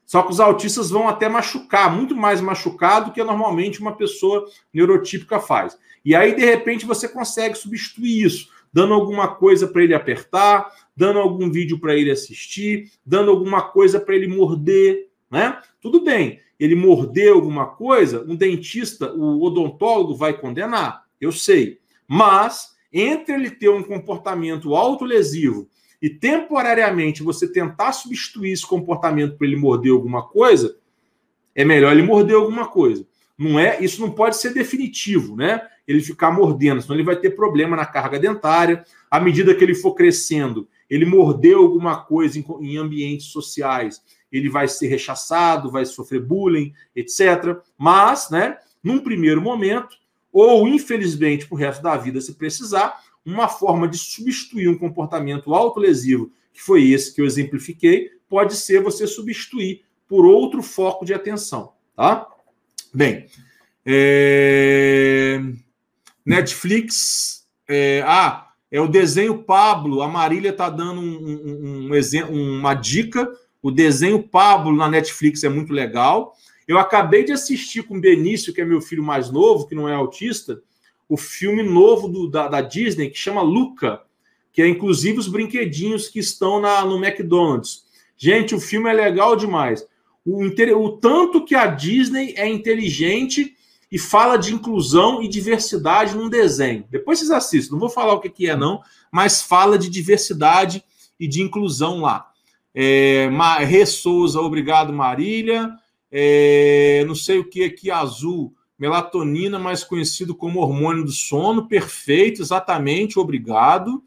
Speaker 2: Só que os autistas vão até machucar, muito mais machucado do que normalmente uma pessoa neurotípica faz. E aí, de repente, você consegue substituir isso, dando alguma coisa para ele apertar, dando algum vídeo para ele assistir, dando alguma coisa para ele morder, né? Tudo bem, ele morder alguma coisa, um dentista, o odontólogo vai condenar, eu sei. Mas entre ele ter um comportamento autolesivo e temporariamente você tentar substituir esse comportamento para ele morder alguma coisa, é melhor ele morder alguma coisa. Não é, isso não pode ser definitivo, né? Ele ficar mordendo, senão ele vai ter problema na carga dentária. À medida que ele for crescendo, ele mordeu alguma coisa em, em ambientes sociais, ele vai ser rechaçado, vai sofrer bullying, etc. Mas, né, num primeiro momento, ou infelizmente para o resto da vida, se precisar, uma forma de substituir um comportamento autolesivo, que foi esse que eu exemplifiquei, pode ser você substituir por outro foco de atenção, tá? Bem, é... Netflix, é... ah, é o desenho Pablo, a Marília está dando um, um, um uma dica, o desenho Pablo na Netflix é muito legal. Eu acabei de assistir com o Benício, que é meu filho mais novo, que não é autista, o filme novo do, da, da, Disney que chama Luca, que é inclusive os brinquedinhos que estão na, no McDonald's. Gente, o filme é legal demais. O, o tanto que a Disney é inteligente e fala de inclusão e diversidade num desenho. Depois vocês assistem, não vou falar o que, que é, não, mas fala de diversidade e de inclusão lá. É, Rê Souza, obrigado, Marília. É, não sei o que aqui, azul melatonina, mais conhecido como hormônio do sono, perfeito, exatamente, obrigado.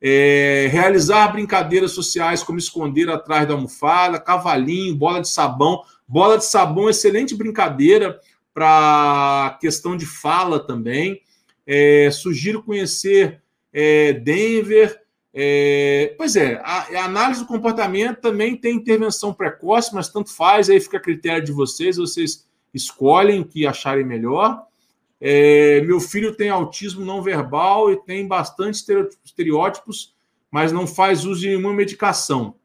Speaker 2: É, realizar brincadeiras sociais como esconder atrás da almofada, cavalinho, bola de sabão. Bola de sabão, excelente brincadeira para questão de fala também. É, sugiro conhecer é, Denver. É, pois é, a, a, análise do comportamento também tem intervenção precoce, mas tanto faz, aí fica a critério de vocês, vocês escolhem o que acharem melhor. É, meu filho tem autismo não verbal e tem bastante estereótipos, mas não faz uso de nenhuma medicação.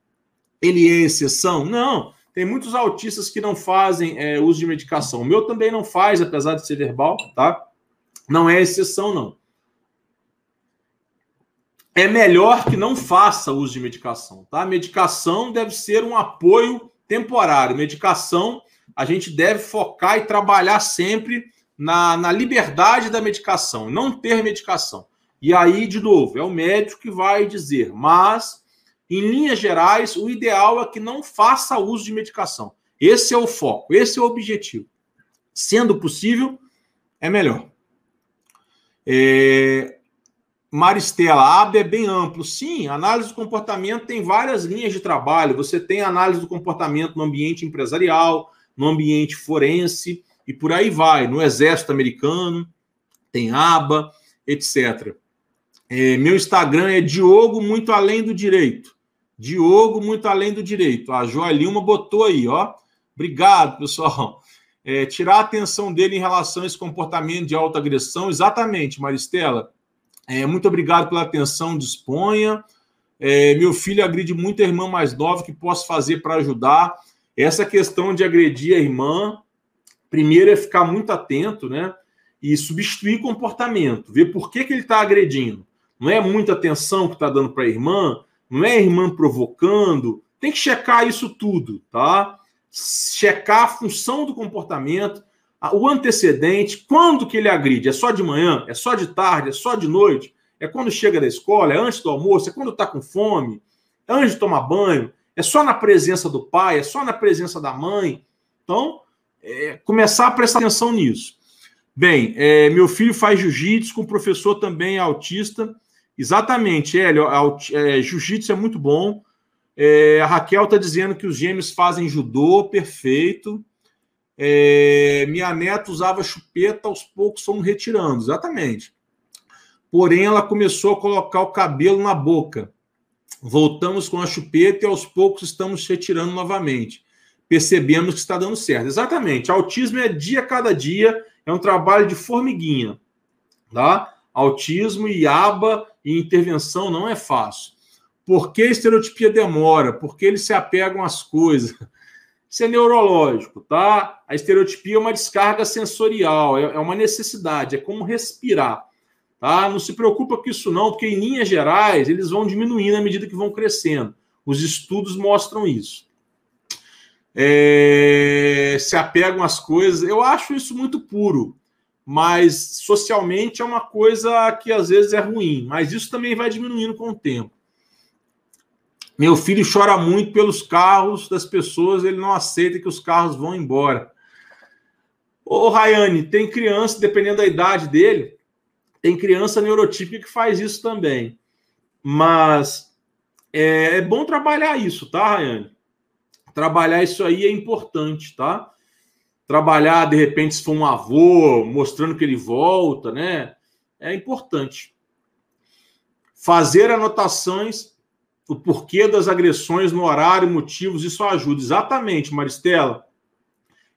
Speaker 2: Ele é exceção? Não. Tem muitos autistas que não fazem é, uso de medicação. O meu também não faz, apesar de ser verbal, tá? Não é exceção, não. é melhor que não faça uso de medicação, tá? Medicação deve ser um apoio temporário. Medicação, a gente deve focar e trabalhar sempre na, na liberdade da medicação, não ter medicação. E aí, de novo, é o médico que vai dizer, mas, em linhas gerais, o ideal é que não faça uso de medicação. Esse é o foco, esse é o objetivo. Sendo possível, é melhor. É, Maristela, a AB é bem amplo. Sim, análise do comportamento tem várias linhas de trabalho. Você tem análise do comportamento no ambiente empresarial, no ambiente forense e por aí vai. No exército americano, tem aba, etc. É, meu Instagram é Diogo Muito Além do Direito. Diogo Muito Além do Direito. A Joelilma botou aí, ó. Obrigado, pessoal. É, tirar a atenção dele em relação a esse comportamento de autoagressão. Exatamente, Maristela é, muito obrigado pela atenção, disponha. É, meu filho agride muito a irmã mais nova, que posso fazer para ajudar? Essa questão de agredir a irmã, primeiro é ficar muito atento, né? E substituir comportamento, ver por que, que ele está agredindo. Não é muita atenção que está dando para a irmã, não é a irmã provocando. Tem que checar isso tudo, tá? Checar a função do comportamento, o antecedente, quando que ele agride? É só de manhã? É só de tarde? É só de noite? É quando chega da escola? É antes do almoço? É quando está com fome? É antes de tomar banho? É só na presença do pai? É só na presença da mãe? Então, é, começar a prestar atenção nisso. Bem, é, meu filho faz jiu-jitsu com professor também autista. Exatamente, Hélio, é, jiu-jitsu é muito bom. É, a Raquel está dizendo que os gêmeos fazem judô, perfeito. É, minha neta usava chupeta, aos poucos fomos retirando, exatamente. Porém, ela começou a colocar o cabelo na boca. Voltamos com a chupeta e aos poucos estamos retirando novamente. Percebemos que está dando certo. Exatamente. Autismo é dia a cada dia, é um trabalho de formiguinha. Tá? Autismo e aba e intervenção não é fácil. Por que a estereotipia demora? Porque eles se apegam às coisas. Isso é neurológico, tá? A estereotipia é uma descarga sensorial, é, é uma necessidade, é como respirar, tá? Não se preocupa com isso não, porque em linhas gerais eles vão diminuindo à medida que vão crescendo. Os estudos mostram isso. É, se apegam às coisas, eu acho isso muito puro, mas socialmente é uma coisa que às vezes é ruim, mas isso também vai diminuindo com o tempo. Meu filho chora muito pelos carros das pessoas, ele não aceita que os carros vão embora. Ô, Rayane, tem criança, dependendo da idade dele, tem criança neurotípica que faz isso também. Mas é, é bom trabalhar isso, tá, Rayane? Trabalhar isso aí é importante, tá? Trabalhar, de repente, se for um avô, mostrando que ele volta, né? É importante. Fazer anotações o porquê das agressões no horário, motivos, isso ajuda. Exatamente, Maristela.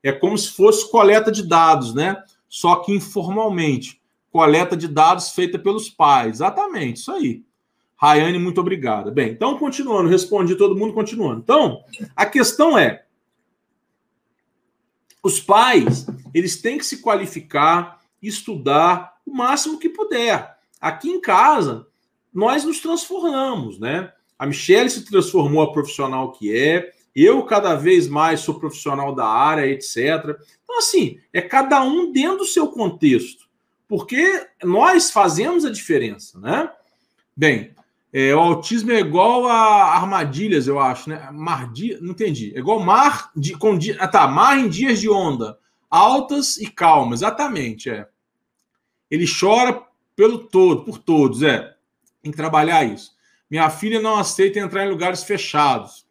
Speaker 2: É como se fosse coleta de dados, né? Só que informalmente. Coleta de dados feita pelos pais. Exatamente, isso aí. Rayane, muito obrigada. Bem, então, continuando, respondi todo mundo, continuando. Então, a questão é: os pais, eles têm que se qualificar, estudar o máximo que puder. Aqui em casa, nós nos transformamos, né? A Michelle se transformou a profissional que é. Eu, cada vez mais, sou profissional da área, etc. Então, assim, é cada um dentro do seu contexto. Porque nós fazemos a diferença, né? Bem, é, o autismo é igual a armadilhas, eu acho, né? Mar, não entendi. É igual mar de, com ah, tá, mar em dias de onda, altas e calmas, exatamente, é. Ele chora pelo todo, por todos, é. Tem que trabalhar isso. Minha filha não aceita entrar em lugares fechados.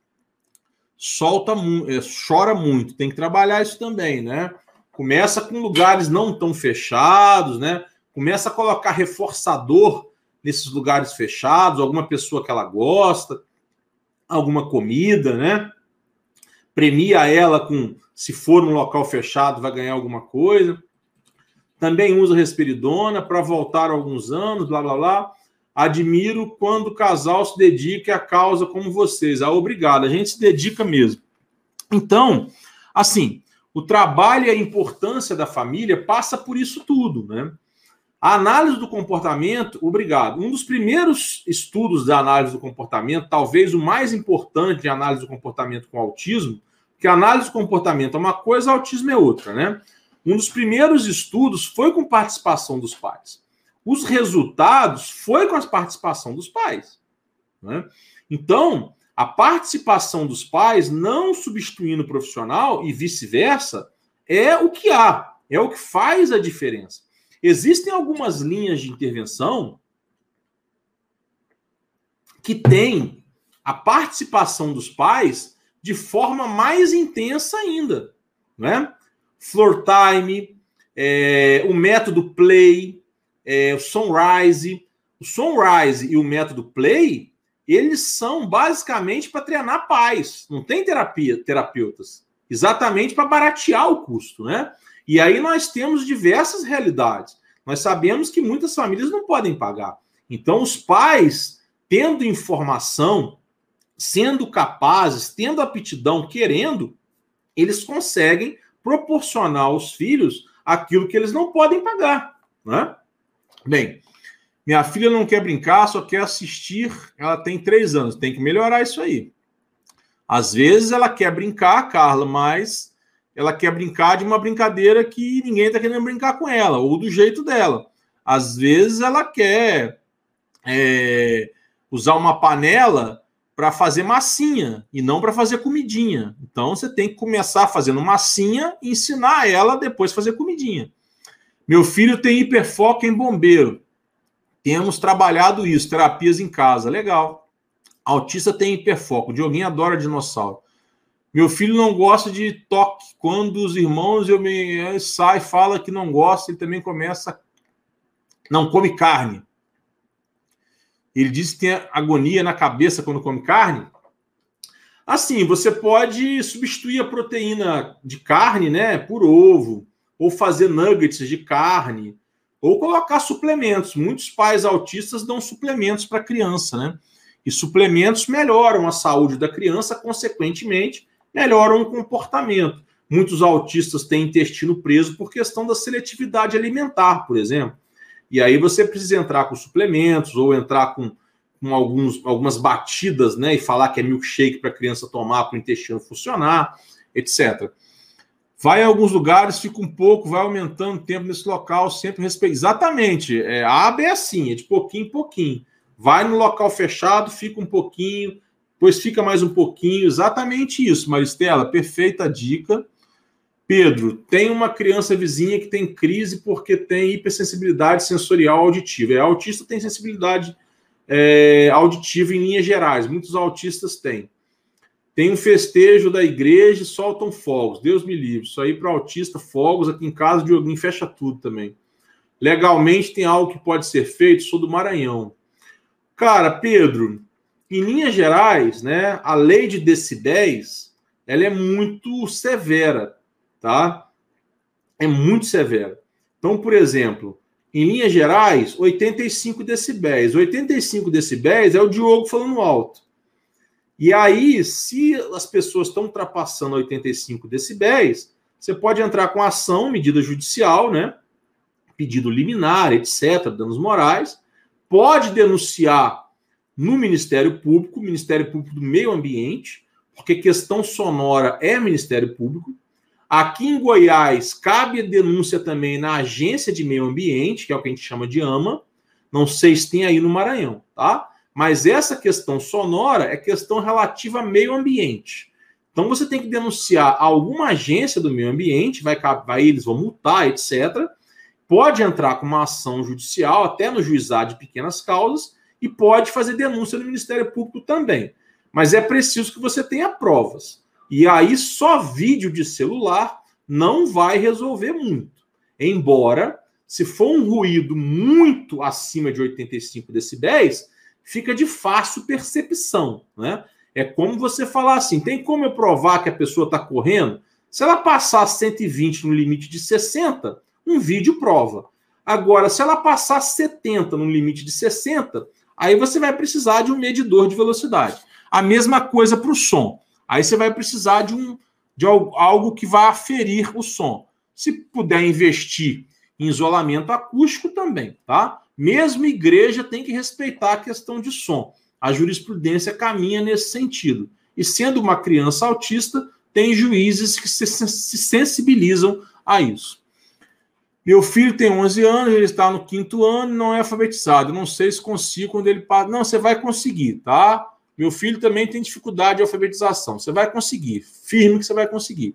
Speaker 2: Solta muito, é, chora muito. Tem que trabalhar isso também, né? Começa com lugares não tão fechados, né? Começa a colocar reforçador nesses lugares fechados, alguma pessoa que ela gosta, alguma comida, né? Premia ela com, se for num local fechado, vai ganhar alguma coisa. Também usa respiridona para voltar alguns anos, blá blá blá. Admiro quando o casal se dedica à causa como vocês. Ah, obrigado. A gente se dedica mesmo. Então, assim, o trabalho e a importância da família passa por isso tudo, né? A análise do comportamento, obrigado. Um dos primeiros estudos da análise do comportamento, talvez o mais importante de análise do comportamento com autismo, que análise do comportamento é uma coisa, autismo é outra, né? Um dos primeiros estudos foi com participação dos pais. Os resultados foi com a participação dos pais. Né? Então, a participação dos pais, não substituindo o profissional e vice-versa, é o que há, é o que faz a diferença. Existem algumas linhas de intervenção que têm a participação dos pais de forma mais intensa ainda, né? Floor time, é, o método play, é, o sunrise. O sunrise e o método play, eles são basicamente para treinar pais, não tem terapia, terapeutas, exatamente para baratear o custo, né? E aí nós temos diversas realidades. Nós sabemos que muitas famílias não podem pagar. Então, os pais, tendo informação, sendo capazes, tendo aptidão, querendo, eles conseguem proporcionar aos filhos aquilo que eles não podem pagar. Né? Bem, minha filha não quer brincar, só quer assistir. Ela tem três anos, tem que melhorar isso aí. Às vezes ela quer brincar, Carla, mas ela quer brincar de uma brincadeira que ninguém está querendo brincar com ela, ou do jeito dela. Às vezes ela quer é, usar uma panela para fazer massinha e não para fazer comidinha. Então você tem que começar fazendo massinha e ensinar ela depois fazer comidinha. Meu filho tem hiperfoco em bombeiro. Temos trabalhado isso, terapias em casa. Legal. Autista tem hiperfoco. Dioguinho adora dinossauro. Meu filho não gosta de toque. Quando os irmãos eu me sai fala que não gosta, ele também começa não come carne. Ele diz que tem agonia na cabeça quando come carne. Assim, você pode substituir a proteína de carne, né, por ovo, ou fazer nuggets de carne, ou colocar suplementos. Muitos pais autistas dão suplementos para a criança, né? E suplementos melhoram a saúde da criança, consequentemente, melhoram o comportamento. Muitos autistas têm intestino preso por questão da seletividade alimentar, por exemplo. E aí você precisa entrar com suplementos ou entrar com, com alguns, algumas batidas, né? E falar que é milkshake para a criança tomar para o intestino funcionar, etc. Vai em alguns lugares, fica um pouco, vai aumentando o tempo nesse local, sempre respeito. Exatamente. É, a aba é assim, é de pouquinho em pouquinho. Vai no local fechado, fica um pouquinho, Pois fica mais um pouquinho, exatamente isso, Maristela, perfeita dica. Pedro, tem uma criança vizinha que tem crise porque tem hipersensibilidade sensorial auditiva. É, autista tem sensibilidade é, auditiva em linhas gerais, muitos autistas têm. Tem um festejo da igreja e soltam fogos. Deus me livre. Isso aí para autista, fogos. Aqui em casa, alguém fecha tudo também. Legalmente tem algo que pode ser feito. Sou do Maranhão. Cara, Pedro, em linhas gerais, né, a lei de decibéis ela é muito severa, tá? É muito severa. Então, por exemplo, em linhas gerais, 85 decibéis. 85 decibéis é o Diogo falando alto. E aí, se as pessoas estão ultrapassando 85 decibéis, você pode entrar com ação, medida judicial, né? Pedido liminar, etc., danos morais. Pode denunciar no Ministério Público, Ministério Público do Meio Ambiente, porque questão sonora é Ministério Público. Aqui em Goiás, cabe a denúncia também na Agência de Meio Ambiente, que é o que a gente chama de AMA. Não sei se tem aí no Maranhão, tá? Mas essa questão sonora é questão relativa a meio ambiente. Então você tem que denunciar alguma agência do meio ambiente, vai, vai eles vão multar, etc. Pode entrar com uma ação judicial, até no juizado de pequenas causas, e pode fazer denúncia no Ministério Público também. Mas é preciso que você tenha provas. E aí só vídeo de celular não vai resolver muito. Embora, se for um ruído muito acima de 85 decibéis, fica de fácil percepção, né? É como você falar assim: tem como eu provar que a pessoa está correndo? Se ela passar 120 no limite de 60, um vídeo prova. Agora, se ela passar 70 no limite de 60, Aí você vai precisar de um medidor de velocidade. A mesma coisa para o som. Aí você vai precisar de, um, de algo que vai aferir o som. Se puder investir em isolamento acústico também, tá? Mesmo igreja tem que respeitar a questão de som. A jurisprudência caminha nesse sentido. E sendo uma criança autista, tem juízes que se sensibilizam a isso. Meu filho tem 11 anos, ele está no quinto ano e não é alfabetizado. não sei se consigo quando ele passa. Não, você vai conseguir, tá? Meu filho também tem dificuldade de alfabetização. Você vai conseguir. Firme que você vai conseguir.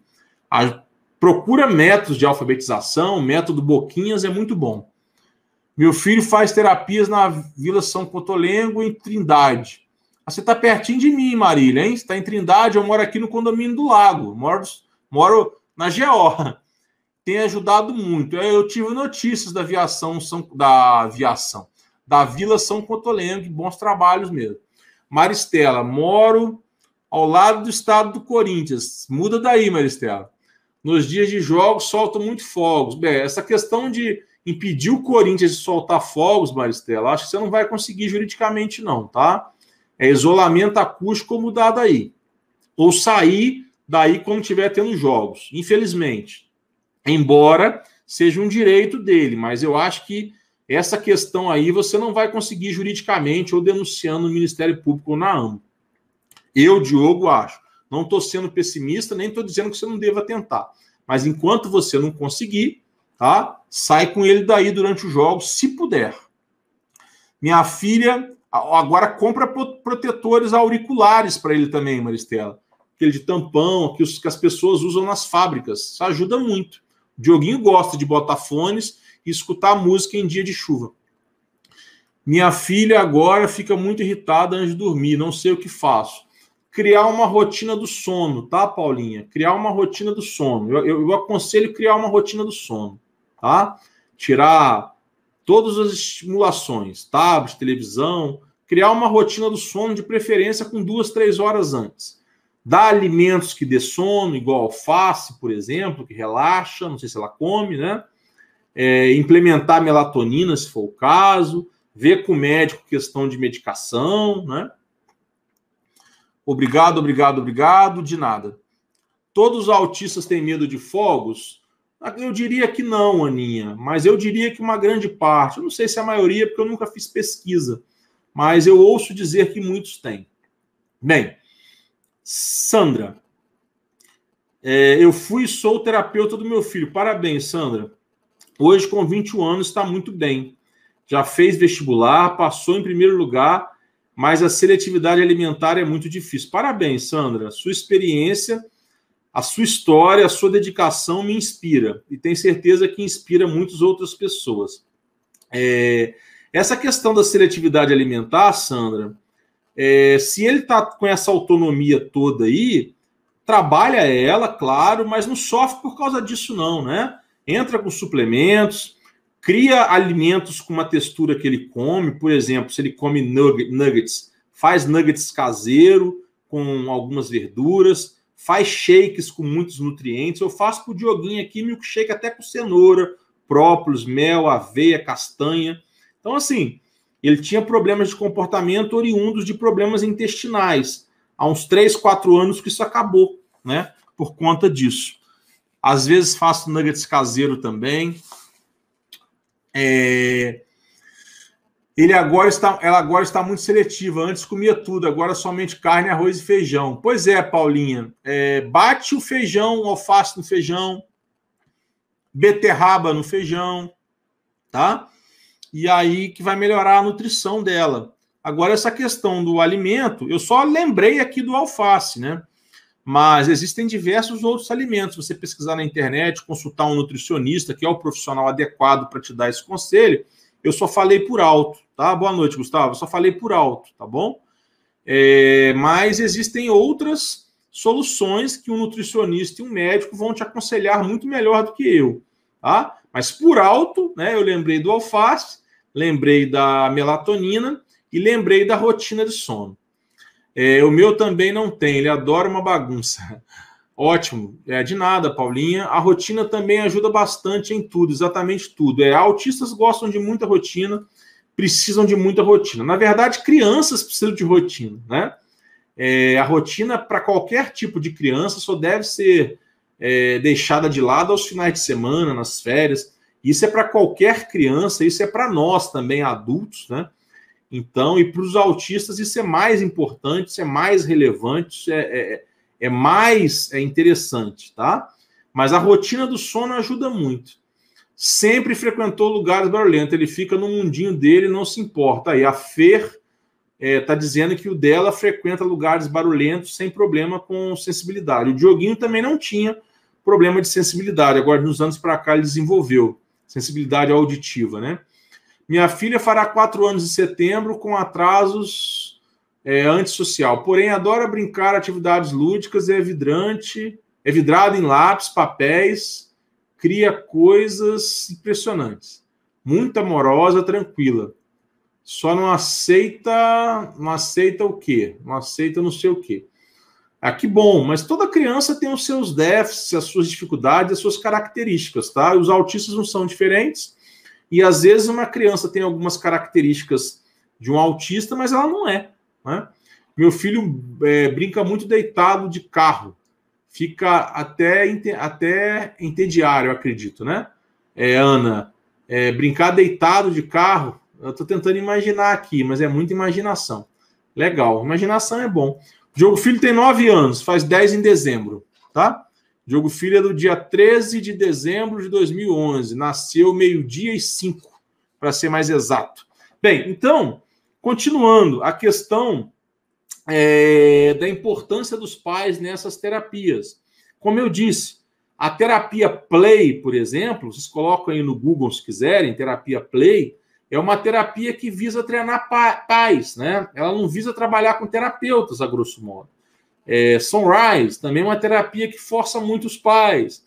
Speaker 2: A, procura métodos de alfabetização, método Boquinhas é muito bom. Meu filho faz terapias na Vila São Cotolengo, em Trindade. Ah, você está pertinho de mim, Marília, hein? Você está em Trindade, eu moro aqui no condomínio do Lago. Moro, moro na GO. Tem ajudado muito. Eu tive notícias da aviação, da aviação, da Vila São Cotolengo, bons trabalhos mesmo. Maristela, moro ao lado do estado do Corinthians. Muda daí, Maristela. Nos dias de jogos, soltam muito fogos. Bem, essa questão de impedir o Corinthians de soltar fogos, Maristela, acho que você não vai conseguir juridicamente, não, tá? É isolamento acústico mudado aí. Ou sair daí quando estiver tendo jogos. Infelizmente. Embora seja um direito dele, mas eu acho que essa questão aí você não vai conseguir juridicamente ou denunciando no Ministério Público ou na AMA. Eu, Diogo, acho. Não estou sendo pessimista, nem estou dizendo que você não deva tentar. Mas enquanto você não conseguir, tá? Sai com ele daí durante os jogos, se puder. Minha filha agora compra protetores auriculares para ele também, Maristela. Aquele de tampão que, os, que as pessoas usam nas fábricas. Isso ajuda muito. O Dioguinho gosta de botar fones e escutar música em dia de chuva. Minha filha agora fica muito irritada antes de dormir, não sei o que faço. Criar uma rotina do sono, tá, Paulinha? Criar uma rotina do sono. Eu, eu, eu aconselho criar uma rotina do sono, tá? Tirar todas as estimulações, tablet, televisão, criar uma rotina do sono de preferência com duas, três horas antes. Dar alimentos que dê sono, igual alface, por exemplo, que relaxa, não sei se ela come, né? É, implementar melatonina, se for o caso, ver com o médico questão de medicação, né? Obrigado, obrigado, obrigado, de nada. Todos os autistas têm medo de fogos? Eu diria que não, Aninha, mas eu diria que uma grande parte. Eu não sei se a maioria, porque eu nunca fiz pesquisa, mas eu ouço dizer que muitos têm. Bem, Sandra, é, eu fui e sou terapeuta do meu filho. Parabéns, Sandra. Hoje, com 21 anos, está muito bem. Já fez vestibular, passou em primeiro lugar, mas a seletividade alimentar é muito difícil. Parabéns, Sandra. Sua experiência, a sua história, a sua dedicação me inspira. E tenho certeza que inspira muitas outras pessoas. É, essa questão da seletividade alimentar, Sandra, é, se ele está com essa autonomia toda aí, trabalha ela, claro, mas não sofre por causa disso, não, né? Entra com suplementos, cria alimentos com uma textura que ele come, por exemplo, se ele come nuggets, faz nuggets caseiro com algumas verduras, faz shakes com muitos nutrientes. Eu faço para o Dioguinho aqui milkshake até com cenoura, própolis, mel, aveia, castanha. Então, assim, ele tinha problemas de comportamento oriundos de problemas intestinais. Há uns 3, 4 anos que isso acabou, né? Por conta disso. Às vezes faço nuggets caseiro também. É... Ele agora está, ela agora está muito seletiva. Antes comia tudo, agora somente carne, arroz e feijão. Pois é, Paulinha. É, bate o feijão, o alface no feijão, beterraba no feijão, tá? e aí que vai melhorar a nutrição dela. Agora, essa questão do alimento, eu só lembrei aqui do alface, né? Mas existem diversos outros alimentos. Você pesquisar na internet, consultar um nutricionista, que é o profissional adequado para te dar esse conselho. Eu só falei por alto, tá? Boa noite, Gustavo. Eu só falei por alto, tá bom? É, mas existem outras soluções que um nutricionista e um médico vão te aconselhar muito melhor do que eu, tá? Mas por alto, né? Eu lembrei do alface lembrei da melatonina e lembrei da rotina de sono. É, o meu também não tem, ele adora uma bagunça. Ótimo, é de nada, Paulinha. A rotina também ajuda bastante em tudo, exatamente tudo. É, autistas gostam de muita rotina, precisam de muita rotina. Na verdade, crianças precisam de rotina, né? É, a rotina para qualquer tipo de criança só deve ser é, deixada de lado aos finais de semana, nas férias. Isso é para qualquer criança, isso é para nós também, adultos, né? Então, e para os autistas, isso é mais importante, isso é mais relevante, isso é, é, é mais é interessante, tá? Mas a rotina do sono ajuda muito. Sempre frequentou lugares barulhentos, ele fica no mundinho dele não se importa. Aí a Fer está é, dizendo que o dela frequenta lugares barulhentos sem problema com sensibilidade. O Dioguinho também não tinha problema de sensibilidade, agora nos anos para cá ele desenvolveu sensibilidade auditiva, né? Minha filha fará quatro anos em setembro com atrasos é, antissocial, porém adora brincar atividades lúdicas, é vidrante, é vidrada em lápis, papéis, cria coisas impressionantes. Muito amorosa, tranquila. Só não aceita, não aceita o quê? Não aceita não sei o quê. Ah, que bom, mas toda criança tem os seus déficits, as suas dificuldades, as suas características, tá? Os autistas não são diferentes. E às vezes uma criança tem algumas características de um autista, mas ela não é. Né? Meu filho é, brinca muito deitado de carro, fica até, até entediar, eu acredito, né? É, Ana, é, brincar deitado de carro, eu estou tentando imaginar aqui, mas é muita imaginação. Legal, imaginação é bom. Diogo Filho tem 9 anos, faz 10 em dezembro, tá? Diogo Filho é do dia 13 de dezembro de 2011. Nasceu meio-dia e 5, para ser mais exato. Bem, então, continuando, a questão é, da importância dos pais nessas terapias. Como eu disse, a terapia Play, por exemplo, vocês colocam aí no Google se quiserem, terapia Play, é uma terapia que visa treinar pais, né? Ela não visa trabalhar com terapeutas, a grosso modo. É, Sunrise também é uma terapia que força muito os pais.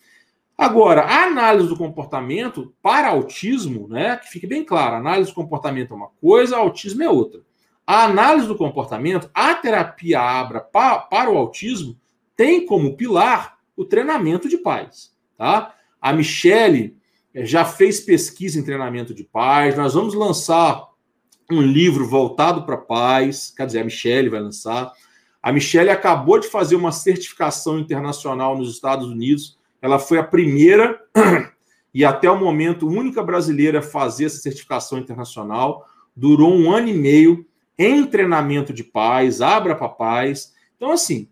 Speaker 2: Agora, a análise do comportamento para autismo, né, que fique bem claro, análise do comportamento é uma coisa, autismo é outra. A análise do comportamento, a terapia Abra pa, para o autismo tem como pilar o treinamento de pais, tá? A Michele é, já fez pesquisa em treinamento de pais, nós vamos lançar um livro voltado para pais, quer dizer, a Michele vai lançar. A Michelle acabou de fazer uma certificação internacional nos Estados Unidos. Ela foi a primeira e até o momento única brasileira a fazer essa certificação internacional. Durou um ano e meio em treinamento de pais, abra para pais. Então, assim,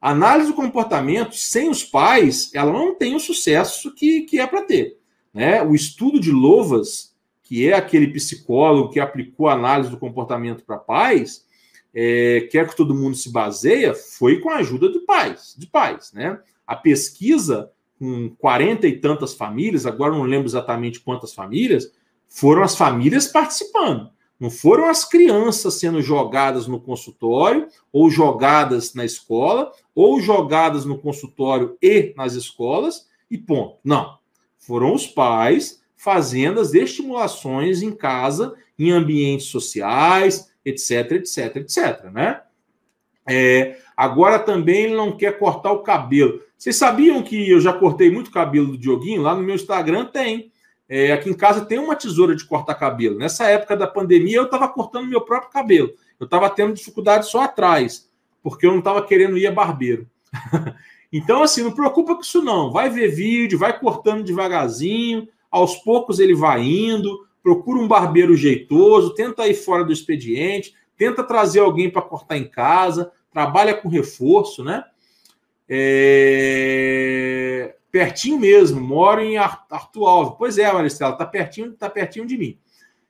Speaker 2: análise do comportamento sem os pais, ela não tem o sucesso que, que é para ter. Né? O estudo de Lovas, que é aquele psicólogo que aplicou a análise do comportamento para pais, é, quer que todo mundo se baseia, foi com a ajuda de pais, de pais, né? A pesquisa com 40 e tantas famílias, agora não lembro exatamente quantas famílias, foram as famílias participando. Não foram as crianças sendo jogadas no consultório, ou jogadas na escola, ou jogadas no consultório e nas escolas, e ponto. Não. Foram os pais fazendo as estimulações em casa, em ambientes sociais, etc, etc, etc, né? É, agora também ele não quer cortar o cabelo. Vocês sabiam que eu já cortei muito cabelo do Dioguinho? Lá no meu Instagram tem. É, aqui em casa tem uma tesoura de cortar cabelo. Nessa época da pandemia, eu estava cortando meu próprio cabelo. Eu estava tendo dificuldade só atrás, porque eu não estava querendo ir a barbeiro. então, assim, não preocupa com isso, não. Vai ver vídeo, vai cortando devagarzinho, aos poucos ele vai indo procura um barbeiro jeitoso, tenta ir fora do expediente, tenta trazer alguém para cortar em casa, trabalha com reforço, né? É... Pertinho mesmo, moro em Arthur Alves. Pois é, Maristela, tá pertinho, tá pertinho de mim.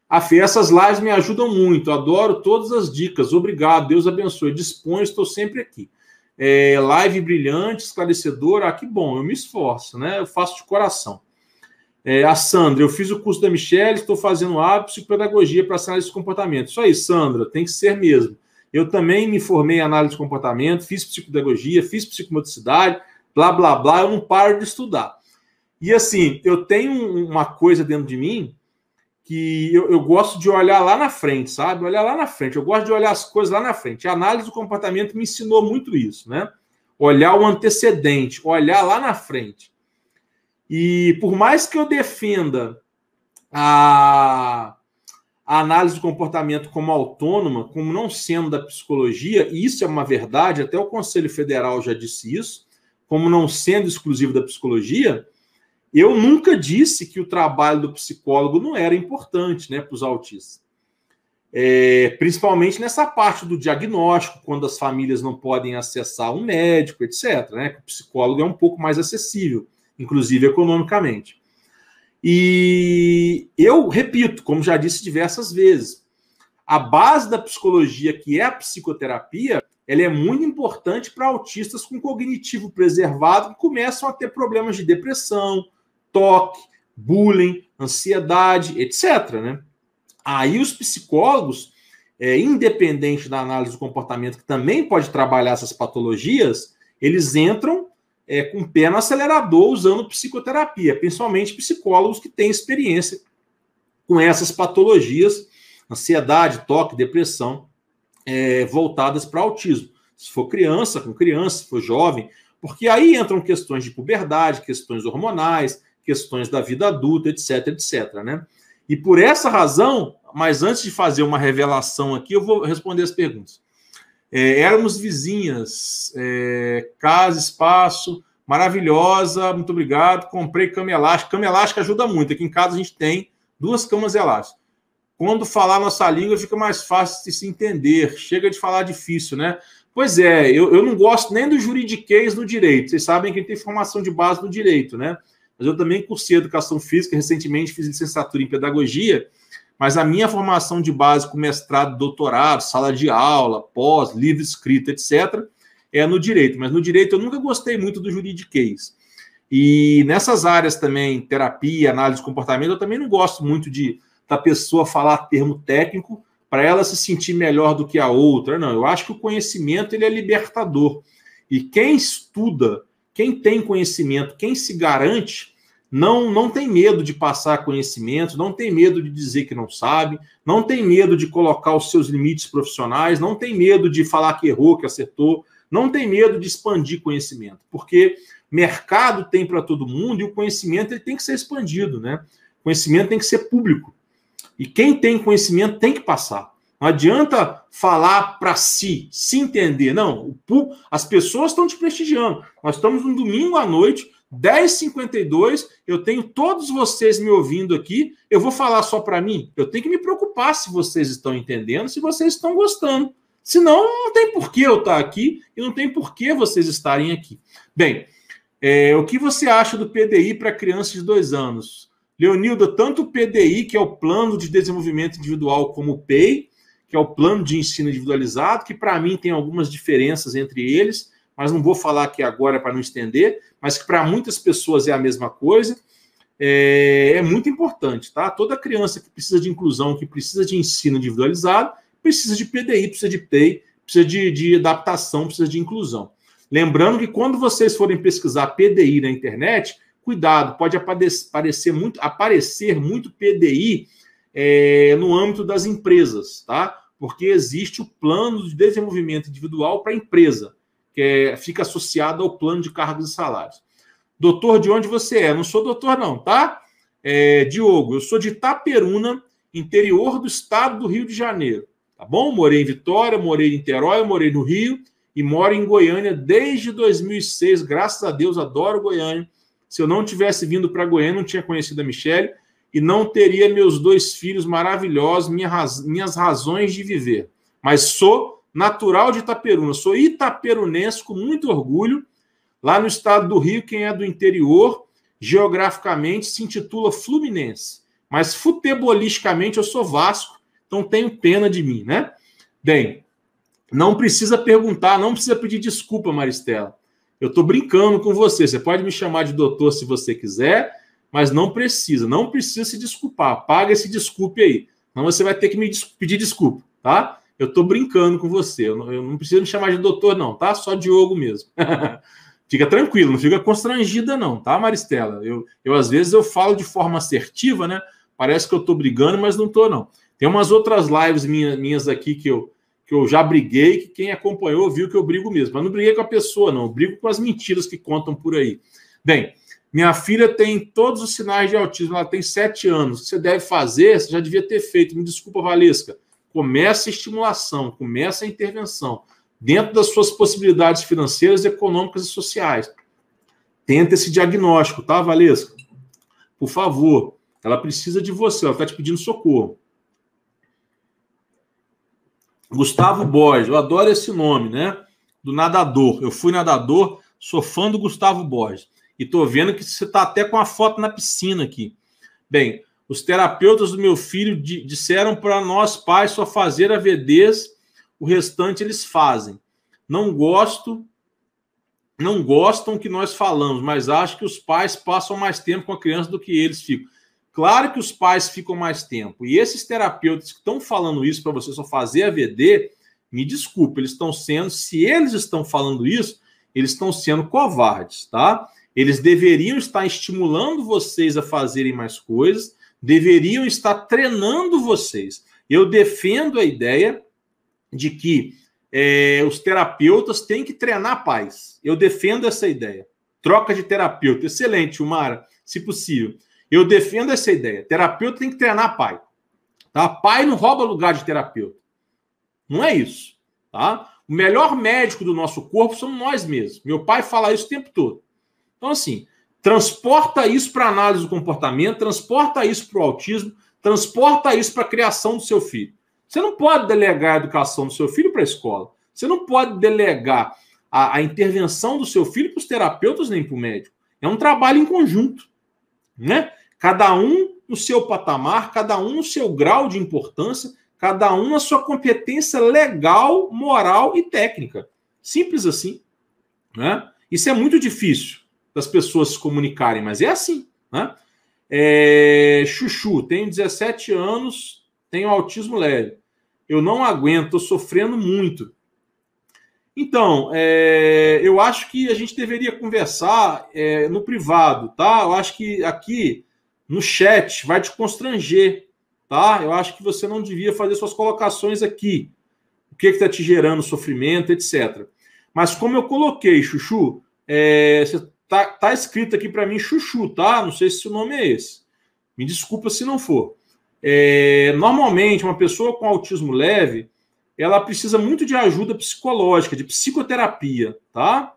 Speaker 2: A Fê, essas lives me ajudam muito, adoro todas as dicas. Obrigado, Deus abençoe. Disponho, estou sempre aqui. É, live brilhante, esclarecedora, ah, que bom, eu me esforço, né? Eu faço de coração. É, a Sandra, eu fiz o curso da Michelle, estou fazendo hábitos e pedagogia para análise de comportamento. Isso aí, Sandra, tem que ser mesmo. Eu também me formei em análise de comportamento, fiz psicopedagogia, fiz psicomotricidade, blá, blá, blá, eu não paro de estudar. E assim, eu tenho uma coisa dentro de mim que eu, eu, gosto de olhar lá na frente, sabe? Olhar lá na frente. Eu gosto de olhar as coisas lá na frente. A análise do comportamento me ensinou muito isso, né? Olhar o antecedente, olhar lá na frente. E por mais que eu defenda a, a análise do comportamento como autônoma, como não sendo da psicologia, e isso é uma verdade, até o Conselho Federal já disse isso, como não sendo exclusivo da psicologia, eu nunca disse que o trabalho do psicólogo não era importante né, para os autistas. É, principalmente nessa parte do diagnóstico, quando as famílias não podem acessar um médico, etc. Né, o psicólogo é um pouco mais acessível, inclusive economicamente. E eu repito, como já disse diversas vezes, a base da psicologia, que é a psicoterapia, ela é muito importante para autistas com cognitivo preservado que começam a ter problemas de depressão, toque, bullying, ansiedade, etc. Né? Aí os psicólogos, é, independente da análise do comportamento, que também pode trabalhar essas patologias, eles entram é, com o pé no acelerador usando psicoterapia, principalmente psicólogos que têm experiência com essas patologias, ansiedade, toque, depressão, é, voltadas para autismo. Se for criança, com criança, se for jovem, porque aí entram questões de puberdade, questões hormonais, questões da vida adulta, etc, etc, né? E por essa razão, mas antes de fazer uma revelação aqui, eu vou responder as perguntas. É, éramos vizinhas, é, casa, espaço, maravilhosa, muito obrigado. Comprei cama elástica. Cama elástica ajuda muito. Aqui em casa a gente tem duas camas elásticas. Quando falar nossa língua fica mais fácil de se entender. Chega de falar difícil, né? Pois é, eu, eu não gosto nem do juridiquês no direito. Vocês sabem que tem formação de base no direito, né? mas eu também cursei educação física, recentemente fiz licenciatura em pedagogia, mas a minha formação de base com mestrado, doutorado, sala de aula, pós, livro escrito, etc., é no direito. Mas no direito eu nunca gostei muito do juridiquês. E nessas áreas também, terapia, análise de comportamento, eu também não gosto muito de da pessoa falar termo técnico para ela se sentir melhor do que a outra. Não, eu acho que o conhecimento ele é libertador. E quem estuda quem tem conhecimento, quem se garante, não, não tem medo de passar conhecimento, não tem medo de dizer que não sabe, não tem medo de colocar os seus limites profissionais, não tem medo de falar que errou, que acertou, não tem medo de expandir conhecimento, porque mercado tem para todo mundo e o conhecimento ele tem que ser expandido, né? O conhecimento tem que ser público. E quem tem conhecimento tem que passar. Não adianta falar para si, se entender. Não, as pessoas estão te prestigiando. Nós estamos um domingo à noite, 10h52, eu tenho todos vocês me ouvindo aqui. Eu vou falar só para mim? Eu tenho que me preocupar se vocês estão entendendo, se vocês estão gostando. Senão, não tem por que eu estar aqui e não tem por que vocês estarem aqui. Bem, é, o que você acha do PDI para crianças de dois anos? Leonilda, tanto o PDI, que é o Plano de Desenvolvimento Individual, como o PEI, que é o plano de ensino individualizado, que para mim tem algumas diferenças entre eles, mas não vou falar aqui agora para não estender, mas que para muitas pessoas é a mesma coisa. É, é, muito importante, tá? Toda criança que precisa de inclusão, que precisa de ensino individualizado, precisa de PDI, precisa de PEI, precisa de, de adaptação, precisa de inclusão. Lembrando que quando vocês forem pesquisar PDI na internet, cuidado, pode aparecer muito, aparecer muito PDI é, no âmbito das empresas, tá? Porque existe o plano de desenvolvimento individual para a empresa, que é, fica associado ao plano de cargos e salários. Doutor, de onde você é? Não sou doutor, não, tá? É, Diogo, eu sou de Itaperuna, interior do estado do Rio de Janeiro. Tá bom? Morei em Vitória, morei em Niterói, morei no Rio e moro em Goiânia desde 2006. Graças a Deus, adoro Goiânia. Se eu não tivesse vindo para Goiânia, não tinha conhecido a Michelle e não teria meus dois filhos maravilhosos, minha raz... minhas razões de viver. Mas sou natural de Itaperuna, sou itaperunense com muito orgulho. Lá no estado do Rio, quem é do interior, geograficamente se intitula Fluminense. Mas futebolisticamente eu sou Vasco, então tenho pena de mim, né? Bem, não precisa perguntar, não precisa pedir desculpa, Maristela. Eu estou brincando com você. Você pode me chamar de doutor se você quiser mas não precisa, não precisa se desculpar. Paga esse desculpe aí. Não você vai ter que me pedir desculpa, tá? Eu estou brincando com você. Eu não, eu não preciso me chamar de doutor, não, tá? Só Diogo mesmo. fica tranquilo, não fica constrangida, não, tá, Maristela? Eu, eu, às vezes, eu falo de forma assertiva, né? Parece que eu estou brigando, mas não estou, não. Tem umas outras lives minha, minhas aqui que eu, que eu já briguei, que quem acompanhou viu que eu brigo mesmo. Mas não briguei com a pessoa, não. Eu brigo com as mentiras que contam por aí. Bem, minha filha tem todos os sinais de autismo, ela tem sete anos. O que você deve fazer, você já devia ter feito. Me desculpa, Valesca. Começa a estimulação, começa a intervenção, dentro das suas possibilidades financeiras, econômicas e sociais. Tenta esse diagnóstico, tá, Valesca? Por favor, ela precisa de você, ela está te pedindo socorro. Gustavo Borges, eu adoro esse nome, né? Do nadador. Eu fui nadador, sou fã do Gustavo Borges. E tô vendo que você está até com a foto na piscina aqui. Bem, os terapeutas do meu filho disseram para nós pais só fazer AVDs, o restante eles fazem. Não gosto, não gostam que nós falamos, mas acho que os pais passam mais tempo com a criança do que eles ficam. Claro que os pais ficam mais tempo. E esses terapeutas que estão falando isso para você só fazer AVD, me desculpe, eles estão sendo, se eles estão falando isso, eles estão sendo covardes, tá? Eles deveriam estar estimulando vocês a fazerem mais coisas, deveriam estar treinando vocês. Eu defendo a ideia de que é, os terapeutas têm que treinar pais. Eu defendo essa ideia. Troca de terapeuta. Excelente, Umara, se possível. Eu defendo essa ideia. Terapeuta tem que treinar pai. Tá? Pai não rouba lugar de terapeuta. Não é isso. Tá? O melhor médico do nosso corpo somos nós mesmos. Meu pai fala isso o tempo todo. Então, assim, transporta isso para análise do comportamento, transporta isso para o autismo, transporta isso para a criação do seu filho. Você não pode delegar a educação do seu filho para a escola. Você não pode delegar a, a intervenção do seu filho para os terapeutas nem para o médico. É um trabalho em conjunto, né? Cada um no seu patamar, cada um no seu grau de importância, cada um na sua competência legal, moral e técnica. Simples assim, né? Isso é muito difícil das pessoas se comunicarem, mas é assim, né? É, Chuchu, tenho 17 anos, tenho autismo leve eu não aguento, estou sofrendo muito. Então, é, eu acho que a gente deveria conversar é, no privado, tá? Eu acho que aqui no chat vai te constranger, tá? Eu acho que você não devia fazer suas colocações aqui. O que está te gerando sofrimento, etc. Mas como eu coloquei, Chuchu, é, tá, tá escrito aqui para mim Chuchu, tá? Não sei se o nome é esse. Me desculpa se não for. É, normalmente, uma pessoa com autismo leve, ela precisa muito de ajuda psicológica, de psicoterapia, tá?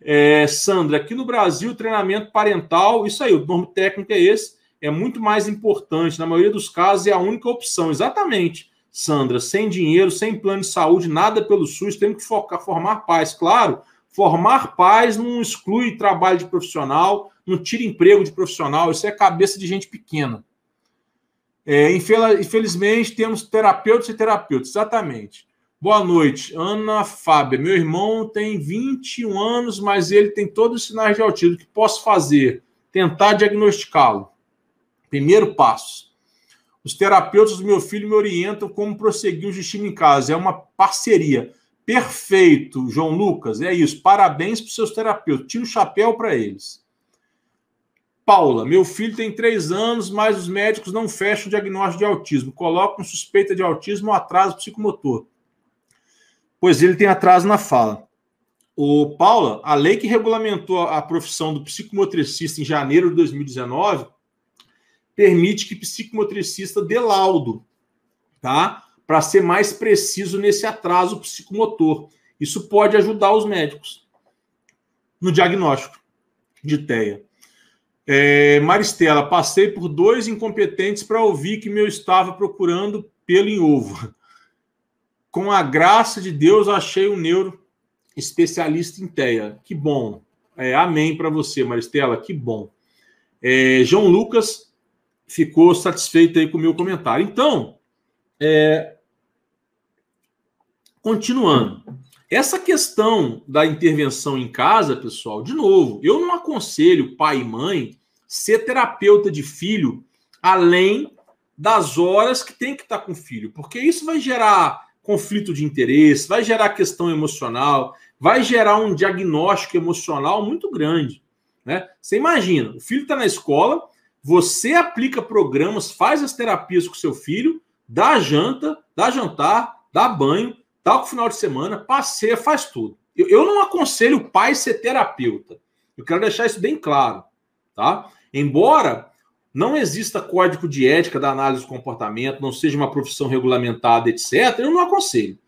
Speaker 2: É, Sandra, aqui no Brasil, treinamento parental, isso aí, o nome técnico é esse, é muito mais importante. Na maioria dos casos, é a única opção. Exatamente, Sandra. Sem dinheiro, sem plano de saúde, nada pelo SUS, temos que focar, formar pais. Claro, formar pais não exclui trabalho de profissional, não tira emprego de profissional, isso é cabeça de gente pequena. É, infelizmente, temos terapeutas e terapeutas, exatamente. Boa noite, Ana Fábia. Meu irmão tem 21 anos, mas ele tem todos os sinais de autismo. O que posso fazer? Tentar diagnosticá-lo. Primeiro passo. Os terapeutas do meu filho me orientam como prosseguir o destino em casa. É uma parceria. Perfeito, João Lucas. É isso. Parabéns para os seus terapeutas. Tira o chapéu para eles. Paula, meu filho tem três anos, mas os médicos não fecham o diagnóstico de autismo. Colocam suspeita de autismo ou atraso psicomotor. Pois ele tem atraso na fala. O Paula, a lei que regulamentou a profissão do psicomotricista em janeiro de 2019 permite que psicomotricista dê laudo, tá? Para ser mais preciso nesse atraso psicomotor. Isso pode ajudar os médicos no diagnóstico de TEA. É, Maristela, passei por dois incompetentes para ouvir que meu estava procurando pelo em ovo. Com a graça de Deus, achei um neuro especialista em TEA. Que bom. É, amém para você, Maristela, que bom. É, João Lucas ficou satisfeito aí com o meu comentário. Então, é, continuando. Essa questão da intervenção em casa, pessoal, de novo, eu não aconselho pai e mãe ser terapeuta de filho além das horas que tem que estar com o filho, porque isso vai gerar conflito de interesse, vai gerar questão emocional, vai gerar um diagnóstico emocional muito grande. Né? Você imagina, o filho está na escola, você aplica programas, faz as terapias com seu filho, dá janta, dá jantar, dá banho, dá o final de semana, passeia, faz tudo. Eu, eu não aconselho o pai ser terapeuta. Eu quero deixar isso bem claro, tá? Embora não exista código de ética da análise do comportamento, não seja uma profissão regulamentada, etc., eu não aconselho.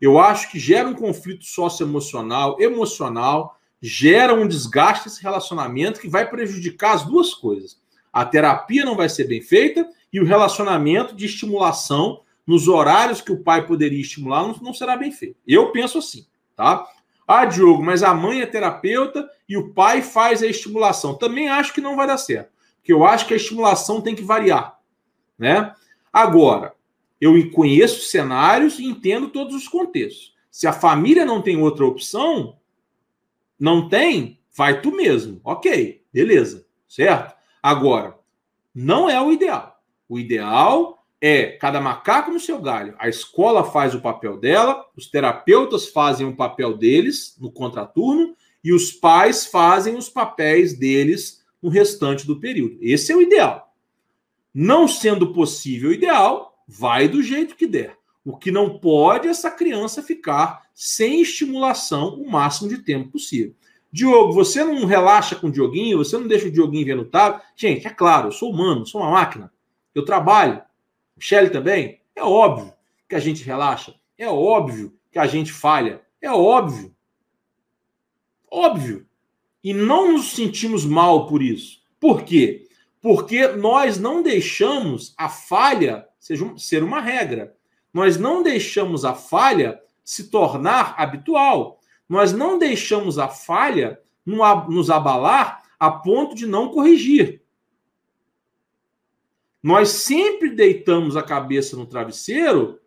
Speaker 2: Eu acho que gera um conflito socioemocional, emocional, gera um desgaste desse relacionamento que vai prejudicar as duas coisas. a terapia não vai ser bem feita e o relacionamento de estimulação nos horários que o pai poderia estimular não, não será bem feito. Eu penso assim, tá? Ah, Diogo, mas a mãe é terapeuta e o pai faz a estimulação. Também acho que não vai dar certo, porque eu acho que a estimulação tem que variar, né? Agora, eu conheço cenários e entendo todos os contextos. Se a família não tem outra opção, não tem, vai tu mesmo. Ok, beleza, certo? Agora, não é o ideal. O ideal é cada macaco no seu galho. A escola faz o papel dela, os terapeutas fazem o papel deles no contraturno e os pais fazem os papéis deles no restante do período. Esse é o ideal. Não sendo possível o ideal, vai do jeito que der. O que não pode é essa criança ficar sem estimulação o máximo de tempo possível. Diogo, você não relaxa com o Dioguinho? Você não deixa o Dioguinho ver no tablet? Gente, é claro, eu sou humano, sou uma máquina. Eu trabalho. Michele também. É óbvio que a gente relaxa. É óbvio que a gente falha. É óbvio. Óbvio. E não nos sentimos mal por isso. Por quê? Porque nós não deixamos a falha ser uma regra. Nós não deixamos a falha se tornar habitual. Nós não deixamos a falha nos abalar a ponto de não corrigir. Nós sempre deitamos a cabeça no travesseiro,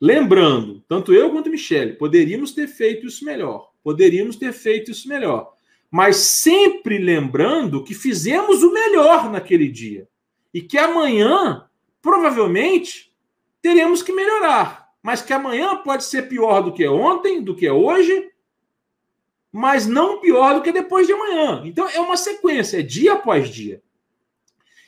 Speaker 2: lembrando, tanto eu quanto Michele, poderíamos ter feito isso melhor. Poderíamos ter feito isso melhor. Mas sempre lembrando que fizemos o melhor naquele dia. E que amanhã, provavelmente, teremos que melhorar. Mas que amanhã pode ser pior do que ontem, do que hoje, mas não pior do que depois de amanhã. Então é uma sequência, é dia após dia.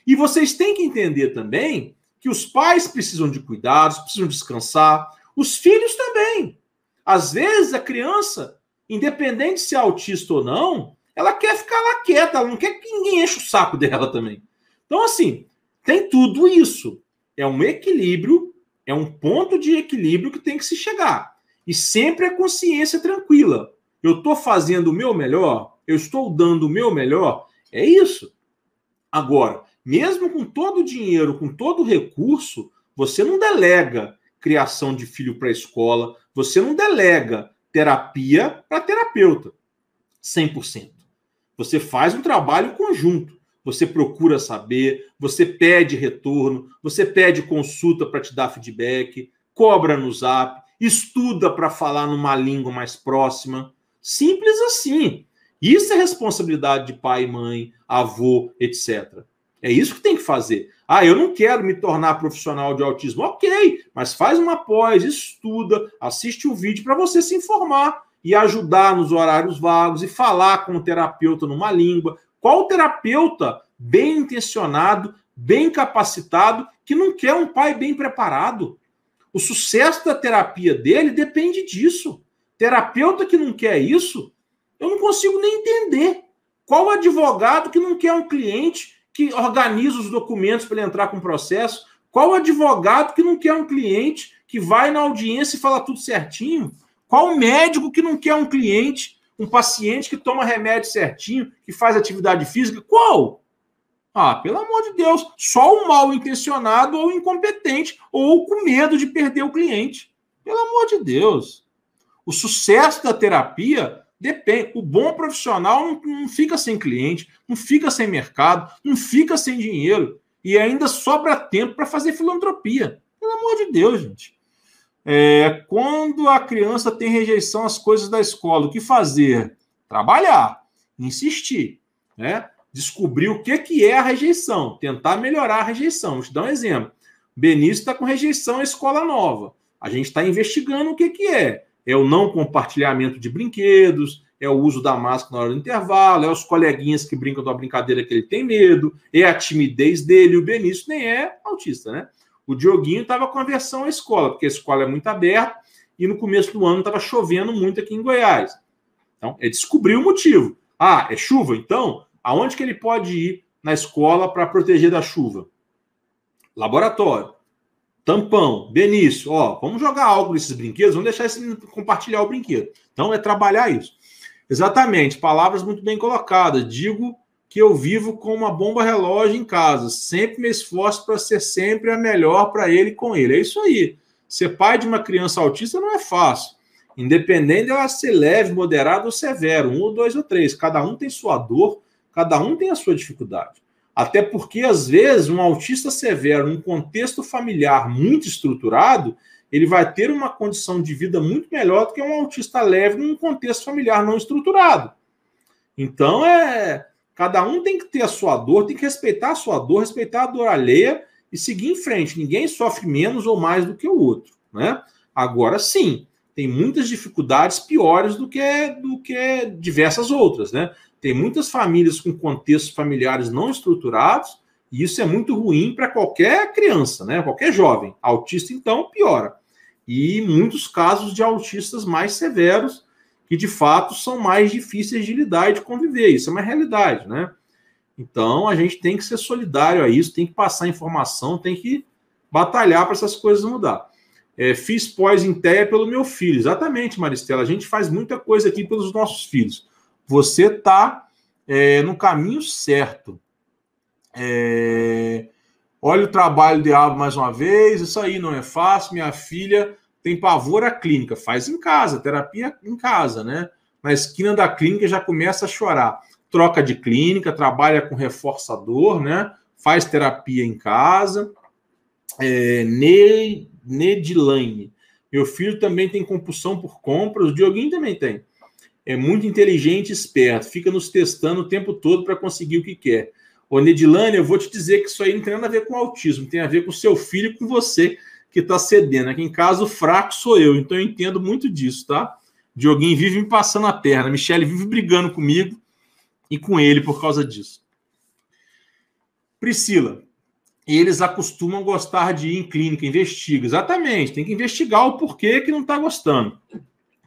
Speaker 2: E vocês têm que entender também que os pais precisam de cuidados, precisam descansar, os filhos também. Às vezes a criança, independente se é autista ou não, ela quer ficar lá quieta, ela não quer que ninguém enche o saco dela também. Então, assim, tem tudo isso. É um equilíbrio, é um ponto de equilíbrio que tem que se chegar. E sempre a consciência tranquila eu estou fazendo o meu melhor, eu estou dando o meu melhor, é isso. Agora, mesmo com todo o dinheiro, com todo o recurso, você não delega criação de filho para escola, você não delega terapia para terapeuta, 100%. Você faz um trabalho conjunto. Você procura saber, você pede retorno, você pede consulta para te dar feedback, cobra no zap, estuda para falar numa língua mais próxima. Simples assim. Isso é responsabilidade de pai, mãe, avô, etc. É isso que tem que fazer. Ah, eu não quero me tornar profissional de autismo. Ok, mas faz uma pós, estuda, assiste o vídeo para você se informar e ajudar nos horários vagos e falar com o terapeuta numa língua. Qual terapeuta bem intencionado, bem capacitado, que não quer um pai bem preparado? O sucesso da terapia dele depende disso. Terapeuta que não quer isso, eu não consigo nem entender. Qual advogado que não quer um cliente que organiza os documentos para ele entrar com o processo? Qual advogado que não quer um cliente que vai na audiência e fala tudo certinho? Qual médico que não quer um cliente, um paciente que toma remédio certinho, que faz atividade física? Qual? Ah, pelo amor de Deus, só o mal intencionado ou incompetente ou com medo de perder o cliente. Pelo amor de Deus. O sucesso da terapia depende. O bom profissional não, não fica sem cliente, não fica sem mercado, não fica sem dinheiro e ainda sobra tempo para fazer filantropia. Pelo amor de Deus, gente. É, quando a criança tem rejeição às coisas da escola, o que fazer? Trabalhar, insistir, né? Descobrir o que, que é a rejeição, tentar melhorar a rejeição. Vou te dar um exemplo. Benício está com rejeição à escola nova. A gente está investigando o que, que é é o não compartilhamento de brinquedos, é o uso da máscara na hora do intervalo, é os coleguinhas que brincam uma brincadeira que ele tem medo, é a timidez dele. O Benício nem é autista, né? O Dioguinho estava com aversão à escola, porque a escola é muito aberta e no começo do ano estava chovendo muito aqui em Goiás. Então, é descobrir o motivo. Ah, é chuva? Então, aonde que ele pode ir na escola para proteger da chuva? Laboratório. Tampão, Benício, ó, vamos jogar algo nesses brinquedos, vamos deixar esse compartilhar o brinquedo. Então é trabalhar isso. Exatamente, palavras muito bem colocadas. Digo que eu vivo com uma bomba relógio em casa. Sempre me esforço para ser sempre a melhor para ele e com ele. É isso aí. Ser pai de uma criança autista não é fácil. Independente dela ser leve, moderado ou severo, um ou dois ou três. Cada um tem sua dor, cada um tem a sua dificuldade. Até porque, às vezes, um autista severo, num contexto familiar muito estruturado, ele vai ter uma condição de vida muito melhor do que um autista leve num contexto familiar não estruturado. Então, é cada um tem que ter a sua dor, tem que respeitar a sua dor, respeitar a dor alheia e seguir em frente. Ninguém sofre menos ou mais do que o outro, né? Agora sim, tem muitas dificuldades piores do que do que diversas outras, né? Tem muitas famílias com contextos familiares não estruturados, e isso é muito ruim para qualquer criança, né? Qualquer jovem. Autista, então, piora. E muitos casos de autistas mais severos, que de fato são mais difíceis de lidar e de conviver. Isso é uma realidade, né? Então a gente tem que ser solidário a isso, tem que passar informação, tem que batalhar para essas coisas mudar. É, fiz pós em pelo meu filho. Exatamente, Maristela. A gente faz muita coisa aqui pelos nossos filhos você está é, no caminho certo. É, olha o trabalho de Abo mais uma vez. Isso aí não é fácil. Minha filha tem pavor à clínica. Faz em casa, terapia em casa, né? Na esquina da clínica já começa a chorar. Troca de clínica, trabalha com reforçador, né? Faz terapia em casa. É, Nedilane. Meu filho também tem compulsão por compras. O Dioguinho também tem é muito inteligente e esperto, fica nos testando o tempo todo para conseguir o que quer. Ô, Nedilane, eu vou te dizer que isso aí não tem nada a ver com autismo, tem a ver com seu filho e com você que está cedendo. Aqui em casa, o fraco sou eu, então eu entendo muito disso, tá? Dioguinho vive me passando a perna, Michele vive brigando comigo e com ele por causa disso. Priscila, eles acostumam gostar de ir em clínica, investiga. Exatamente, tem que investigar o porquê que não está gostando.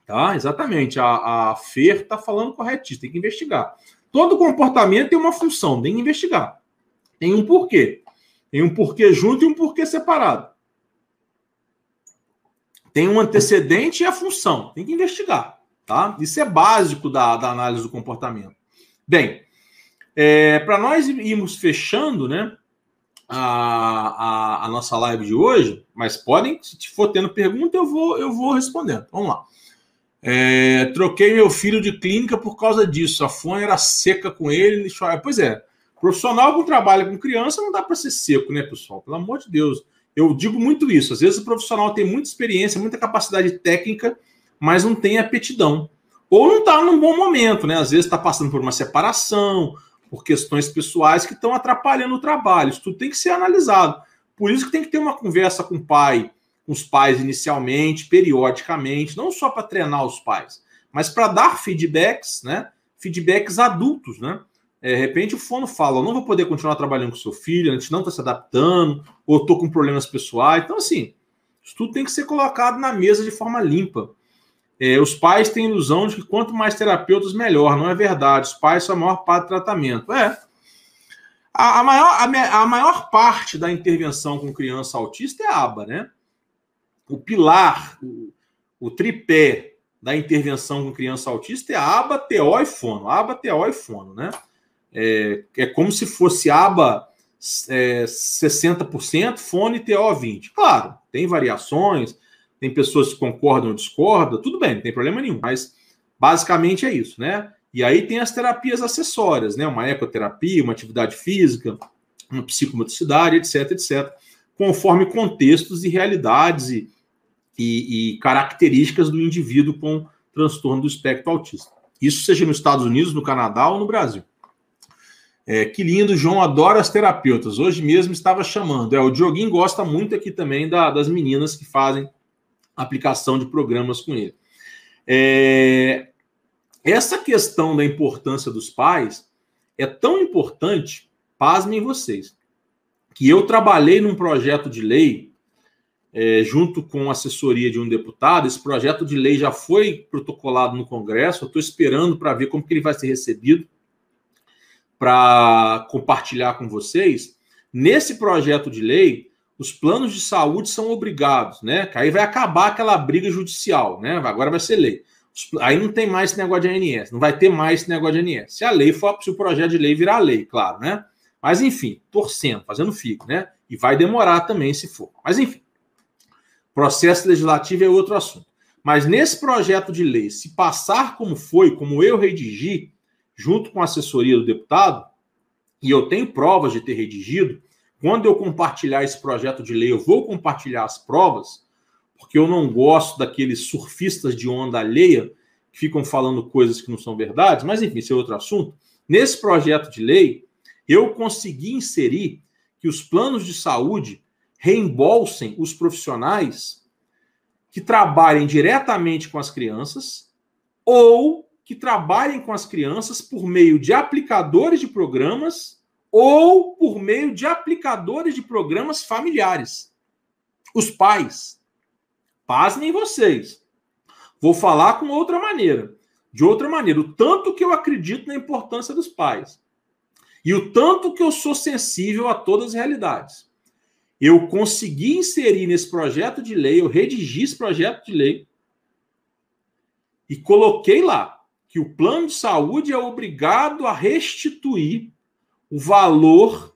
Speaker 2: Tá? Exatamente. A, a FER está falando corretíssimo, tem que investigar. Todo comportamento tem uma função, tem que investigar. Tem um porquê. Tem um porquê junto e um porquê separado. Tem um antecedente e a função. Tem que investigar. Tá? Isso é básico da, da análise do comportamento. Bem, é, para nós irmos fechando né, a, a, a, nossa live de hoje, mas podem, se for tendo pergunta, eu vou, eu vou respondendo. Vamos lá. É, troquei meu filho de clínica por causa disso. A fone era seca com ele. ele. Pois é, profissional que trabalha com criança não dá para ser seco, né, pessoal? Pelo amor de Deus. Eu digo muito isso. Às vezes o profissional tem muita experiência, muita capacidade técnica, mas não tem aptidão. Ou não está num bom momento, né? Às vezes está passando por uma separação, por questões pessoais que estão atrapalhando o trabalho. Isso tudo tem que ser analisado. Por isso que tem que ter uma conversa com o pai, os pais inicialmente, periodicamente, não só para treinar os pais, mas para dar feedbacks, né? Feedbacks adultos, né? É, de repente o fono fala, não vou poder continuar trabalhando com seu filho, a gente não está se adaptando, ou estou com problemas pessoais. Então, assim, isso tudo tem que ser colocado na mesa de forma limpa. É, os pais têm ilusão de que quanto mais terapeutas, melhor. Não é verdade. Os pais são a maior parte do tratamento. É. A, a maior, a, a maior parte da intervenção com criança autista é a aba, né? O pilar, o, o tripé da intervenção com criança autista é aba, TO e fono. Aba, TO e fono, né? É, é como se fosse aba é, 60%, fone TO 20%. Claro, tem variações, tem pessoas que concordam ou discordam, tudo bem, não tem problema nenhum, mas basicamente é isso, né? E aí tem as terapias acessórias, né? Uma ecoterapia, uma atividade física, uma psicomotricidade, etc, etc, conforme contextos e realidades e, e, e características do indivíduo com transtorno do espectro autista. Isso seja nos Estados Unidos, no Canadá ou no Brasil. É, que lindo, João adora as terapeutas. Hoje mesmo estava chamando. É, o Dioguinho gosta muito aqui também da, das meninas que fazem aplicação de programas com ele. É, essa questão da importância dos pais é tão importante, pasmem vocês, que eu trabalhei num projeto de lei é, junto com a assessoria de um deputado. Esse projeto de lei já foi protocolado no Congresso. Eu estou esperando para ver como que ele vai ser recebido para compartilhar com vocês. Nesse projeto de lei, os planos de saúde são obrigados, né? Que aí vai acabar aquela briga judicial, né? Agora vai ser lei. Aí não tem mais esse negócio de ANS, não vai ter mais esse negócio de ANS. Se a lei for, se o projeto de lei virar lei, claro, né? Mas enfim, torcendo, fazendo fico, né? E vai demorar também se for. Mas enfim, processo legislativo é outro assunto. Mas nesse projeto de lei, se passar como foi, como eu redigi, junto com a assessoria do deputado, e eu tenho provas de ter redigido, quando eu compartilhar esse projeto de lei, eu vou compartilhar as provas, porque eu não gosto daqueles surfistas de onda alheia que ficam falando coisas que não são verdades, mas enfim, isso é outro assunto. Nesse projeto de lei, eu consegui inserir que os planos de saúde reembolsem os profissionais que trabalhem diretamente com as crianças ou que trabalhem com as crianças por meio de aplicadores de programas ou por meio de aplicadores de programas familiares. Os pais. Pasmem vocês. Vou falar com outra maneira. De outra maneira, o tanto que eu acredito na importância dos pais e o tanto que eu sou sensível a todas as realidades eu consegui inserir nesse projeto de lei, eu redigi esse projeto de lei e coloquei lá que o plano de saúde é obrigado a restituir o valor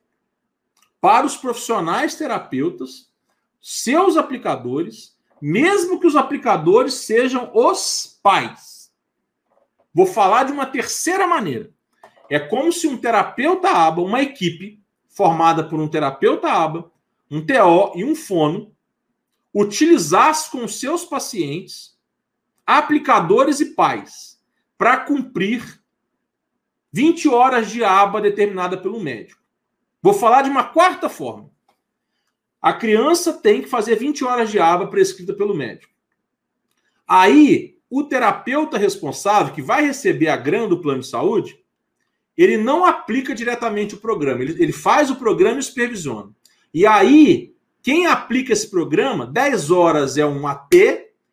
Speaker 2: para os profissionais terapeutas, seus aplicadores, mesmo que os aplicadores sejam os pais. Vou falar de uma terceira maneira. É como se um terapeuta aba, uma equipe formada por um terapeuta aba, um TO e um fono, utilizasse com seus pacientes aplicadores e pais para cumprir 20 horas de aba determinada pelo médico. Vou falar de uma quarta forma. A criança tem que fazer 20 horas de aba prescrita pelo médico. Aí, o terapeuta responsável, que vai receber a grana do plano de saúde, ele não aplica diretamente o programa. Ele, ele faz o programa e supervisiona. E aí, quem aplica esse programa, 10 horas é um AT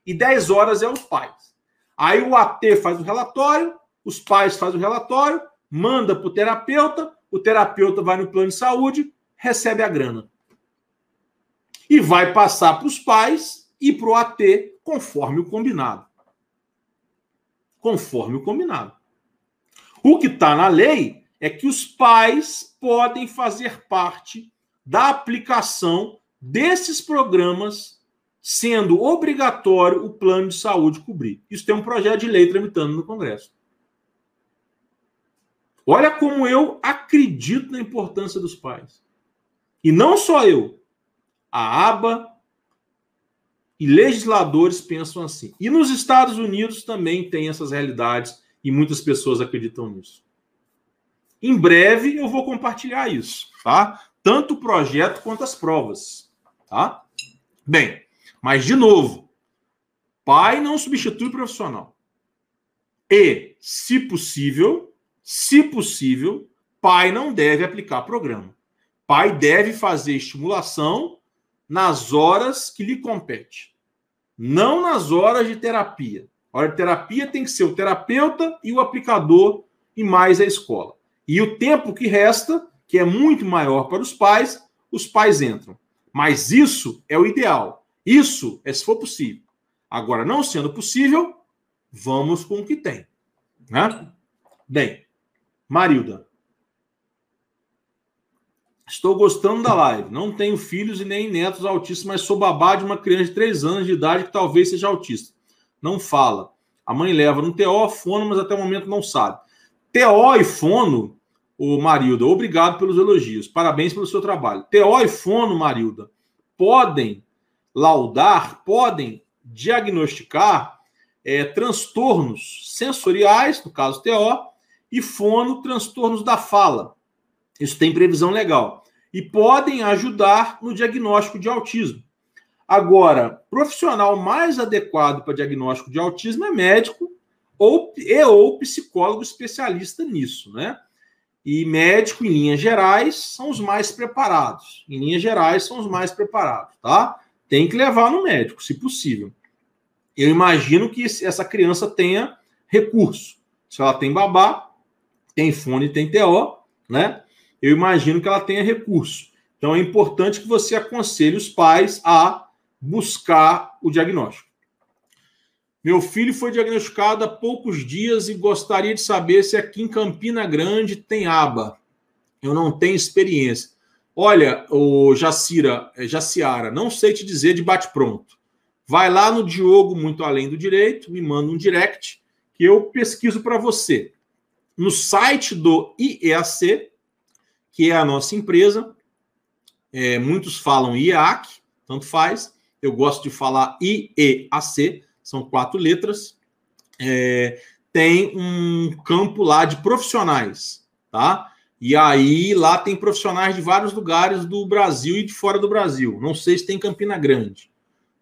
Speaker 2: e 10 horas é os pais. Aí o AT faz o relatório, os pais fazem o relatório, manda para o terapeuta, o terapeuta vai no plano de saúde, recebe a grana. E vai passar para os pais e para o AT conforme o combinado. Conforme o combinado. O que está na lei é que os pais podem fazer parte da aplicação desses programas, sendo obrigatório o plano de saúde cobrir. Isso tem um projeto de lei tramitando no Congresso. Olha como eu acredito na importância dos pais. E não só eu. A ABA e legisladores pensam assim. E nos Estados Unidos também tem essas realidades e muitas pessoas acreditam nisso. Em breve eu vou compartilhar isso, tá? Tanto o projeto quanto as provas, tá? Bem, mas de novo, pai não substitui profissional. E, se possível, se possível, pai não deve aplicar programa. Pai deve fazer estimulação nas horas que lhe compete, não nas horas de terapia. A hora de terapia tem que ser o terapeuta e o aplicador e mais a escola. E o tempo que resta que é muito maior para os pais, os pais entram. Mas isso é o ideal. Isso é se for possível. Agora, não sendo possível, vamos com o que tem. Né? Bem, Marilda. Estou gostando da live. Não tenho filhos e nem netos autistas, mas sou babá de uma criança de 3 anos de idade que talvez seja autista. Não fala. A mãe leva no TO, fono, mas até o momento não sabe. TO e fono o Marilda. Obrigado pelos elogios. Parabéns pelo seu trabalho. TO e fono, Marilda, podem laudar, podem diagnosticar é, transtornos sensoriais, no caso TO, e fono, transtornos da fala. Isso tem previsão legal. E podem ajudar no diagnóstico de autismo. Agora, profissional mais adequado para diagnóstico de autismo é médico ou, e ou psicólogo especialista nisso, né? E médico, em linhas gerais, são os mais preparados. Em linhas gerais, são os mais preparados, tá? Tem que levar no médico, se possível. Eu imagino que essa criança tenha recurso. Se ela tem babá, tem fone, tem TO, né? Eu imagino que ela tenha recurso. Então é importante que você aconselhe os pais a buscar o diagnóstico. Meu filho foi diagnosticado há poucos dias e gostaria de saber se aqui em Campina Grande tem aba. Eu não tenho experiência. Olha, o Jacira, é, Jaciara, não sei te dizer de bate-pronto. Vai lá no Diogo Muito Além do Direito, me manda um direct que eu pesquiso para você. No site do IEAC, que é a nossa empresa, é, muitos falam IEAC, tanto faz. Eu gosto de falar IEAC, são quatro letras. É, tem um campo lá de profissionais, tá? E aí lá tem profissionais de vários lugares do Brasil e de fora do Brasil. Não sei se tem Campina Grande,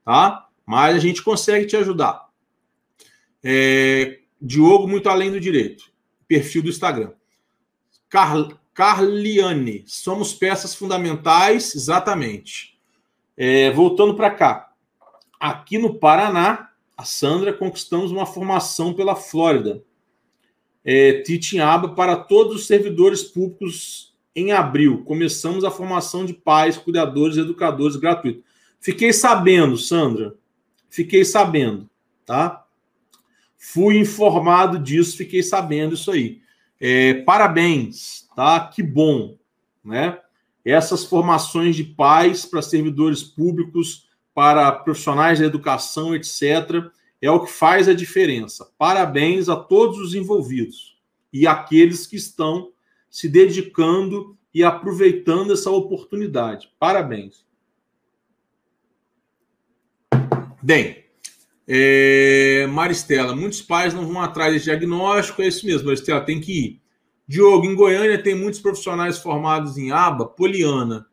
Speaker 2: tá? Mas a gente consegue te ajudar. É, Diogo, muito além do direito. Perfil do Instagram. Car Carliane, somos peças fundamentais, exatamente. É, voltando para cá. Aqui no Paraná, a Sandra conquistamos uma formação pela Flórida. É, para todos os servidores públicos em abril. Começamos a formação de pais, cuidadores, educadores gratuito. Fiquei sabendo, Sandra. Fiquei sabendo, tá? Fui informado disso, fiquei sabendo isso aí. É, parabéns, tá? Que bom, né? Essas formações de pais para servidores públicos para profissionais da educação, etc., é o que faz a diferença. Parabéns a todos os envolvidos e aqueles que estão se dedicando e aproveitando essa oportunidade. Parabéns. Bem, é, Maristela, muitos pais não vão atrás de diagnóstico, é isso mesmo, Maristela, tem que ir. Diogo, em Goiânia tem muitos profissionais formados em aba, Poliana.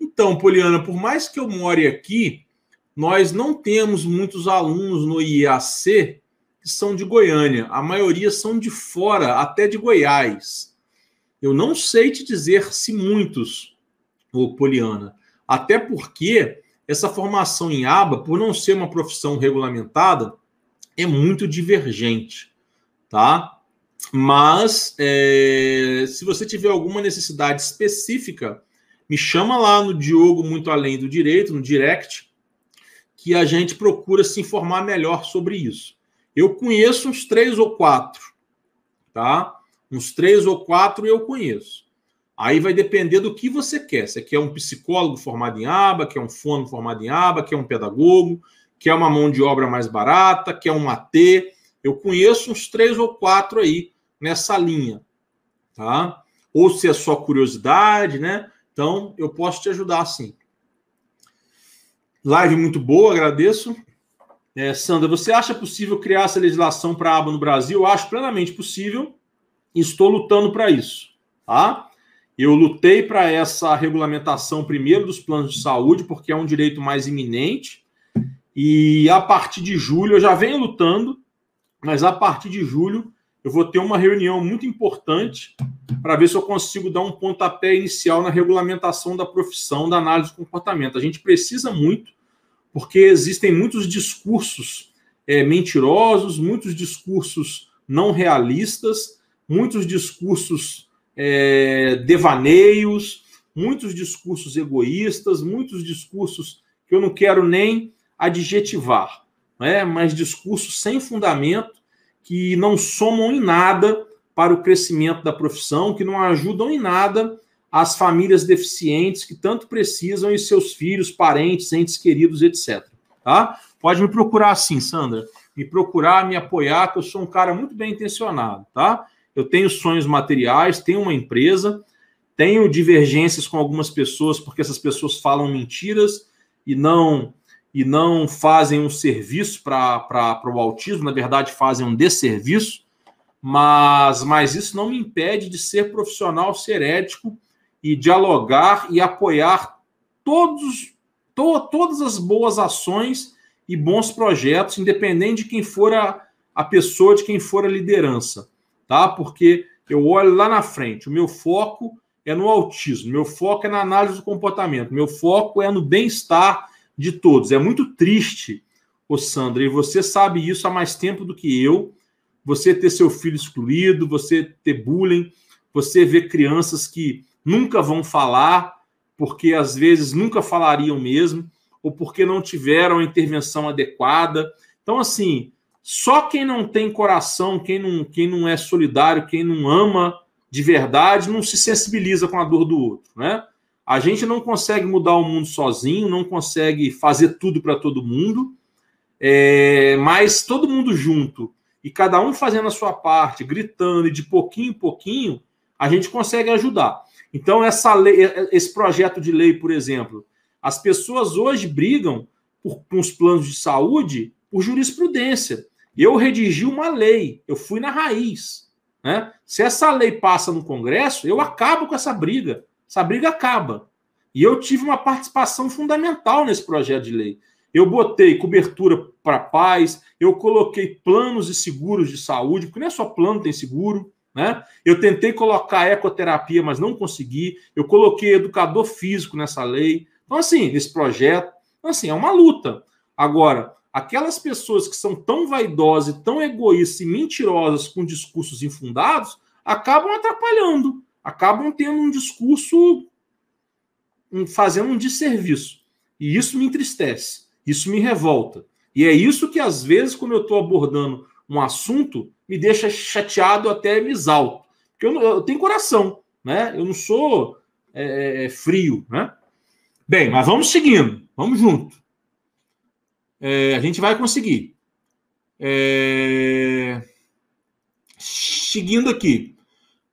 Speaker 2: Então, Poliana, por mais que eu more aqui, nós não temos muitos alunos no IAC que são de Goiânia. A maioria são de fora, até de Goiás. Eu não sei te dizer se muitos, ô Poliana. Até porque essa formação em aba, por não ser uma profissão regulamentada, é muito divergente, tá? Mas é, se você tiver alguma necessidade específica, me chama lá no Diogo Muito Além do Direito, no direct, que a gente procura se informar melhor sobre isso. Eu conheço uns três ou quatro, tá? Uns três ou quatro eu conheço. Aí vai depender do que você quer. Você quer um psicólogo formado em aba, quer um fono formado em aba, quer um pedagogo, quer uma mão de obra mais barata, quer um AT. Eu conheço uns três ou quatro aí nessa linha, tá? Ou se é só curiosidade, né? Então, eu posso te ajudar sim. Live muito boa, agradeço. É, Sandra, você acha possível criar essa legislação para a aba no Brasil? Eu acho plenamente possível e estou lutando para isso. Tá? Eu lutei para essa regulamentação primeiro dos planos de saúde, porque é um direito mais iminente. E a partir de julho, eu já venho lutando, mas a partir de julho eu vou ter uma reunião muito importante para ver se eu consigo dar um pontapé inicial na regulamentação da profissão da análise do comportamento. A gente precisa muito, porque existem muitos discursos é, mentirosos, muitos discursos não realistas, muitos discursos é, devaneios, muitos discursos egoístas, muitos discursos que eu não quero nem adjetivar, né? mas discursos sem fundamento que não somam em nada para o crescimento da profissão, que não ajudam em nada as famílias deficientes que tanto precisam e seus filhos, parentes, entes queridos, etc. Tá? Pode me procurar assim, Sandra. Me procurar, me apoiar, que eu sou um cara muito bem intencionado, tá? Eu tenho sonhos materiais, tenho uma empresa, tenho divergências com algumas pessoas, porque essas pessoas falam mentiras e não e não fazem um serviço para o autismo, na verdade, fazem um desserviço, mas, mas isso não me impede de ser profissional, ser ético e dialogar e apoiar todos, to, todas as boas ações e bons projetos, independente de quem for a, a pessoa, de quem for a liderança, tá? Porque eu olho lá na frente, o meu foco é no autismo, meu foco é na análise do comportamento, meu foco é no bem-estar de todos. É muito triste, ô Sandra, e você sabe isso há mais tempo do que eu. Você ter seu filho excluído, você ter bullying, você ver crianças que nunca vão falar, porque às vezes nunca falariam mesmo, ou porque não tiveram a intervenção adequada. Então, assim, Só quem não tem coração, quem não, quem não é solidário, quem não ama de verdade, não se sensibiliza com a dor do outro, né? A gente não consegue mudar o mundo sozinho, não consegue fazer tudo para todo mundo, é, mas todo mundo junto e cada um fazendo a sua parte, gritando e de pouquinho em pouquinho, a gente consegue ajudar. Então, essa lei, esse projeto de lei, por exemplo, as pessoas hoje brigam por, uns planos de saúde por jurisprudência. Eu redigi uma lei, eu fui na raiz. Né? Se essa lei passa no Congresso, eu acabo com essa briga. Essa briga acaba. E eu tive uma participação fundamental nesse projeto de lei. Eu botei cobertura para paz, eu coloquei planos e seguros de saúde, porque não é só plano, tem seguro. Né? Eu tentei colocar ecoterapia, mas não consegui. Eu coloquei educador físico nessa lei. Então, assim, nesse projeto. Então, assim, é uma luta. Agora, aquelas pessoas que são tão vaidosas, tão egoístas e mentirosas com discursos infundados, acabam atrapalhando acabam tendo um discurso fazendo um desserviço. E isso me entristece, isso me revolta. E é isso que, às vezes, quando eu estou abordando um assunto, me deixa chateado até me exalto. Porque eu, eu tenho coração, né? Eu não sou é, é, frio, né? Bem, mas vamos seguindo, vamos junto. É, a gente vai conseguir. É... Seguindo aqui.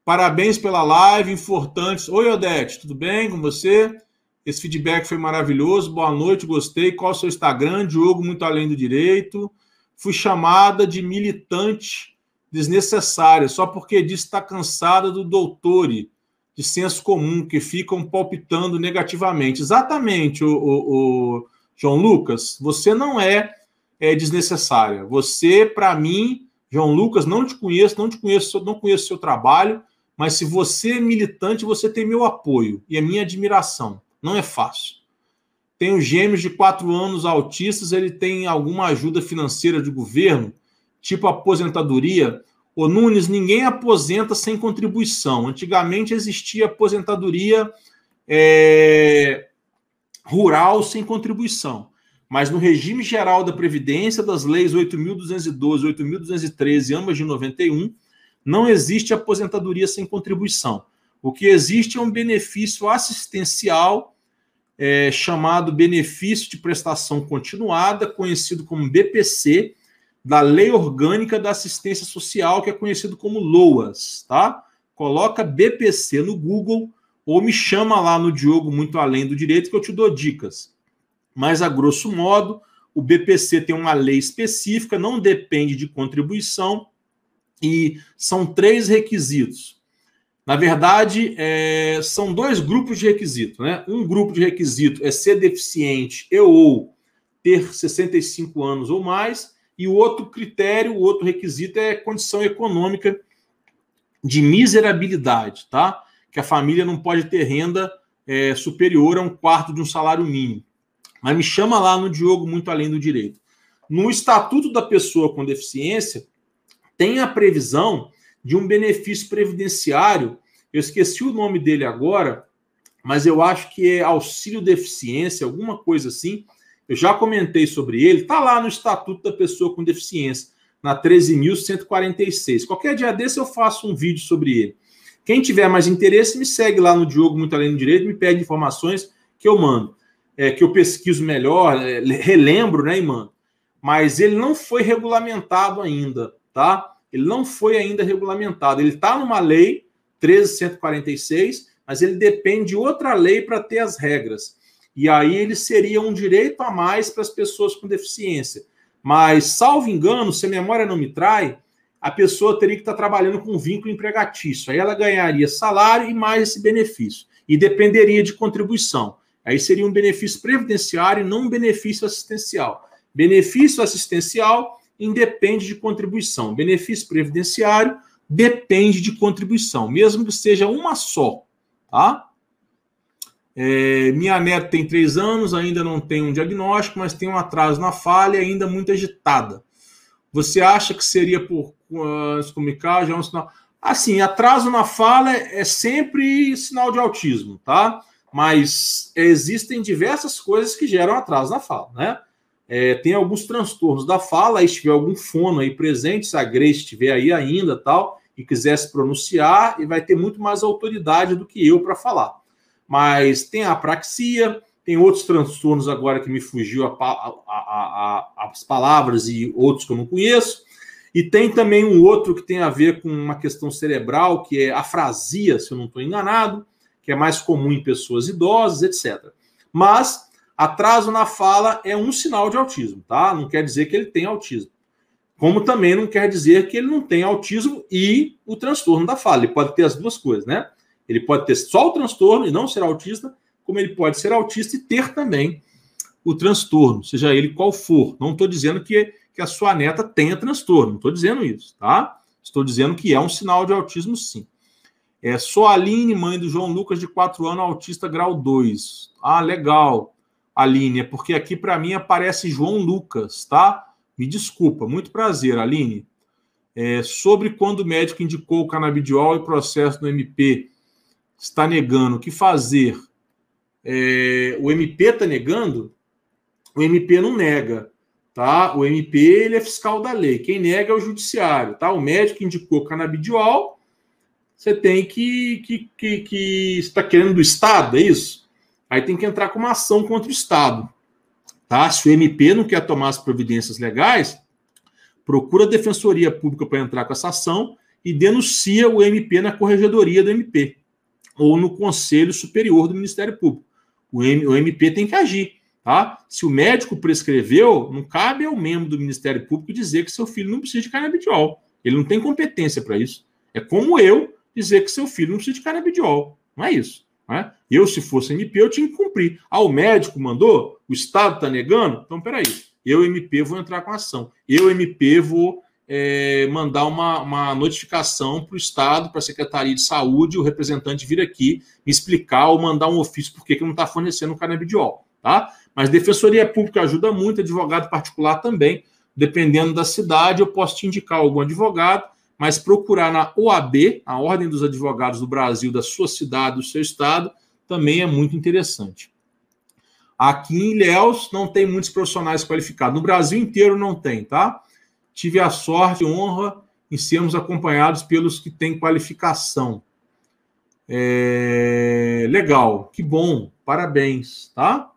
Speaker 2: Parabéns pela live, importantes. Oi, Odete, tudo bem com você? Esse feedback foi maravilhoso. Boa noite, gostei. Qual o seu Instagram? Diogo, muito além do direito. Fui chamada de militante desnecessária, só porque disse estar cansada do doutore de senso comum, que ficam palpitando negativamente. Exatamente, o, o, o João Lucas, você não é, é desnecessária. Você, para mim, João Lucas, não te conheço, não te conheço, não conheço seu trabalho mas se você é militante, você tem meu apoio e a minha admiração. Não é fácil. Tenho gêmeos de quatro anos autistas, ele tem alguma ajuda financeira de governo, tipo aposentadoria. O Nunes, ninguém aposenta sem contribuição. Antigamente existia aposentadoria é, rural sem contribuição. Mas no regime geral da Previdência, das leis 8.212 e 8.213, ambas de 91, não existe aposentadoria sem contribuição. O que existe é um benefício assistencial é, chamado benefício de prestação continuada, conhecido como BPC, da Lei Orgânica da Assistência Social, que é conhecido como LOAS, tá? Coloca BPC no Google ou me chama lá no Diogo Muito Além do Direito que eu te dou dicas. Mas, a grosso modo, o BPC tem uma lei específica, não depende de contribuição, e são três requisitos. Na verdade, é, são dois grupos de requisitos. Né? Um grupo de requisito é ser deficiente e ou ter 65 anos ou mais, e o outro critério, o outro requisito é condição econômica de miserabilidade, tá? Que a família não pode ter renda é, superior a um quarto de um salário mínimo. Mas me chama lá no Diogo muito além do direito. No Estatuto da Pessoa com Deficiência, tem a previsão de um benefício previdenciário. Eu esqueci o nome dele agora, mas eu acho que é auxílio deficiência, alguma coisa assim. Eu já comentei sobre ele, está lá no Estatuto da Pessoa com Deficiência, na 13.146. Qualquer dia desse eu faço um vídeo sobre ele. Quem tiver mais interesse, me segue lá no Diogo Muito Além do Direito, me pede informações que eu mando, é, que eu pesquiso melhor, é, relembro, né, e mando. Mas ele não foi regulamentado ainda tá? Ele não foi ainda regulamentado. Ele está numa lei 13146, mas ele depende de outra lei para ter as regras. E aí ele seria um direito a mais para as pessoas com deficiência. Mas, salvo engano, se a memória não me trai, a pessoa teria que estar tá trabalhando com vínculo empregatício. Aí ela ganharia salário e mais esse benefício. E dependeria de contribuição. Aí seria um benefício previdenciário e não um benefício assistencial. Benefício assistencial independe de contribuição. Benefício previdenciário depende de contribuição, mesmo que seja uma só, tá? É, minha neta tem três anos, ainda não tem um diagnóstico, mas tem um atraso na falha ainda muito agitada. Você acha que seria por se comunicar? Já é um sinal. Assim, atraso na fala é sempre sinal de autismo, tá? Mas existem diversas coisas que geram atraso na fala, né? É, tem alguns transtornos da fala, aí se tiver algum fono aí presente, se a Grace estiver aí ainda tal, e quiser se pronunciar, e vai ter muito mais autoridade do que eu para falar. Mas tem a apraxia, tem outros transtornos agora que me fugiu a, a, a, as palavras e outros que eu não conheço. E tem também um outro que tem a ver com uma questão cerebral, que é afrasia, se eu não estou enganado, que é mais comum em pessoas idosas, etc. Mas atraso na fala é um sinal de autismo, tá? Não quer dizer que ele tem autismo. Como também não quer dizer que ele não tem autismo e o transtorno da fala. Ele pode ter as duas coisas, né? Ele pode ter só o transtorno e não ser autista, como ele pode ser autista e ter também o transtorno, seja ele qual for. Não estou dizendo que, que a sua neta tenha transtorno, não estou dizendo isso, tá? Estou dizendo que é um sinal de autismo, sim. É, sou Aline, mãe do João Lucas, de 4 anos, autista grau 2. Ah, legal, Aline, é porque aqui para mim aparece João Lucas, tá? Me desculpa, muito prazer, Aline. É, sobre quando o médico indicou o canabidiol e processo no MP está negando, o que fazer? É, o MP está negando? O MP não nega, tá? O MP ele é fiscal da lei. Quem nega é o judiciário, tá? O médico indicou canabidiol, você tem que que que, que está querendo do Estado, é isso? Aí tem que entrar com uma ação contra o Estado, tá? Se o MP não quer tomar as providências legais, procura a Defensoria Pública para entrar com essa ação e denuncia o MP na corregedoria do MP ou no Conselho Superior do Ministério Público. O, MP tem que agir. Tá? Se o médico prescreveu, não cabe ao membro do Ministério Público dizer que seu filho não precisa de canabidiol. Ele não tem competência para isso. É como eu dizer que seu filho não precisa de canabidiol. Não é isso. Não é? Eu, se fosse MP, eu tinha que cumprir. Ah, o médico mandou? O Estado está negando? Então, peraí. Eu, MP, vou entrar com ação. Eu, MP, vou é, mandar uma, uma notificação para o Estado, para a Secretaria de Saúde, o representante vir aqui me explicar ou mandar um ofício por que não está fornecendo o canabidiol, tá? Mas Defensoria Pública ajuda muito, advogado particular também. Dependendo da cidade, eu posso te indicar algum advogado, mas procurar na OAB, a Ordem dos Advogados do Brasil, da sua cidade, do seu estado, também é muito interessante. Aqui em Ilhéus não tem muitos profissionais qualificados. No Brasil inteiro não tem, tá? tive a sorte e honra em sermos acompanhados pelos que têm qualificação. É, legal, que bom, parabéns, tá?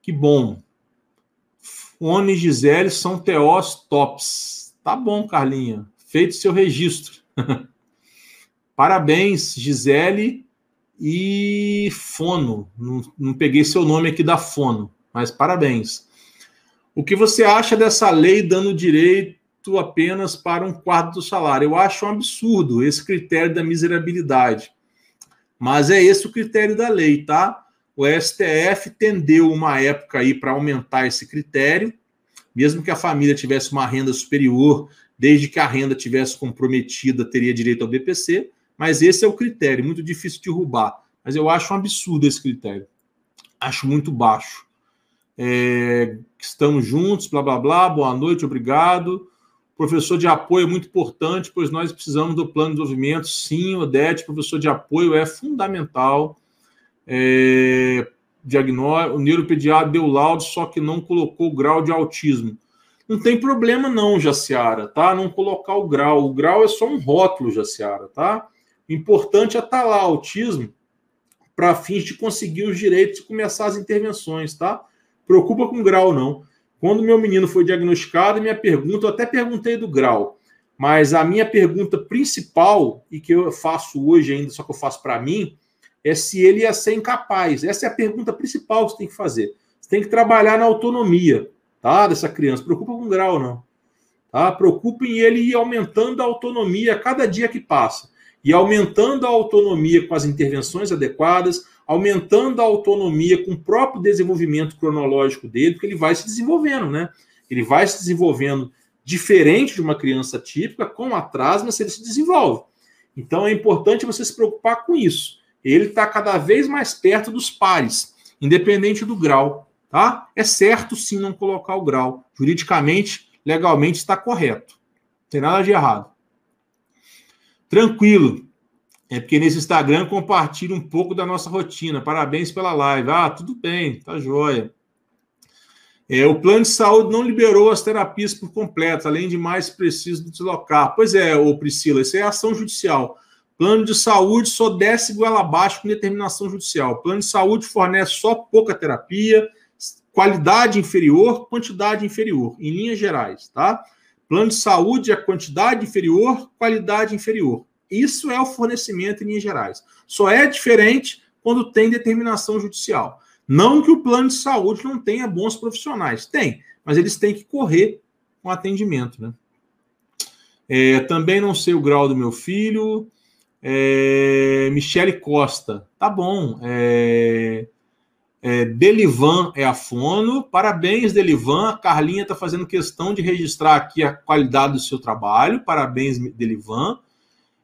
Speaker 2: Que bom. Fone e Gisele são TOs tops. Tá bom, Carlinha. Feito seu registro. parabéns, Gisele e Fono. Não, não peguei seu nome aqui da Fono, mas parabéns. O que você acha dessa lei dando direito apenas para um quarto do salário? Eu acho um absurdo esse critério da miserabilidade. Mas é esse o critério da lei, tá? O STF tendeu uma época aí para aumentar esse critério, mesmo que a família tivesse uma renda superior, desde que a renda tivesse comprometida, teria direito ao BPC, mas esse é o critério, muito difícil de derrubar. Mas eu acho um absurdo esse critério. Acho muito baixo. É, estamos juntos, blá blá blá, boa noite, obrigado. Professor de apoio é muito importante, pois nós precisamos do plano de desenvolvimento. Sim, Odete, professor de apoio é fundamental. É, diagnóstico, o neuropediatra deu laudo, só que não colocou o grau de autismo. Não tem problema não, Jaciara, tá? Não colocar o grau. O grau é só um rótulo, Jaciara, tá? Importante é estar tá autismo, para fins de conseguir os direitos e começar as intervenções, tá? preocupa com grau, não. Quando meu menino foi diagnosticado, minha pergunta, eu até perguntei do grau, mas a minha pergunta principal, e que eu faço hoje ainda, só que eu faço para mim, é se ele ia ser incapaz. Essa é a pergunta principal que você tem que fazer. Você tem que trabalhar na autonomia tá, dessa criança. Preocupa com grau, não. Tá? Preocupa em ele ir aumentando a autonomia a cada dia que passa. E aumentando a autonomia com as intervenções adequadas, aumentando a autonomia com o próprio desenvolvimento cronológico dele, porque ele vai se desenvolvendo, né? Ele vai se desenvolvendo diferente de uma criança típica, com atraso, mas ele se desenvolve. Então é importante você se preocupar com isso. Ele está cada vez mais perto dos pares, independente do grau, tá? É certo sim não colocar o grau. Juridicamente, legalmente está correto. Não tem nada de errado. Tranquilo. É porque nesse Instagram compartilha um pouco da nossa rotina. Parabéns pela live. Ah, tudo bem, tá joia. É, o plano de saúde não liberou as terapias por completo, além de mais preciso deslocar. Pois é, ô Priscila, isso é ação judicial. Plano de saúde só desce goela abaixo com determinação judicial. Plano de saúde fornece só pouca terapia, qualidade inferior, quantidade inferior, em linhas gerais, tá? Plano de saúde é quantidade inferior, qualidade inferior. Isso é o fornecimento em linhas gerais. Só é diferente quando tem determinação judicial. Não que o plano de saúde não tenha bons profissionais, tem, mas eles têm que correr com atendimento, né? É, também não sei o grau do meu filho. É, Michele Costa, tá bom. É, é, Delivan é a fono. Parabéns, Delivan. A Carlinha está fazendo questão de registrar aqui a qualidade do seu trabalho. Parabéns, Delivan.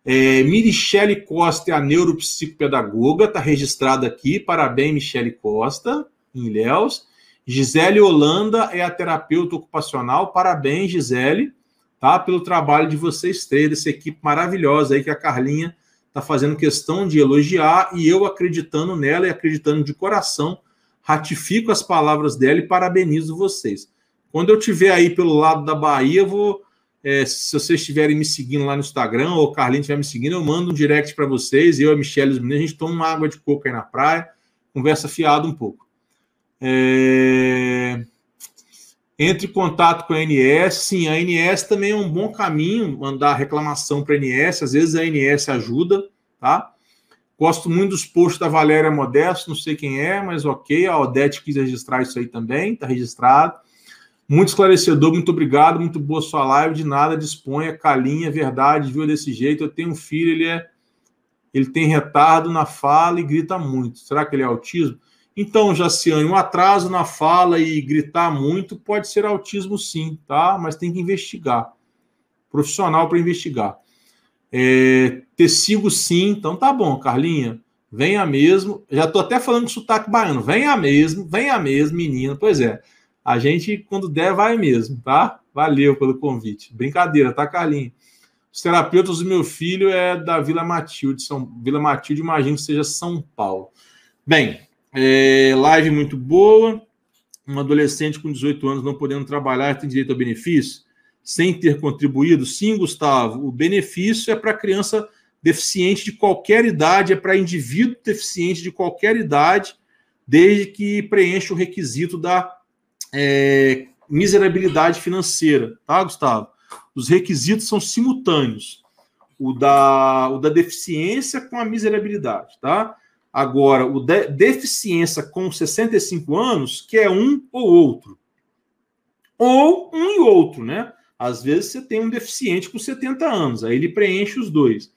Speaker 2: É, Michele Costa é a neuropsicopedagoga, está registrada aqui. Parabéns, Michele Costa, em Ilhéus. Gisele Holanda é a terapeuta ocupacional. Parabéns, Gisele, tá? Pelo trabalho de vocês três, dessa equipe maravilhosa aí que a Carlinha está fazendo questão de elogiar e eu acreditando nela e acreditando de coração ratifico as palavras dela e parabenizo vocês. Quando eu estiver aí pelo lado da Bahia, vou. É, se vocês estiverem me seguindo lá no Instagram, ou o Carlinhos estiver me seguindo, eu mando um direct para vocês. Eu, a Michelle e os meninos, a gente toma uma água de coco aí na praia, conversa fiado um pouco. É... Entre em contato com a ANS. Sim, a ANS também é um bom caminho, mandar reclamação para a ANS. Às vezes a ANS ajuda, tá? Gosto muito dos posts da Valéria Modesto, não sei quem é, mas ok. A Odete quis registrar isso aí também, está registrado. Muito esclarecedor, muito obrigado, muito boa sua live. De nada, disponha, calinha, verdade, viu desse jeito. Eu tenho um filho, ele é. Ele tem retardo na fala e grita muito. Será que ele é autismo? Então, Jaciane, um atraso na fala e gritar muito pode ser autismo, sim, tá? Mas tem que investigar. Profissional para investigar. É, tecigo sim, então tá bom, Carlinha. Venha mesmo. Já tô até falando com sotaque baiano. Venha mesmo, venha mesmo, menina. Pois é. A gente, quando der, vai mesmo, tá? Valeu pelo convite. Brincadeira, tá, Carlinha? Os terapeutas do meu filho é da Vila Matilde. São Vila Matilde, imagino que seja São Paulo. Bem, é, live muito boa. Um adolescente com 18 anos não podendo trabalhar tem direito ao benefício? sem ter contribuído? Sim, Gustavo, o benefício é para criança deficiente de qualquer idade, é para indivíduo deficiente de qualquer idade, desde que preencha o requisito da é, miserabilidade financeira, tá, Gustavo? Os requisitos são simultâneos. O da, o da deficiência com a miserabilidade, tá? Agora, o de, deficiência com 65 anos, que é um ou outro. Ou um e outro, né? Às vezes você tem um deficiente com 70 anos, aí ele preenche os dois.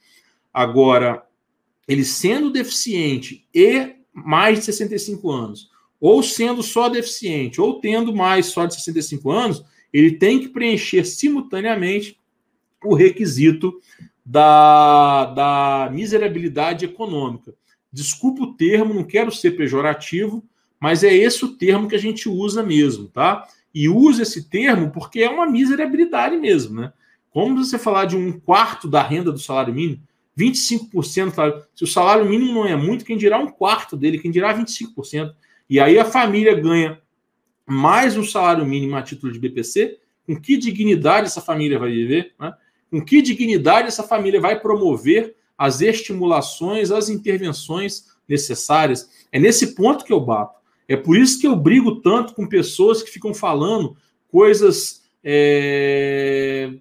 Speaker 2: Agora, ele sendo deficiente e mais de 65 anos, ou sendo só deficiente, ou tendo mais só de 65 anos, ele tem que preencher simultaneamente o requisito da, da miserabilidade econômica. Desculpa o termo, não quero ser pejorativo, mas é esse o termo que a gente usa mesmo, tá? e usa esse termo porque é uma miserabilidade mesmo, né? Como você falar de um quarto da renda do salário mínimo, 25%, se o salário mínimo não é muito, quem dirá um quarto dele, quem dirá 25%. E aí a família ganha mais um salário mínimo a título de BPC, com que dignidade essa família vai viver? Né? Com que dignidade essa família vai promover as estimulações, as intervenções necessárias? É nesse ponto que eu bato. É por isso que eu brigo tanto com pessoas que ficam falando coisas é,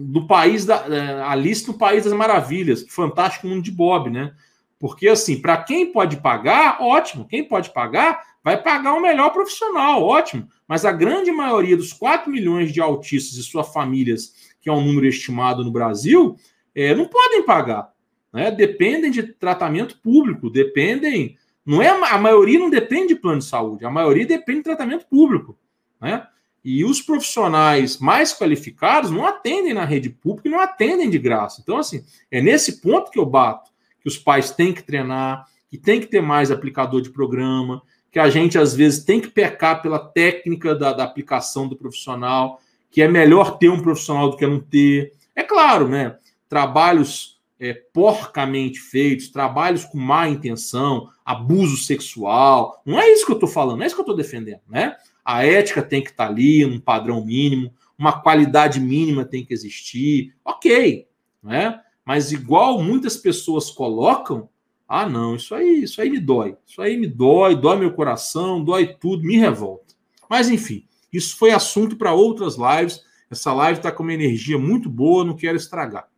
Speaker 2: do país da é, Alice no País das Maravilhas, fantástico mundo de Bob, né? Porque assim, para quem pode pagar, ótimo. Quem pode pagar, vai pagar o melhor profissional, ótimo. Mas a grande maioria dos 4 milhões de autistas e suas famílias, que é um número estimado no Brasil, é, não podem pagar. Né? Dependem de tratamento público, dependem não é a maioria não depende de plano de saúde, a maioria depende de tratamento público, né? E os profissionais mais qualificados não atendem na rede pública e não atendem de graça. Então, assim, é nesse ponto que eu bato, que os pais têm que treinar, que tem que ter mais aplicador de programa, que a gente, às vezes, tem que pecar pela técnica da, da aplicação do profissional, que é melhor ter um profissional do que não ter. É claro, né? Trabalhos é, porcamente feitos, trabalhos com má intenção, abuso sexual. Não é isso que eu estou falando, não é isso que eu estou defendendo, né? A ética tem que estar tá ali, um padrão mínimo, uma qualidade mínima tem que existir. Ok, né? Mas igual muitas pessoas colocam, ah, não, isso aí, isso aí me dói. Isso aí me dói, dói meu coração, dói tudo, me revolta. Mas enfim, isso foi assunto para outras lives. Essa live está com uma energia muito boa, não quero estragar.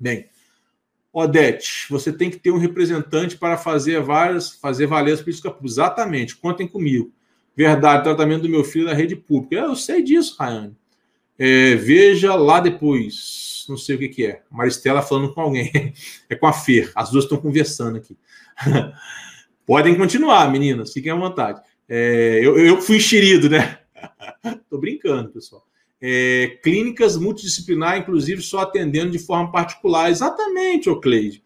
Speaker 2: Bem, Odete, você tem que ter um representante para fazer várias, fazer valer as políticas públicas. Exatamente, contem comigo. Verdade, tratamento do meu filho na rede pública. Eu sei disso, Rayane. É, veja lá depois. Não sei o que, que é. Maristela falando com alguém. É com a Fer. As duas estão conversando aqui. Podem continuar, meninas. Fiquem à vontade. É, eu, eu fui enxerido, né? Tô brincando, pessoal. É, clínicas multidisciplinar, inclusive só atendendo de forma particular. Exatamente, Ocleide.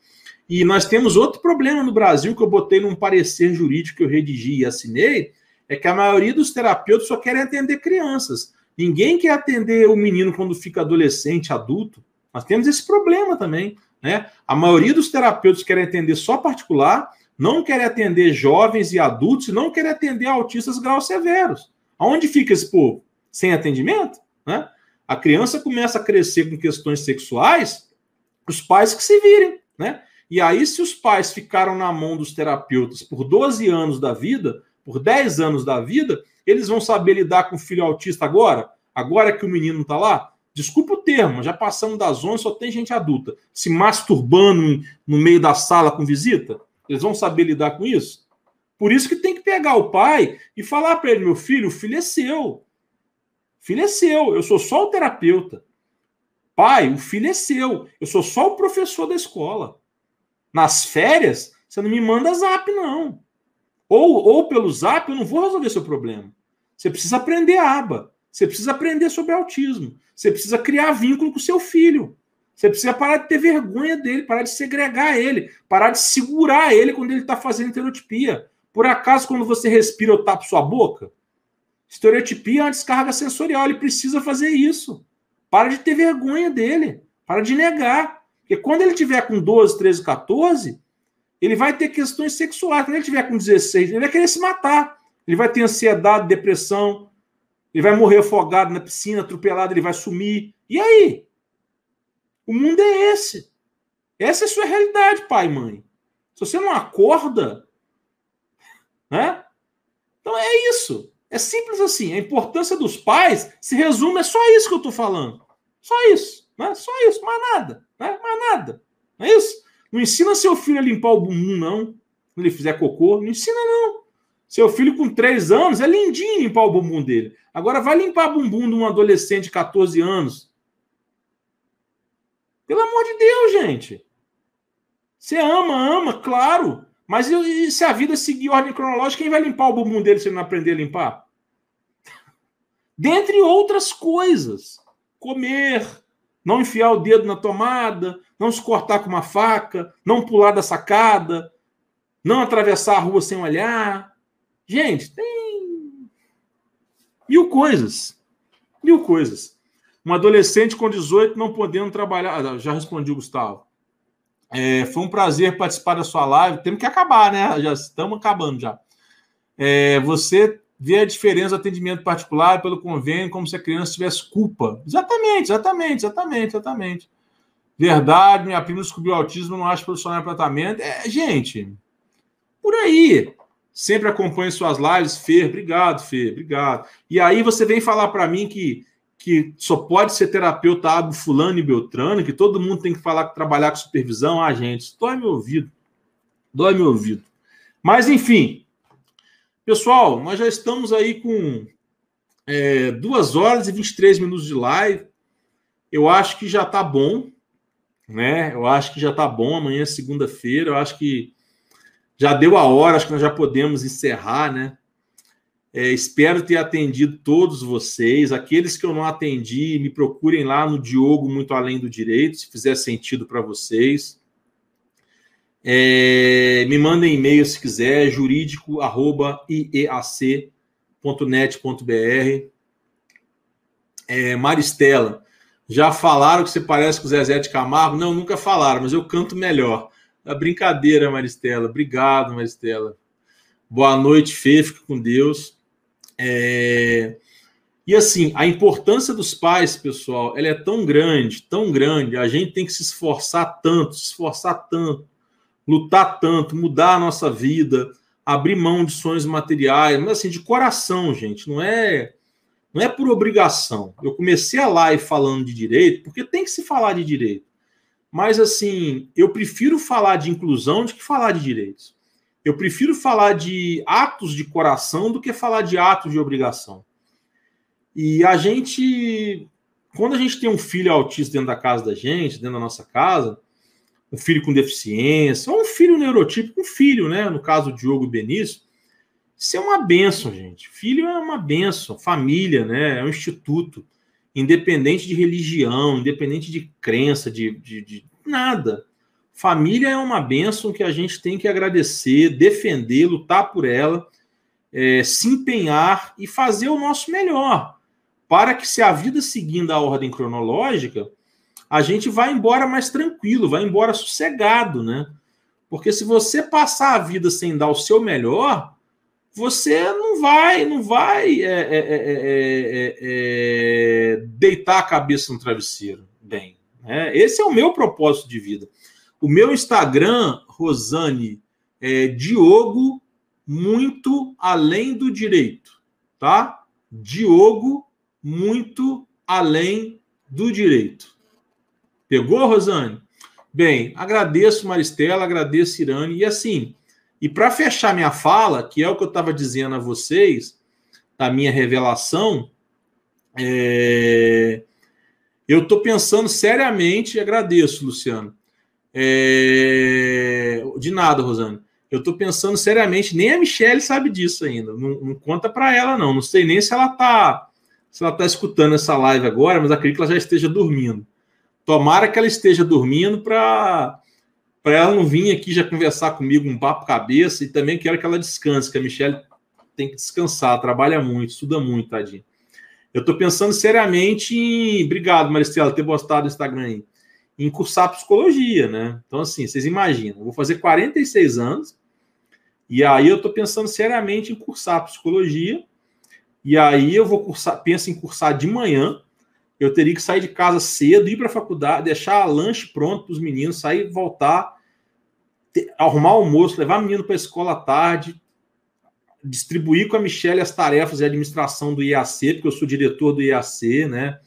Speaker 2: E nós temos outro problema no Brasil que eu botei num parecer jurídico que eu redigi e assinei, é que a maioria dos terapeutas só querem atender crianças. Ninguém quer atender o menino quando fica adolescente, adulto. Nós temos esse problema também. Né? A maioria dos terapeutas querem atender só particular, não querem atender jovens e adultos, não querem atender autistas graus severos. Aonde fica esse povo? Sem atendimento? Né? A criança começa a crescer com questões sexuais, os pais que se virem. Né? E aí, se os pais ficaram na mão dos terapeutas por 12 anos da vida, por 10 anos da vida, eles vão saber lidar com o filho autista agora? Agora que o menino está lá? Desculpa o termo, já passamos da zona, só tem gente adulta se masturbando no meio da sala com visita. Eles vão saber lidar com isso? Por isso que tem que pegar o pai e falar para ele: meu filho, o filho é seu. filho é seu, eu sou só o terapeuta. Pai, o filho é seu, eu sou só o professor da escola. Nas férias, você não me manda zap, não. Ou, ou pelo zap, eu não vou resolver seu problema. Você precisa aprender a aba. Você precisa aprender sobre autismo. Você precisa criar vínculo com seu filho. Você precisa parar de ter vergonha dele, parar de segregar ele, parar de segurar ele quando ele está fazendo estereotipia. Por acaso, quando você respira, eu tapo sua boca? Estereotipia é uma descarga sensorial, ele precisa fazer isso. Para de ter vergonha dele, para de negar. Porque quando ele tiver com 12, 13, 14, ele vai ter questões sexuais. Quando ele tiver com 16, ele vai querer se matar. Ele vai ter ansiedade, depressão. Ele vai morrer afogado na piscina, atropelado, ele vai sumir. E aí? O mundo é esse. Essa é a sua realidade, pai e mãe. Se você não acorda, né? Então é isso. É simples assim. A importância dos pais se resume, é só isso que eu estou falando. Só isso. Né? Só isso, mais nada. Né? Mais nada. Não é isso? Não ensina seu filho a limpar o bumbum, não. Quando ele fizer cocô, não ensina, não. Seu filho com 3 anos é lindinho limpar o bumbum dele. Agora vai limpar o bumbum de um adolescente de 14 anos. Pelo amor de Deus, gente. Você ama, ama, claro. Mas e, se a vida seguir ordem cronológica, quem vai limpar o bumbum dele se ele não aprender a limpar? Dentre outras coisas. Comer, não enfiar o dedo na tomada, não se cortar com uma faca, não pular da sacada, não atravessar a rua sem olhar. Gente, tem mil coisas. Mil coisas. Um adolescente com 18 não podendo trabalhar. Ah, já respondi, Gustavo. É, foi um prazer participar da sua live. Temos que acabar, né? Já estamos acabando já. É, você vê a diferença do atendimento particular pelo convênio, como se a criança tivesse culpa. Exatamente, exatamente, exatamente, exatamente. Verdade, minha prima descobriu autismo, não acho profissional de tratamento. É, gente, por aí. Sempre acompanho suas lives, Fer. Obrigado, Fer, obrigado. E aí você vem falar para mim que, que só pode ser terapeuta abo fulano e beltrano, que todo mundo tem que falar trabalhar com supervisão. Ah, gente, dói meu ouvido. Dói meu ouvido. Mas, enfim, Pessoal, nós já estamos aí com é, 2 horas e 23 minutos de live. Eu acho que já está bom, né? Eu acho que já está bom. Amanhã é segunda-feira. Eu acho que já deu a hora, acho que nós já podemos encerrar, né? É, espero ter atendido todos vocês. Aqueles que eu não atendi, me procurem lá no Diogo Muito Além do Direito, se fizer sentido para vocês. É, me mandem e-mail se quiser, jurídico.ieac.net.br. É, Maristela, já falaram que você parece com o Zezé de Camargo? Não, nunca falaram, mas eu canto melhor. É brincadeira, Maristela. Obrigado, Maristela. Boa noite, Fê. Fique com Deus. É... E assim, a importância dos pais, pessoal, ela é tão grande, tão grande, a gente tem que se esforçar tanto, se esforçar tanto, lutar tanto, mudar a nossa vida, abrir mão de sonhos materiais, mas assim, de coração, gente, não é não é por obrigação. Eu comecei a live falando de direito, porque tem que se falar de direito. Mas assim, eu prefiro falar de inclusão do que falar de direitos. Eu prefiro falar de atos de coração do que falar de atos de obrigação. E a gente, quando a gente tem um filho autista dentro da casa da gente, dentro da nossa casa, um filho com deficiência, ou um filho neurotípico, um filho, né? No caso do Diogo Benício, isso é uma benção, gente. Filho é uma benção, família, né? É um instituto, independente de religião, independente de crença, de, de, de nada. Família é uma benção que a gente tem que agradecer, defender, lutar por ela, é, se empenhar e fazer o nosso melhor para que, se a vida seguindo a ordem cronológica, a gente vá embora mais tranquilo, vai embora sossegado, né? Porque se você passar a vida sem dar o seu melhor, você não vai, não vai é, é, é, é deitar a cabeça no travesseiro. Bem, né? esse é o meu propósito de vida. O meu Instagram, Rosane, é Diogo muito além do direito, tá? Diogo muito além do direito. Pegou, Rosane? Bem, agradeço Maristela, agradeço Irane. E assim, e para fechar minha fala, que é o que eu estava dizendo a vocês, da minha revelação, é... eu estou pensando seriamente, agradeço, Luciano. É... De nada, Rosane. Eu estou pensando seriamente, nem a Michelle sabe disso ainda. Não, não conta para ela, não. Não sei nem se ela está se ela está escutando essa live agora, mas acredito que ela já esteja dormindo. Tomara que ela esteja dormindo para para ela não vir aqui já conversar comigo um papo cabeça e também quero que ela descanse, que a Michelle tem que descansar, trabalha muito, estuda muito, tadinho. Eu estou pensando seriamente em. Obrigado, Maristela, ter postado no Instagram aí. Em cursar psicologia, né? Então, assim, vocês imaginam, vou fazer 46 anos, e aí eu estou pensando seriamente em cursar psicologia e aí eu vou cursar, penso em cursar de manhã. Eu teria que sair de casa cedo, ir para a faculdade, deixar lanche pronto para os meninos, sair, voltar, ter, arrumar almoço, levar o menino para a escola à tarde, distribuir com a Michelle as tarefas de administração do IAC, porque eu sou diretor do IAC, né?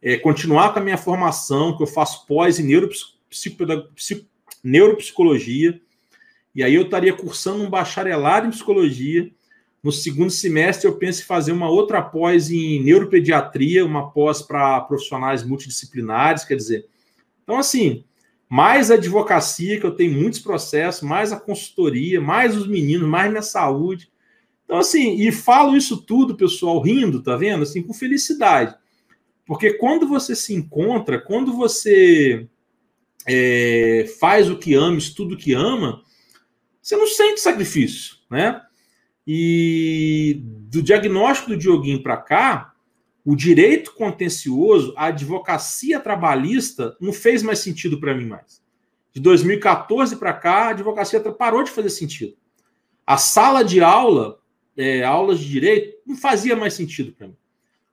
Speaker 2: É, continuar com a minha formação, que eu faço pós em neuropsicologia, e aí eu estaria cursando um bacharelado em psicologia, no segundo semestre, eu penso em fazer uma outra pós em neuropediatria, uma pós para profissionais multidisciplinares, quer dizer. Então, assim, mais advocacia, que eu tenho muitos processos, mais a consultoria, mais os meninos, mais minha saúde. Então, assim, e falo isso tudo, pessoal, rindo, tá vendo? Assim, com felicidade. Porque quando você se encontra, quando você é, faz o que ama, estuda o que ama, você não sente sacrifício, né? E do diagnóstico do Dioguinho para cá, o direito contencioso, a advocacia trabalhista não fez mais sentido para mim mais. De 2014 para cá, a advocacia parou de fazer sentido. A sala de aula, é, aulas de direito, não fazia mais sentido para mim.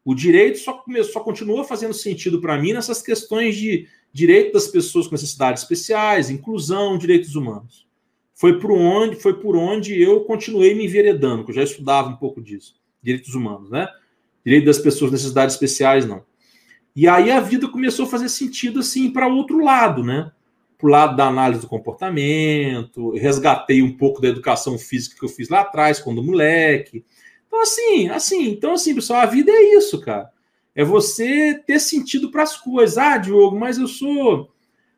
Speaker 2: O direito só, começou, só continuou fazendo sentido para mim nessas questões de direito das pessoas com necessidades especiais, inclusão, direitos humanos foi por onde foi por onde eu continuei me enveredando, que eu já estudava um pouco disso, direitos humanos, né? Direito das pessoas necessidades especiais, não. E aí a vida começou a fazer sentido assim para outro lado, né? Para o lado da análise do comportamento, resgatei um pouco da educação física que eu fiz lá atrás, quando moleque. Então, assim, assim, então, assim, pessoal, a vida é isso, cara. É você ter sentido para as coisas. Ah, Diogo, mas eu sou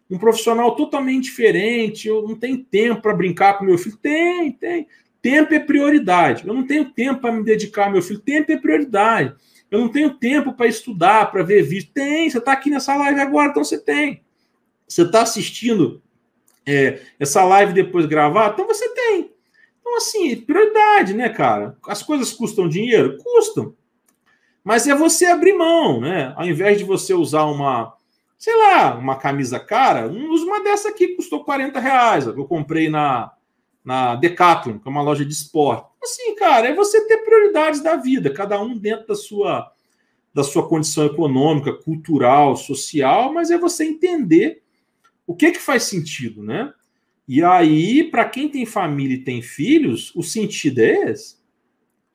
Speaker 2: um profissional totalmente diferente, eu não tenho tempo para brincar com meu filho. Tem, tem. Tempo é prioridade. Eu não tenho tempo para me dedicar ao meu filho. Tempo é prioridade. Eu não tenho tempo para estudar, para ver vídeo. Tem, você está aqui nessa live agora, então você tem. Você está assistindo é, essa live depois gravada, então você tem. Então, assim, prioridade, né, cara? As coisas custam dinheiro? Custam. Mas é você abrir mão, né? Ao invés de você usar uma, sei lá, uma camisa cara, usa uma dessa aqui, custou 40 reais, eu comprei na, na Decathlon, que é uma loja de esporte. Assim, cara, é você ter prioridades da vida, cada um dentro da sua da sua condição econômica, cultural, social, mas é você entender o que que faz sentido, né? E aí, para quem tem família e tem filhos, o sentido é esse.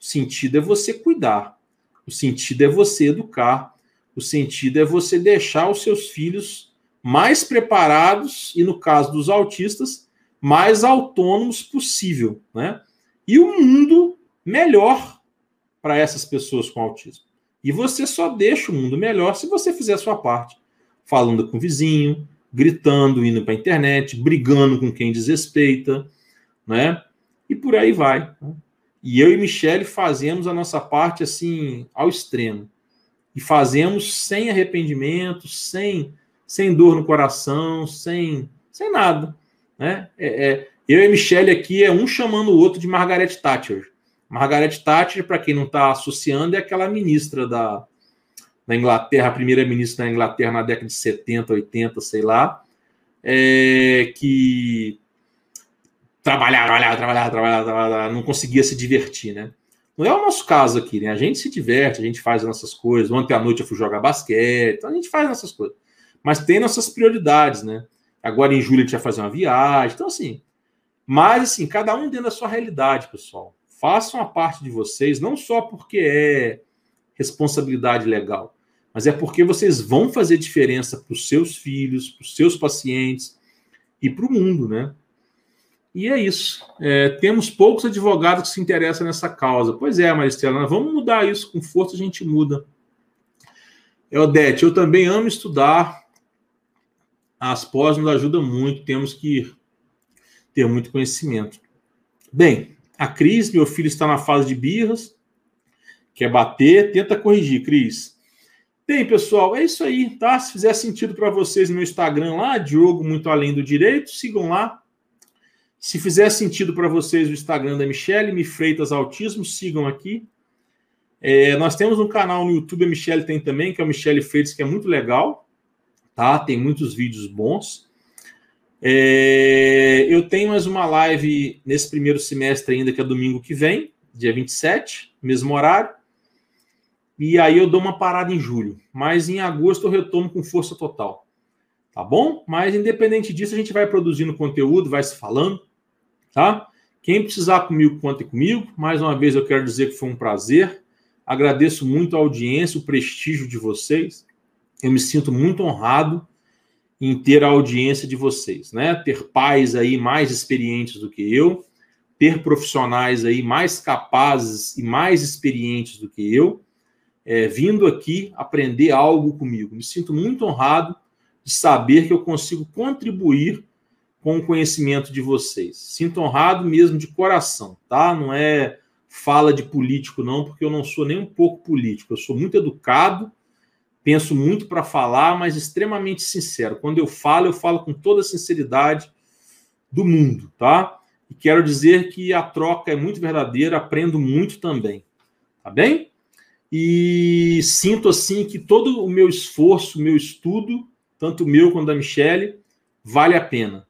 Speaker 2: O sentido é você cuidar. O sentido é você educar. O sentido é você deixar os seus filhos mais preparados e, no caso dos autistas, mais autônomos possível, né? E o um mundo melhor para essas pessoas com autismo. E você só deixa o mundo melhor se você fizer a sua parte, falando com o vizinho, gritando, indo para a internet, brigando com quem desrespeita, né? E por aí vai. Né? E eu e Michele fazemos a nossa parte assim ao extremo. E fazemos sem arrependimento, sem, sem dor no coração, sem, sem nada. Né? É, é, eu e Michele aqui é um chamando o outro de Margaret Thatcher. Margaret Thatcher, para quem não está associando, é aquela ministra da, da Inglaterra, a primeira ministra da Inglaterra na década de 70, 80, sei lá, é, que trabalhar, trabalhar, trabalhar, trabalhar, não conseguia se divertir, né? Não é o nosso caso aqui, né? A gente se diverte, a gente faz as nossas coisas. Ontem à noite eu fui jogar basquete, então a gente faz nossas coisas. Mas tem nossas prioridades, né? Agora em julho a gente vai fazer uma viagem. Então, assim, mas assim, cada um dentro da sua realidade, pessoal. Façam a parte de vocês, não só porque é responsabilidade legal, mas é porque vocês vão fazer diferença para os seus filhos, para os seus pacientes e para o mundo, né? E é isso. É, temos poucos advogados que se interessam nessa causa. Pois é, Maristela, vamos mudar isso. Com força a gente muda. Eudete, eu também amo estudar. As pós nos ajudam muito. Temos que ter muito conhecimento. Bem, a Cris, meu filho está na fase de birras. Quer bater, tenta corrigir, Cris. Bem, pessoal, é isso aí, tá? Se fizer sentido para vocês no meu Instagram lá, Diogo Muito Além do Direito, sigam lá se fizer sentido para vocês o Instagram da Michelle, Me Freitas Autismo, sigam aqui. É, nós temos um canal no YouTube, a Michelle tem também, que é o Michelle Freitas, que é muito legal, tá? Tem muitos vídeos bons. É, eu tenho mais uma live nesse primeiro semestre ainda, que é domingo que vem, dia 27, mesmo horário. E aí eu dou uma parada em julho. Mas em agosto eu retomo com força total. Tá bom? Mas independente disso, a gente vai produzindo conteúdo, vai se falando tá? Quem precisar comigo, conte comigo. Mais uma vez eu quero dizer que foi um prazer. Agradeço muito a audiência, o prestígio de vocês. Eu me sinto muito honrado em ter a audiência de vocês, né? Ter pais aí mais experientes do que eu, ter profissionais aí mais capazes e mais experientes do que eu, é, vindo aqui aprender algo comigo. Me sinto muito honrado de saber que eu consigo contribuir com o conhecimento de vocês. Sinto honrado mesmo de coração, tá? Não é fala de político, não, porque eu não sou nem um pouco político. Eu sou muito educado, penso muito para falar, mas extremamente sincero. Quando eu falo, eu falo com toda a sinceridade do mundo, tá? E quero dizer que a troca é muito verdadeira, aprendo muito também, tá bem? E sinto assim que todo o meu esforço, meu estudo, tanto o meu quanto da Michelle, vale a pena